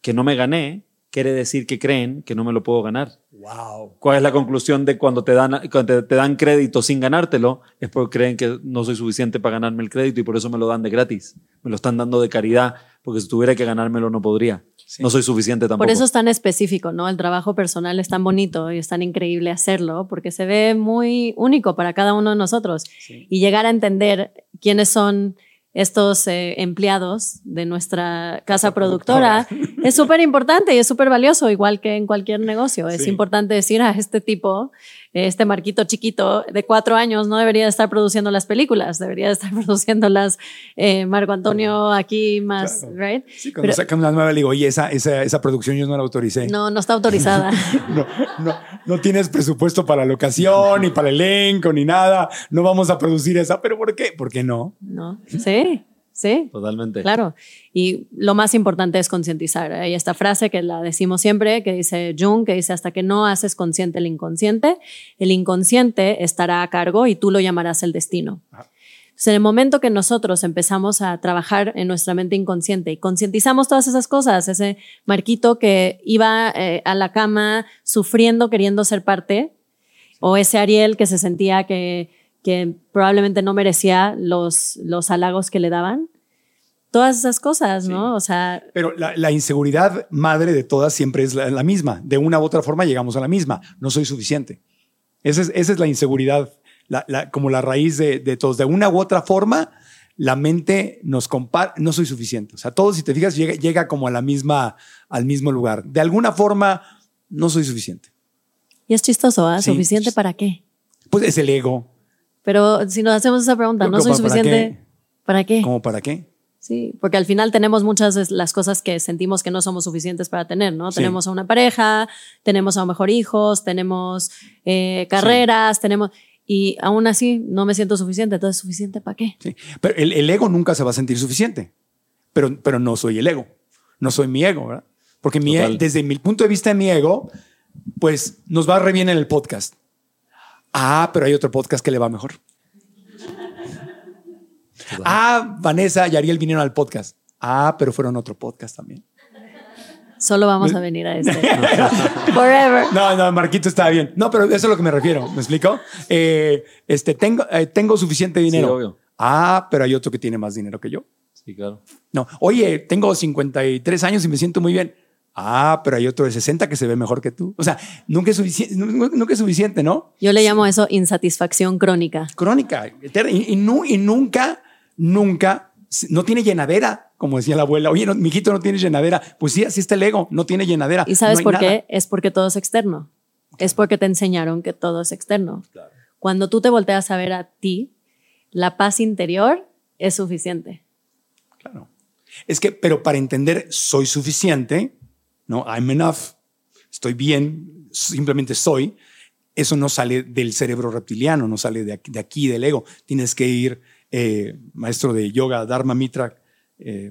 que no me gané, quiere decir que creen que no me lo puedo ganar. Wow. ¿Cuál es la conclusión de cuando te dan, cuando te, dan crédito sin ganártelo? Es porque creen que no soy suficiente para ganarme el crédito y por eso me lo dan de gratis. Me lo están dando de caridad, porque si tuviera que ganármelo no podría. No soy suficiente tampoco. Por eso es tan específico, ¿no? El trabajo personal es tan bonito y es tan increíble hacerlo porque se ve muy único para cada uno de nosotros. Y llegar a entender quiénes son estos eh, empleados de nuestra casa productora, es súper importante y es súper valioso, igual que en cualquier negocio. Es importante decir a este tipo, este marquito chiquito de cuatro años, no debería estar produciendo las películas, debería estar produciendo las eh, Marco Antonio aquí más, ¿right? Sí, cuando sacan una nueva, le digo, oye, esa, esa, esa, producción yo no la autoricé. No, no está autorizada. no, no, no tienes presupuesto para la locación, ni para el elenco, ni nada. No vamos a producir esa, pero ¿por qué? ¿Por qué no? No, sí. Sí. Totalmente. Claro. Y lo más importante es concientizar. Hay esta frase que la decimos siempre, que dice Jung, que dice, hasta que no haces consciente el inconsciente, el inconsciente estará a cargo y tú lo llamarás el destino. Entonces, en el momento que nosotros empezamos a trabajar en nuestra mente inconsciente y concientizamos todas esas cosas, ese Marquito que iba eh, a la cama sufriendo, queriendo ser parte, o ese Ariel que se sentía que que probablemente no merecía los, los halagos que le daban. Todas esas cosas, ¿no? O sea. Pero la, inseguridad madre de todas siempre es la, misma. De una u otra forma llegamos a la misma. No soy suficiente. Esa es, esa es la inseguridad, como la raíz de, de, todos. De una u otra forma, la mente nos compara. No soy suficiente. O sea, todo, si te fijas, llega, llega como a la misma, al mismo lugar. De alguna forma, no soy suficiente. Y es chistoso, ¿ah? ¿Suficiente para qué? Pues es el ego pero si nos hacemos esa pregunta, ¿no soy suficiente? ¿Para qué? ¿Cómo para qué? Sí, porque al final tenemos muchas de las cosas que sentimos que no somos suficientes para tener, ¿no? Tenemos a una pareja, tenemos a lo mejor hijos, tenemos eh, carreras, tenemos... Y aún así no me siento suficiente, entonces ¿suficiente para qué? Sí, pero el, ego nunca se va a sentir suficiente, pero, pero no soy el ego, no soy mi ego, ¿verdad? Porque mi, e, desde mi punto de vista de mi ego, pues nos va re bien en el podcast Ah, pero hay otro podcast que le va mejor. Ah, Vanessa y Ariel vinieron al podcast. Ah, pero fueron otro podcast también. Solo vamos a venir a este. Forever. No, no, Marquito está bien. No, pero eso es a lo que me refiero. ¿Me explico? Eh, este, tengo, eh, tengo suficiente dinero. Ah, pero hay otro que tiene más dinero que yo. Sí, claro. No, oye, tengo 53 años y me siento muy bien. Ah, pero hay otro de 60 que se ve mejor que tú. O sea, nunca es suficiente, nunca es suficiente ¿no? Yo le llamo eso insatisfacción crónica. Crónica, y, y, nunca, nunca, no tiene llenadera, como decía la abuela. Oye, mi hijito no tiene llenadera. Pues sí, así está el ego, no tiene llenadera. ¿Y sabes por qué? Es porque todo es externo. Es porque te enseñaron que todo es externo. Cuando tú te volteas a ver a ti, la paz interior es suficiente. Claro. Es que, pero para entender soy suficiente, ¿no? I'm enough, estoy bien, simplemente soy. Eso no sale del cerebro reptiliano, no sale de aquí, del ego. Tienes que ir, eh, maestro de yoga, Dharma Mitra, eh,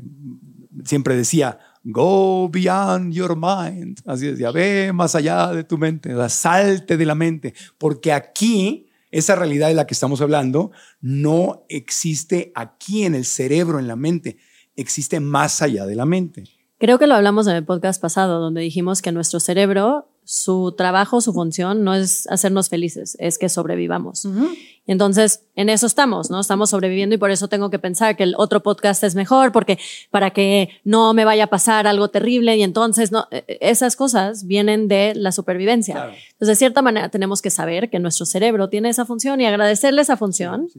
siempre decía, go beyond your mind. Así decía, ve más allá de tu mente, salte de la mente, porque aquí esa realidad de la que estamos hablando no existe aquí en el cerebro, en la mente, existe más allá de la mente. Creo que lo hablamos en el podcast pasado, donde dijimos que nuestro cerebro, su trabajo, su función no es hacernos felices, es que sobrevivamos. Entonces, en eso estamos, ¿no? Estamos sobreviviendo y por eso tengo que pensar que el otro podcast es mejor, porque para que no me vaya a pasar algo terrible y entonces, no, e, e, esas cosas vienen de la supervivencia. Entonces, de cierta manera, tenemos que saber que nuestro cerebro tiene esa función y agradecerle esa función.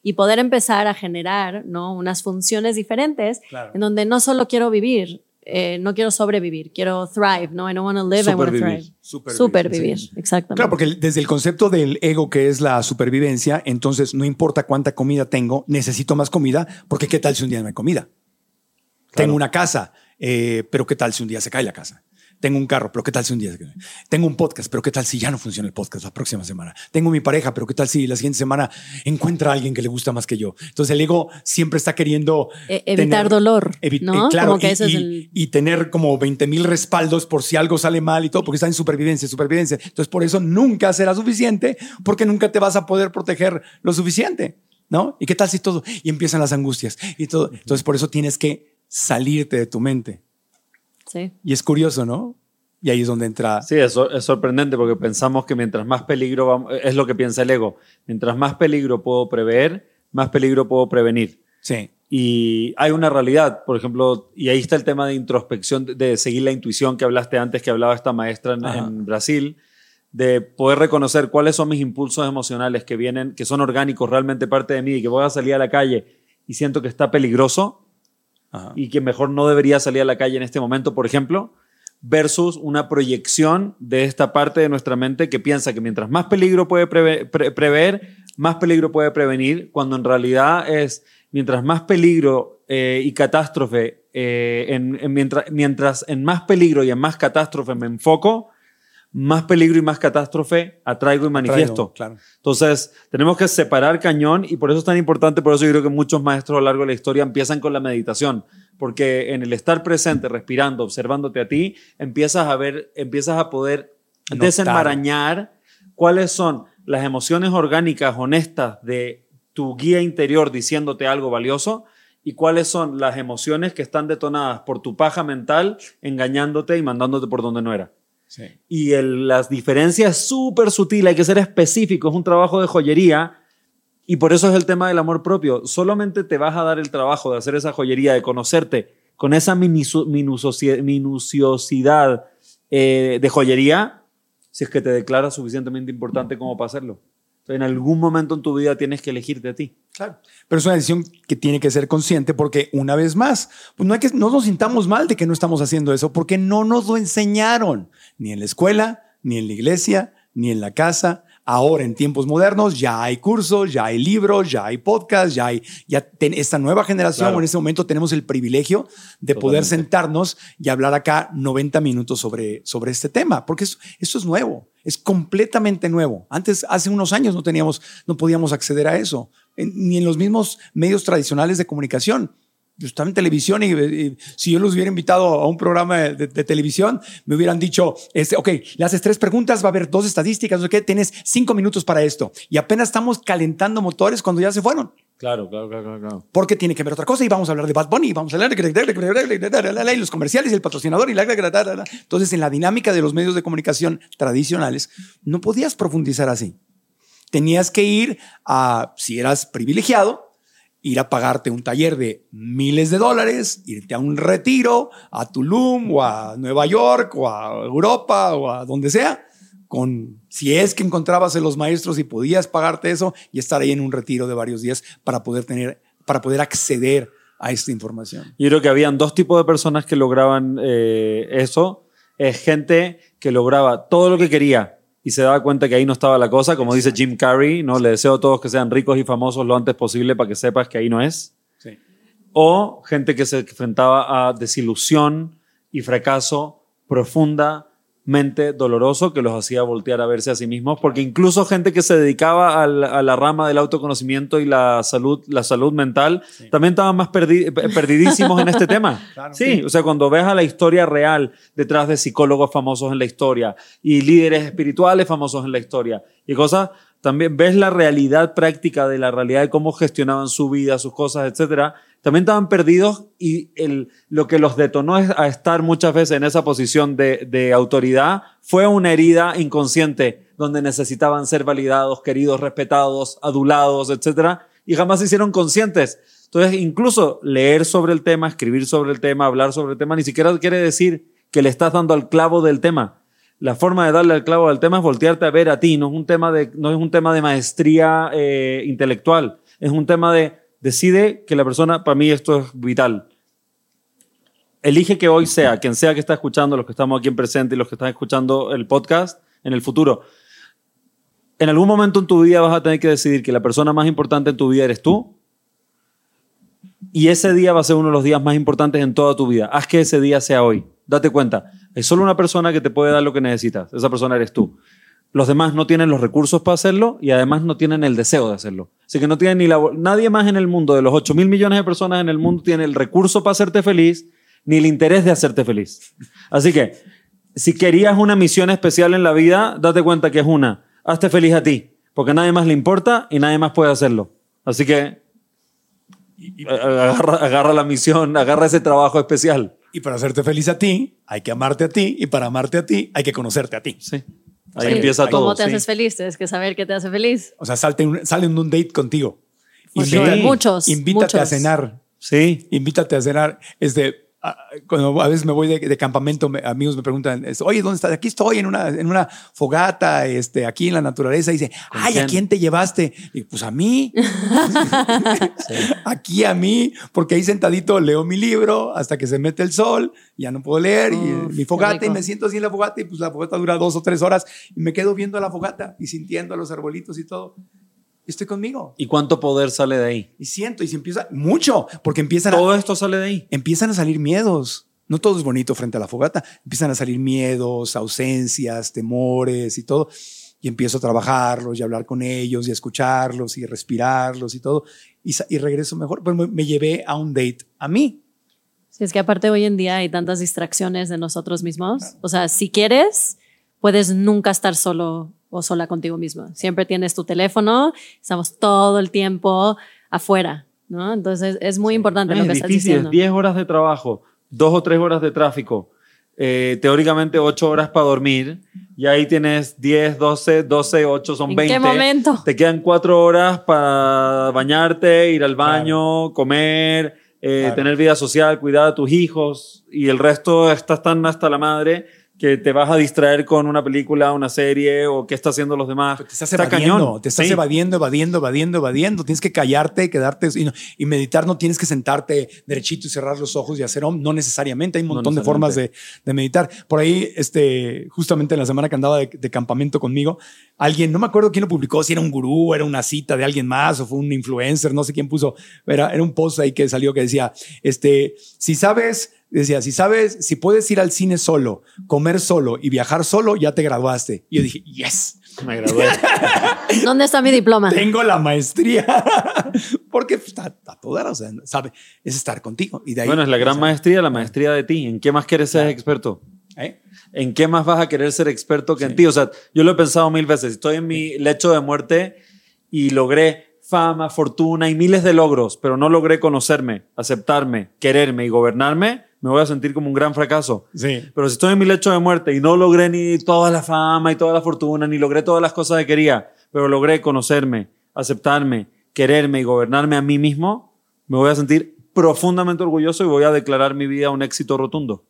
y poder empezar a generar ¿no? unas funciones diferentes en donde no solo quiero vivir, eh, no quiero sobrevivir, quiero thrive, ¿no? I don't want to live, I want to thrive. Supervivir, exactamente. Claro, porque desde el concepto del ego que es la supervivencia, entonces no importa cuánta comida tengo, necesito más comida, porque ¿qué tal si un día no hay comida? Tengo una casa, eh, pero ¿qué tal si un día se cae la casa? Tengo un carro, pero ¿qué tal si un día? Tengo un podcast, pero ¿qué tal si ya no funciona el podcast la próxima semana? Tengo mi pareja, pero ¿qué tal si la siguiente semana encuentra a alguien que le gusta más que yo? Entonces el ego siempre está queriendo... E, evitar dolor, ¿no? Eh, claro, y, tener como 20 mil respaldos por si algo sale mal y todo, porque está en supervivencia, supervivencia. Entonces por eso nunca será suficiente, porque nunca te vas a poder proteger lo suficiente, ¿no? ¿Y qué tal si todo? Y empiezan las angustias y todo. Entonces por eso tienes que salirte de tu mente y es curioso, ¿no? Y ahí es donde entra. Sí, eso es sorprendente porque pensamos que mientras más peligro, es lo que piensa el ego, mientras más peligro puedo prever, más peligro puedo prevenir. Sí. Y hay una realidad, por ejemplo, y ahí está el tema de introspección, de seguir la intuición que hablaste antes, que hablaba esta maestra en, Brasil, de poder reconocer cuáles son mis impulsos emocionales que vienen, que son orgánicos, realmente parte de mí, y que voy a salir a la calle y siento que está peligroso y que mejor no debería salir a la calle en este momento, por ejemplo, versus una proyección de esta parte de nuestra mente que piensa que mientras más peligro puede prever, más peligro puede prevenir, cuando en realidad es mientras más peligro eh, y catástrofe, eh, en, mientras, mientras en más peligro y en más catástrofe me enfoco, más peligro y más catástrofe atraigo y manifiesto. Entonces, tenemos que separar cañón y por eso es tan importante, por eso yo creo que muchos maestros a lo largo de la historia empiezan con la meditación, porque en el estar presente, respirando, observándote a ti, empiezas a ver, empiezas a poder desenmarañar cuáles son las emociones orgánicas honestas de tu guía interior diciéndote algo valioso y cuáles son las emociones que están detonadas por tu paja mental engañándote y mandándote por donde no era. Y las diferencias súper sutil, hay que ser específico, es un trabajo de joyería y por eso es el tema del amor propio. Solamente te vas a dar el trabajo de hacer esa joyería, de conocerte con esa minuciosidad eh, de joyería, si es que te declaras suficientemente importante como para hacerlo. En algún momento en tu vida tienes que elegirte a ti. Claro. Pero es una decisión que tiene que ser consciente porque una vez más, pues no hay que no nos sintamos mal de que no estamos haciendo eso porque no nos lo enseñaron ni en la escuela, ni en la iglesia, ni en la casa. Ahora en tiempos modernos ya hay cursos, ya hay libros, ya hay podcasts, ya hay ya esta nueva generación en este momento tenemos el privilegio de poder sentarnos y hablar acá 90 minutos sobre, sobre este tema, porque esto, esto es nuevo, es completamente nuevo. Antes, hace unos años no teníamos, no podíamos acceder a eso ni en los mismos medios tradicionales de comunicación. Yo estaba en televisión y, si yo los hubiera invitado a un programa de, televisión, me hubieran dicho, este, ok, le haces tres preguntas, va a haber dos estadísticas, qué, tienes cinco minutos para esto. Y apenas estamos calentando motores cuando ya se fueron. Claro, claro, claro, claro. Porque tiene que ver otra cosa y vamos a hablar de Bad Bunny, vamos a hablar de los comerciales y el patrocinador y la... Entonces, en la dinámica de los medios de comunicación tradicionales, no podías profundizar así tenías que ir a, si eras privilegiado, ir a pagarte un taller de miles de dólares, irte a un retiro, a Tulum o a Nueva York o a Europa o a donde sea, con si es que encontrabas a los maestros y podías pagarte eso y estar ahí en un retiro de varios días para poder tener, para poder acceder a esta información. Yo creo que habían dos tipos de personas que lograban eh, eso. Es gente que lograba todo lo que quería, y se daba cuenta que ahí no estaba la cosa, como dice Jim Carrey, ¿no? Le deseo a todos que sean ricos y famosos lo antes posible para que sepas que ahí no es. O gente que se enfrentaba a desilusión y fracaso profunda mente doloroso que los hacía voltear a verse a sí mismos, porque incluso gente que se dedicaba a la, rama del autoconocimiento y la salud, la salud mental, también estaban más perdidísimos en este tema. sí, o sea, cuando ves a la historia real detrás de psicólogos famosos en la historia y líderes espirituales famosos en la historia y cosas, también ves la realidad práctica de la realidad de cómo gestionaban su vida, sus cosas, etcétera, también estaban perdidos y el, lo que los detonó a estar muchas veces en esa posición de, de autoridad fue una herida inconsciente donde necesitaban ser validados, queridos, respetados, adulados, etc. Y jamás se hicieron conscientes. Entonces, incluso leer sobre el tema, escribir sobre el tema, hablar sobre el tema, ni siquiera quiere decir que le estás dando al clavo del tema. La forma de darle al clavo del tema es voltearte a ver a ti, no es un tema de, no es un tema de maestría eh, intelectual, es un tema de decide que la persona, para mí esto es vital. Elige que hoy sea, quien sea que está escuchando, los que estamos aquí en presente y los que están escuchando el podcast en el futuro. En algún momento en tu vida vas a tener que decidir que la persona más importante en tu vida eres tú. Y ese día va a ser uno de los días más importantes en toda tu vida. Haz que ese día sea hoy. Date cuenta. Hay solo una persona que te puede dar lo que necesitas. Esa persona eres tú. Los demás no tienen los recursos para hacerlo y además no tienen el deseo de hacerlo. Así que no tienen ni la, nadie más en el mundo, de los 8 mil millones de personas en el mundo, tiene el recurso para hacerte feliz ni el interés de hacerte feliz. Así que, si querías una misión especial en la vida, date cuenta que es una. Hazte feliz a ti, porque a nadie más le importa y nadie más puede hacerlo. Así que, agarra, agarra la misión, agarra ese trabajo especial. Y para hacerte feliz a ti, hay que amarte a ti. Y para amarte a ti, hay que conocerte a ti. Sí. Ahí empieza todo. ¿Cómo te haces feliz? Tienes que saber qué te hace feliz. O sea, salte un, sale en un date contigo. Invita, muchos. Invítate a cenar Sí. Invítate a cenar. Este, cuando a veces me voy de, campamento, amigos me preguntan, oye, ¿dónde estás? Aquí estoy en una, en una fogata, este, aquí en la naturaleza. Y dice, ay, ¿a quién te llevaste? Y pues a mí. Aquí a mí, porque ahí sentadito leo mi libro hasta que se mete el sol, ya no puedo leer, y mi fogata, y me siento así en la fogata, y pues la fogata dura dos o tres horas, y me quedo viendo la fogata y sintiendo a los arbolitos y todo estoy conmigo. ¿Y cuánto poder sale de ahí? Y siento, y se empieza mucho, porque empiezan Todo esto sale de ahí. Empiezan a salir miedos. No todo es bonito frente a la fogata. Empiezan a salir miedos, ausencias, temores y todo. Y empiezo a trabajarlos y a hablar con ellos y a escucharlos y respirarlos y todo. Y, y regreso mejor. Pues me, me llevé a un date a mí. Sí, es que aparte hoy en día hay tantas distracciones de nosotros mismos. O sea, si quieres, puedes nunca estar solo o sola contigo mismo. Siempre tienes tu teléfono, estamos todo el tiempo afuera, ¿no? Entonces es muy importante lo que estás diciendo. 10 horas de trabajo, dos o tres horas de tráfico, eh, teóricamente 8 horas para dormir, y ahí tienes 10, 12, 12, 8 son 20. ¿En qué momento? Te quedan 4 horas para bañarte, ir al baño, comer, eh, tener vida social, cuidar a tus hijos, y el resto estás tan hasta la madre que te vas a distraer con una película, una serie o qué está haciendo los demás. te estás evadiendo, te estás evadiendo, evadiendo, evadiendo, evadiendo. Tienes que callarte, quedarte y, meditar. No tienes que sentarte derechito y cerrar los ojos y hacer no necesariamente. Hay un montón de formas de, meditar. Por ahí, este, justamente en la semana que andaba de, campamento conmigo, alguien, no me acuerdo quién lo publicó, si era un gurú, era una cita de alguien más o fue un influencer, no sé quién puso, era, era un post ahí que salió que decía, este, si sabes decía, si sabes, si puedes ir al cine solo, comer solo y viajar solo, ya te graduaste. Y yo dije, yes. Me gradué. ¿Dónde está mi diploma? Tengo la maestría. Porque está, a toda o sea, sabe, es estar contigo. Y de bueno, es la gran maestría, la maestría de ti. ¿En qué más quieres ser experto? ¿Eh? ¿En qué más vas a querer ser experto que en ti? O sea, yo lo he pensado mil veces. Estoy en mi lecho de muerte y logré fama, fortuna y miles de logros, pero no logré conocerme, aceptarme, quererme y gobernarme, me voy a sentir como un gran fracaso. Sí. Pero si estoy en mi lecho de muerte y no logré ni toda la fama y toda la fortuna, ni logré todas las cosas que quería, pero logré conocerme, aceptarme, quererme y gobernarme a mí mismo, me voy a sentir profundamente orgulloso y voy a declarar mi vida un éxito rotundo.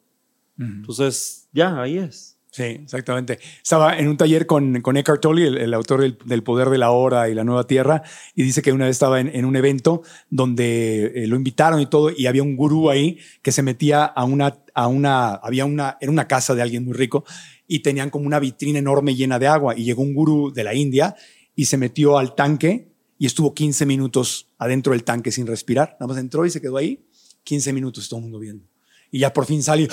Entonces, ya, ahí es. Sí, exactamente. Estaba en un taller con, con Eckhart Tolle, el, autor del, Poder de la Hora y la Nueva Tierra, y dice que una vez estaba en, un evento donde eh, lo invitaron y todo, y había un gurú ahí que se metía a una, a una, había una, era una casa de alguien muy rico, y tenían como una vitrina enorme llena de agua, y llegó un gurú de la India y se metió al tanque y estuvo 15 minutos adentro del tanque sin respirar. Nada más entró y se quedó ahí, 15 minutos todo el mundo viendo y ya por fin sale,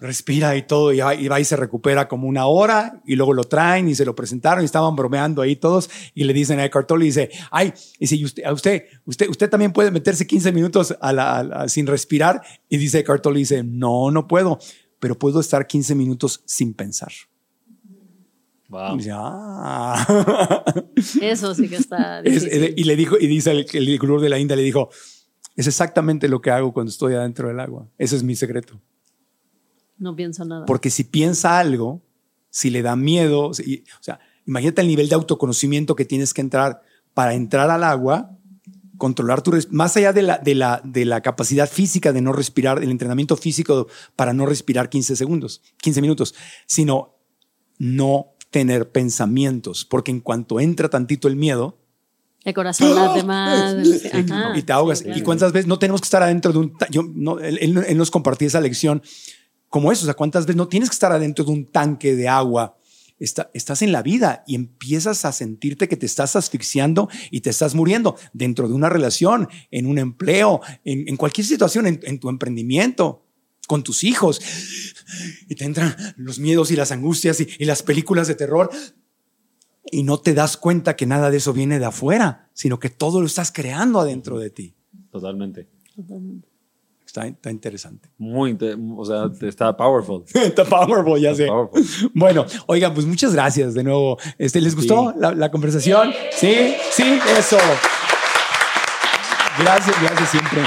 respira y todo, y va, y se recupera como una hora, y luego lo traen y se lo presentaron y estaban bromeando ahí todos, y le dicen a Eckhart Tolle, dice, ay, y si usted, usted, usted, usted también puede meterse 15 minutos a la, sin respirar, y dice Eckhart Tolle, dice, no, no puedo, pero puedo estar 15 minutos sin pensar. Wow. Ah". Eso sí que está difícil. y le dijo, y dice el, el gurú de la India, le dijo, es exactamente lo que hago cuando estoy adentro del agua. Ese es mi secreto. No pienso nada. Porque si piensa algo, si le da miedo, o sea, imagínate el nivel de autoconocimiento que tienes que entrar para entrar al agua, controlar tu más allá de la, de, la, de la capacidad física de no respirar, el entrenamiento físico para no respirar 15 segundos, 15 minutos, sino no tener pensamientos, porque en cuanto entra tantito el miedo, el corazón late más. y te ahogas. ¿Y cuántas veces no tenemos que estar adentro de un... Yo, no, él, nos compartía esa lección como eso. O sea, cuántas veces no tienes que estar adentro de un tanque de agua. estás en la vida y empiezas a sentirte que te estás asfixiando y te estás muriendo dentro de una relación, en un empleo, en, cualquier situación, en, tu emprendimiento con tus hijos y te entran los miedos y las angustias y, las películas de terror y no te das cuenta que nada de eso viene de afuera, sino que todo lo estás creando adentro de ti. Totalmente. Está, está, interesante. Muy, o sea, está powerful. está powerful, ya sé. Bueno, oigan, pues muchas gracias de nuevo. Este, ¿Les gustó la, la, conversación? Sí, sí, eso. Gracias, gracias siempre.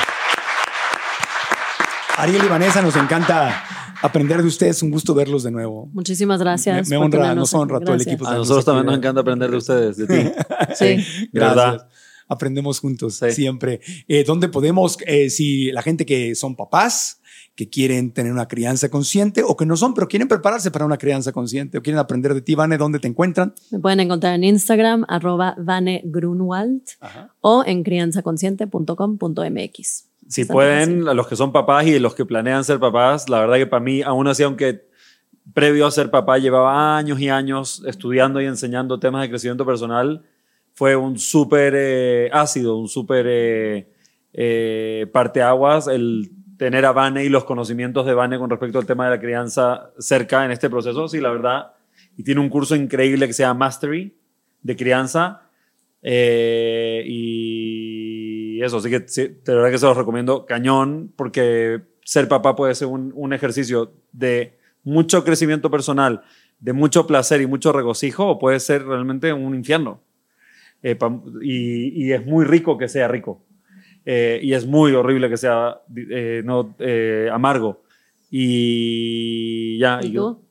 Ariel y Vanessa, nos encanta aprender de ustedes. Un gusto verlos de nuevo. Muchísimas gracias. Me, honra, nos honra todo el equipo. A nosotros también nos encanta aprender de ustedes, de ti. sí. Gracias. aprendemos juntos siempre. Eh, ¿Dónde podemos, eh, si la gente que son papás, que quieren tener una crianza consciente o que no son, pero quieren prepararse para una crianza consciente o quieren aprender de ti, Vane, ¿dónde te encuentran? Me pueden encontrar en Instagram, arroba Vane Grunwald o en crianzaconsciente.com.mx. Si pueden, los que son papás y los que planean ser papás, la verdad que para mí, aún así, aunque previo a ser papá llevaba años y años estudiando y enseñando temas de crecimiento personal, fue un súper eh, ácido, un súper eh, eh, parteaguas el tener a Vane y los conocimientos de Vane con respecto al tema de la crianza cerca en este proceso. Sí, la verdad. Y tiene un curso increíble que se llama Mastery de crianza. y eso, así que de verdad que se los recomiendo cañón porque ser papá puede ser un, un ejercicio de mucho crecimiento personal, de mucho placer y mucho regocijo, o puede ser realmente un infierno. Eh, y, es muy rico que sea rico. Eh, y es muy horrible que sea eh, no, amargo. Y ya,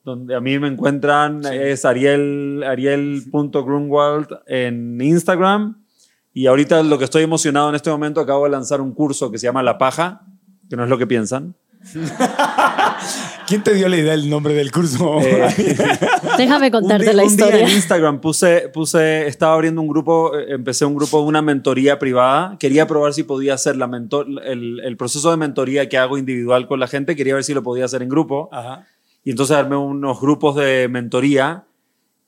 donde a mí me encuentran es Ariel, Ariel.grunwald en Instagram. Y ahorita lo que estoy emocionado en este momento, acabo de lanzar un curso que se llama La Paja, que no es lo que piensan. ¿Quién te dio la idea del nombre del curso? Eh, Déjame contarte la historia. Un día en Instagram puse, puse, estaba abriendo un grupo, eh, empecé un grupo, una mentoría privada. Quería probar si podía hacer la mentor, el, proceso de mentoría que hago individual con la gente. Quería ver si lo podía hacer en grupo. Y entonces armé unos grupos de mentoría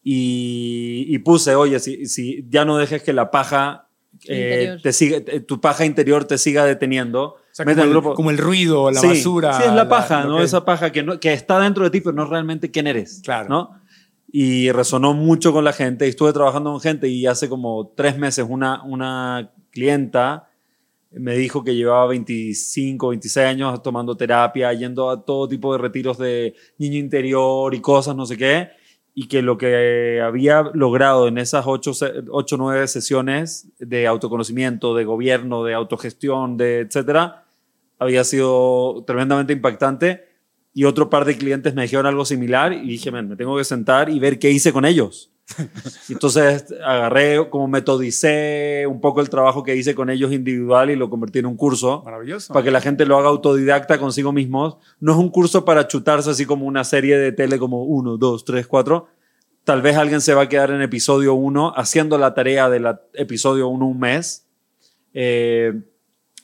y, puse, oye, si, si, ya no dejes que la paja eh, te siga, tu paja interior te siga deteniendo como, el, ruido, la basura. Sí, es la paja, ¿no? Esa paja que, que está dentro de ti, pero no realmente quién eres. Claro. ¿no? Y resonó mucho con la gente. Y estuve trabajando con gente y hace como tres meses una, una clienta me dijo que llevaba 25, 26 años tomando terapia, yendo a todo tipo de retiros de niño interior y cosas, no sé qué, y que lo que había logrado en esas 8 o 9 sesiones de autoconocimiento, de gobierno, de autogestión, de etcétera, había sido tremendamente impactante y otro par de clientes me dijeron algo similar y dije, me tengo que sentar y ver qué hice con ellos. Entonces agarré, como metodicé un poco el trabajo que hice con ellos individual y lo convertí en un curso. Maravilloso. Para que la gente lo haga autodidacta consigo mismos. No es un curso para chutarse así como una serie de tele como uno, dos, tres, cuatro. Tal vez alguien se va a quedar en episodio uno haciendo la tarea del episodio uno un mes. Eh,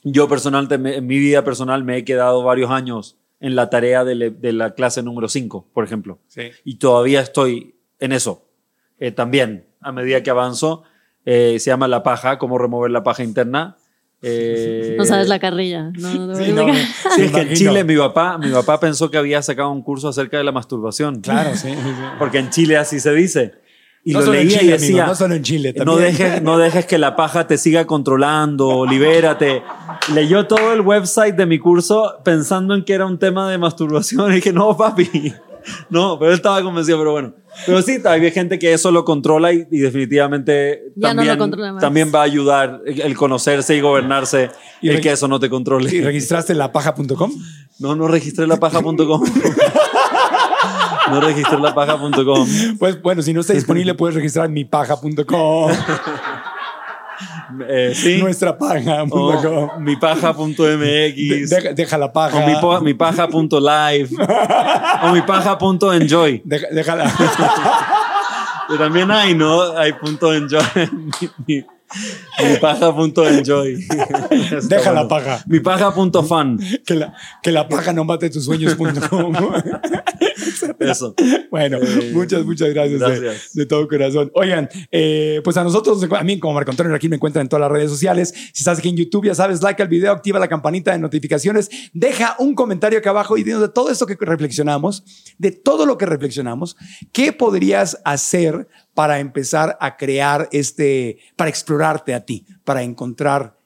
yo personalmente, en mi vida personal, me he quedado varios años en la tarea de, la clase número 5, por ejemplo. Y todavía estoy en eso. Eh, también, a medida que avanzo, eh, se llama la paja, cómo remover la paja interna. Eh, no sabes la carrilla. No, sí, es que en Chile mi papá, mi papá pensó que había sacado un curso acerca de la masturbación. Claro, sí. Porque en Chile así se dice. Y lo leía y decía, no solo en Chile, No dejes, no dejes que la paja te siga controlando, libérate. Leyó todo el website de mi curso pensando en que era un tema de masturbación y dije, no, papi. No, pero él estaba convencido, pero bueno. Pero sí, hay gente que eso lo controla y, definitivamente también, también va a ayudar el conocerse y gobernarse y el que eso no te controle. ¿Y registraste lapaja.com? No, no registré lapaja.com. No registré lapaja.com. Pues bueno, si no está disponible, puedes registrar mipaja.com. Eh, ¿sí? Nuestra paja.com. mipaja.mx. Deja, deja, la paja. O mi, paja.live. o mi paja.enjoy. Deja, déjala. también hay, ¿no? Hay punto enjoy. Mi, mi paja.enjoy. Deja la paja. Mi paja.fan. Que la, que la paja no mate tus sueños.com. Eso. Bueno, eh, muchas, muchas gracias, De, todo corazón. Oigan, eh, pues a nosotros, a mí como Marco Antonio aquí me encuentran en todas las redes sociales. Si estás aquí en YouTube, ya sabes, like al video, activa la campanita de notificaciones, deja un comentario acá abajo y dinos de todo esto que reflexionamos, de todo lo que reflexionamos, ¿qué podrías hacer para empezar a crear este, para explorarte a ti, para encontrar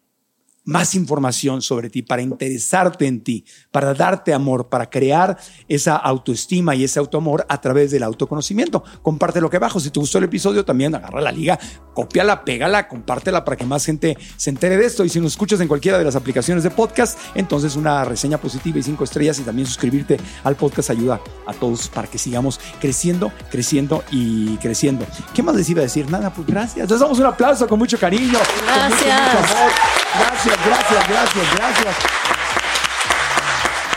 más información sobre ti, para interesarte en ti, para darte amor, para crear esa autoestima y ese autoamor a través del autoconocimiento. Comparte lo que abajo. Si te gustó el episodio, también agarra la liga, cópiala, pégala, compártela para que más gente se entere de esto. Y si nos escuchas en cualquiera de las aplicaciones de podcast, entonces una reseña positiva y cinco estrellas y también suscribirte al podcast ayuda a todos para que sigamos creciendo, creciendo y creciendo. ¿Qué más les iba a decir? Nada, pues gracias. Les damos un aplauso con mucho cariño. Gracias. Gracias, gracias, gracias, gracias.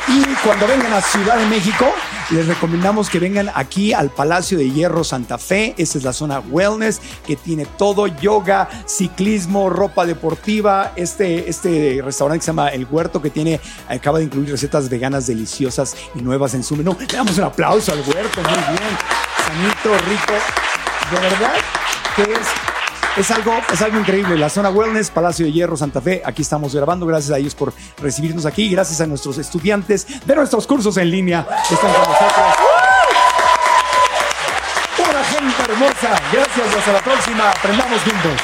Y cuando vengan a Ciudad de México, les recomendamos que vengan aquí al Palacio de Hierro Santa Fe. Esa es la zona wellness que tiene todo, yoga, ciclismo, ropa deportiva. Este, este restaurante que se llama El Huerto que tiene, acaba de incluir recetas veganas deliciosas y nuevas en su menú. Le damos un aplauso al Huerto, muy bien. Sanito, rico. De verdad que es es algo, es algo increíble. La zona Wellness, Palacio de Hierro, Santa Fe. Aquí estamos grabando. Gracias a ellos por recibirnos aquí. Gracias a nuestros estudiantes de nuestros cursos en línea que están con nosotros. Una gente hermosa. Gracias. Hasta la próxima. Aprendamos juntos.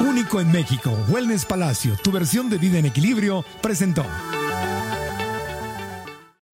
Único en México, Wellness Palacio, tu versión de vida en equilibrio, presentó.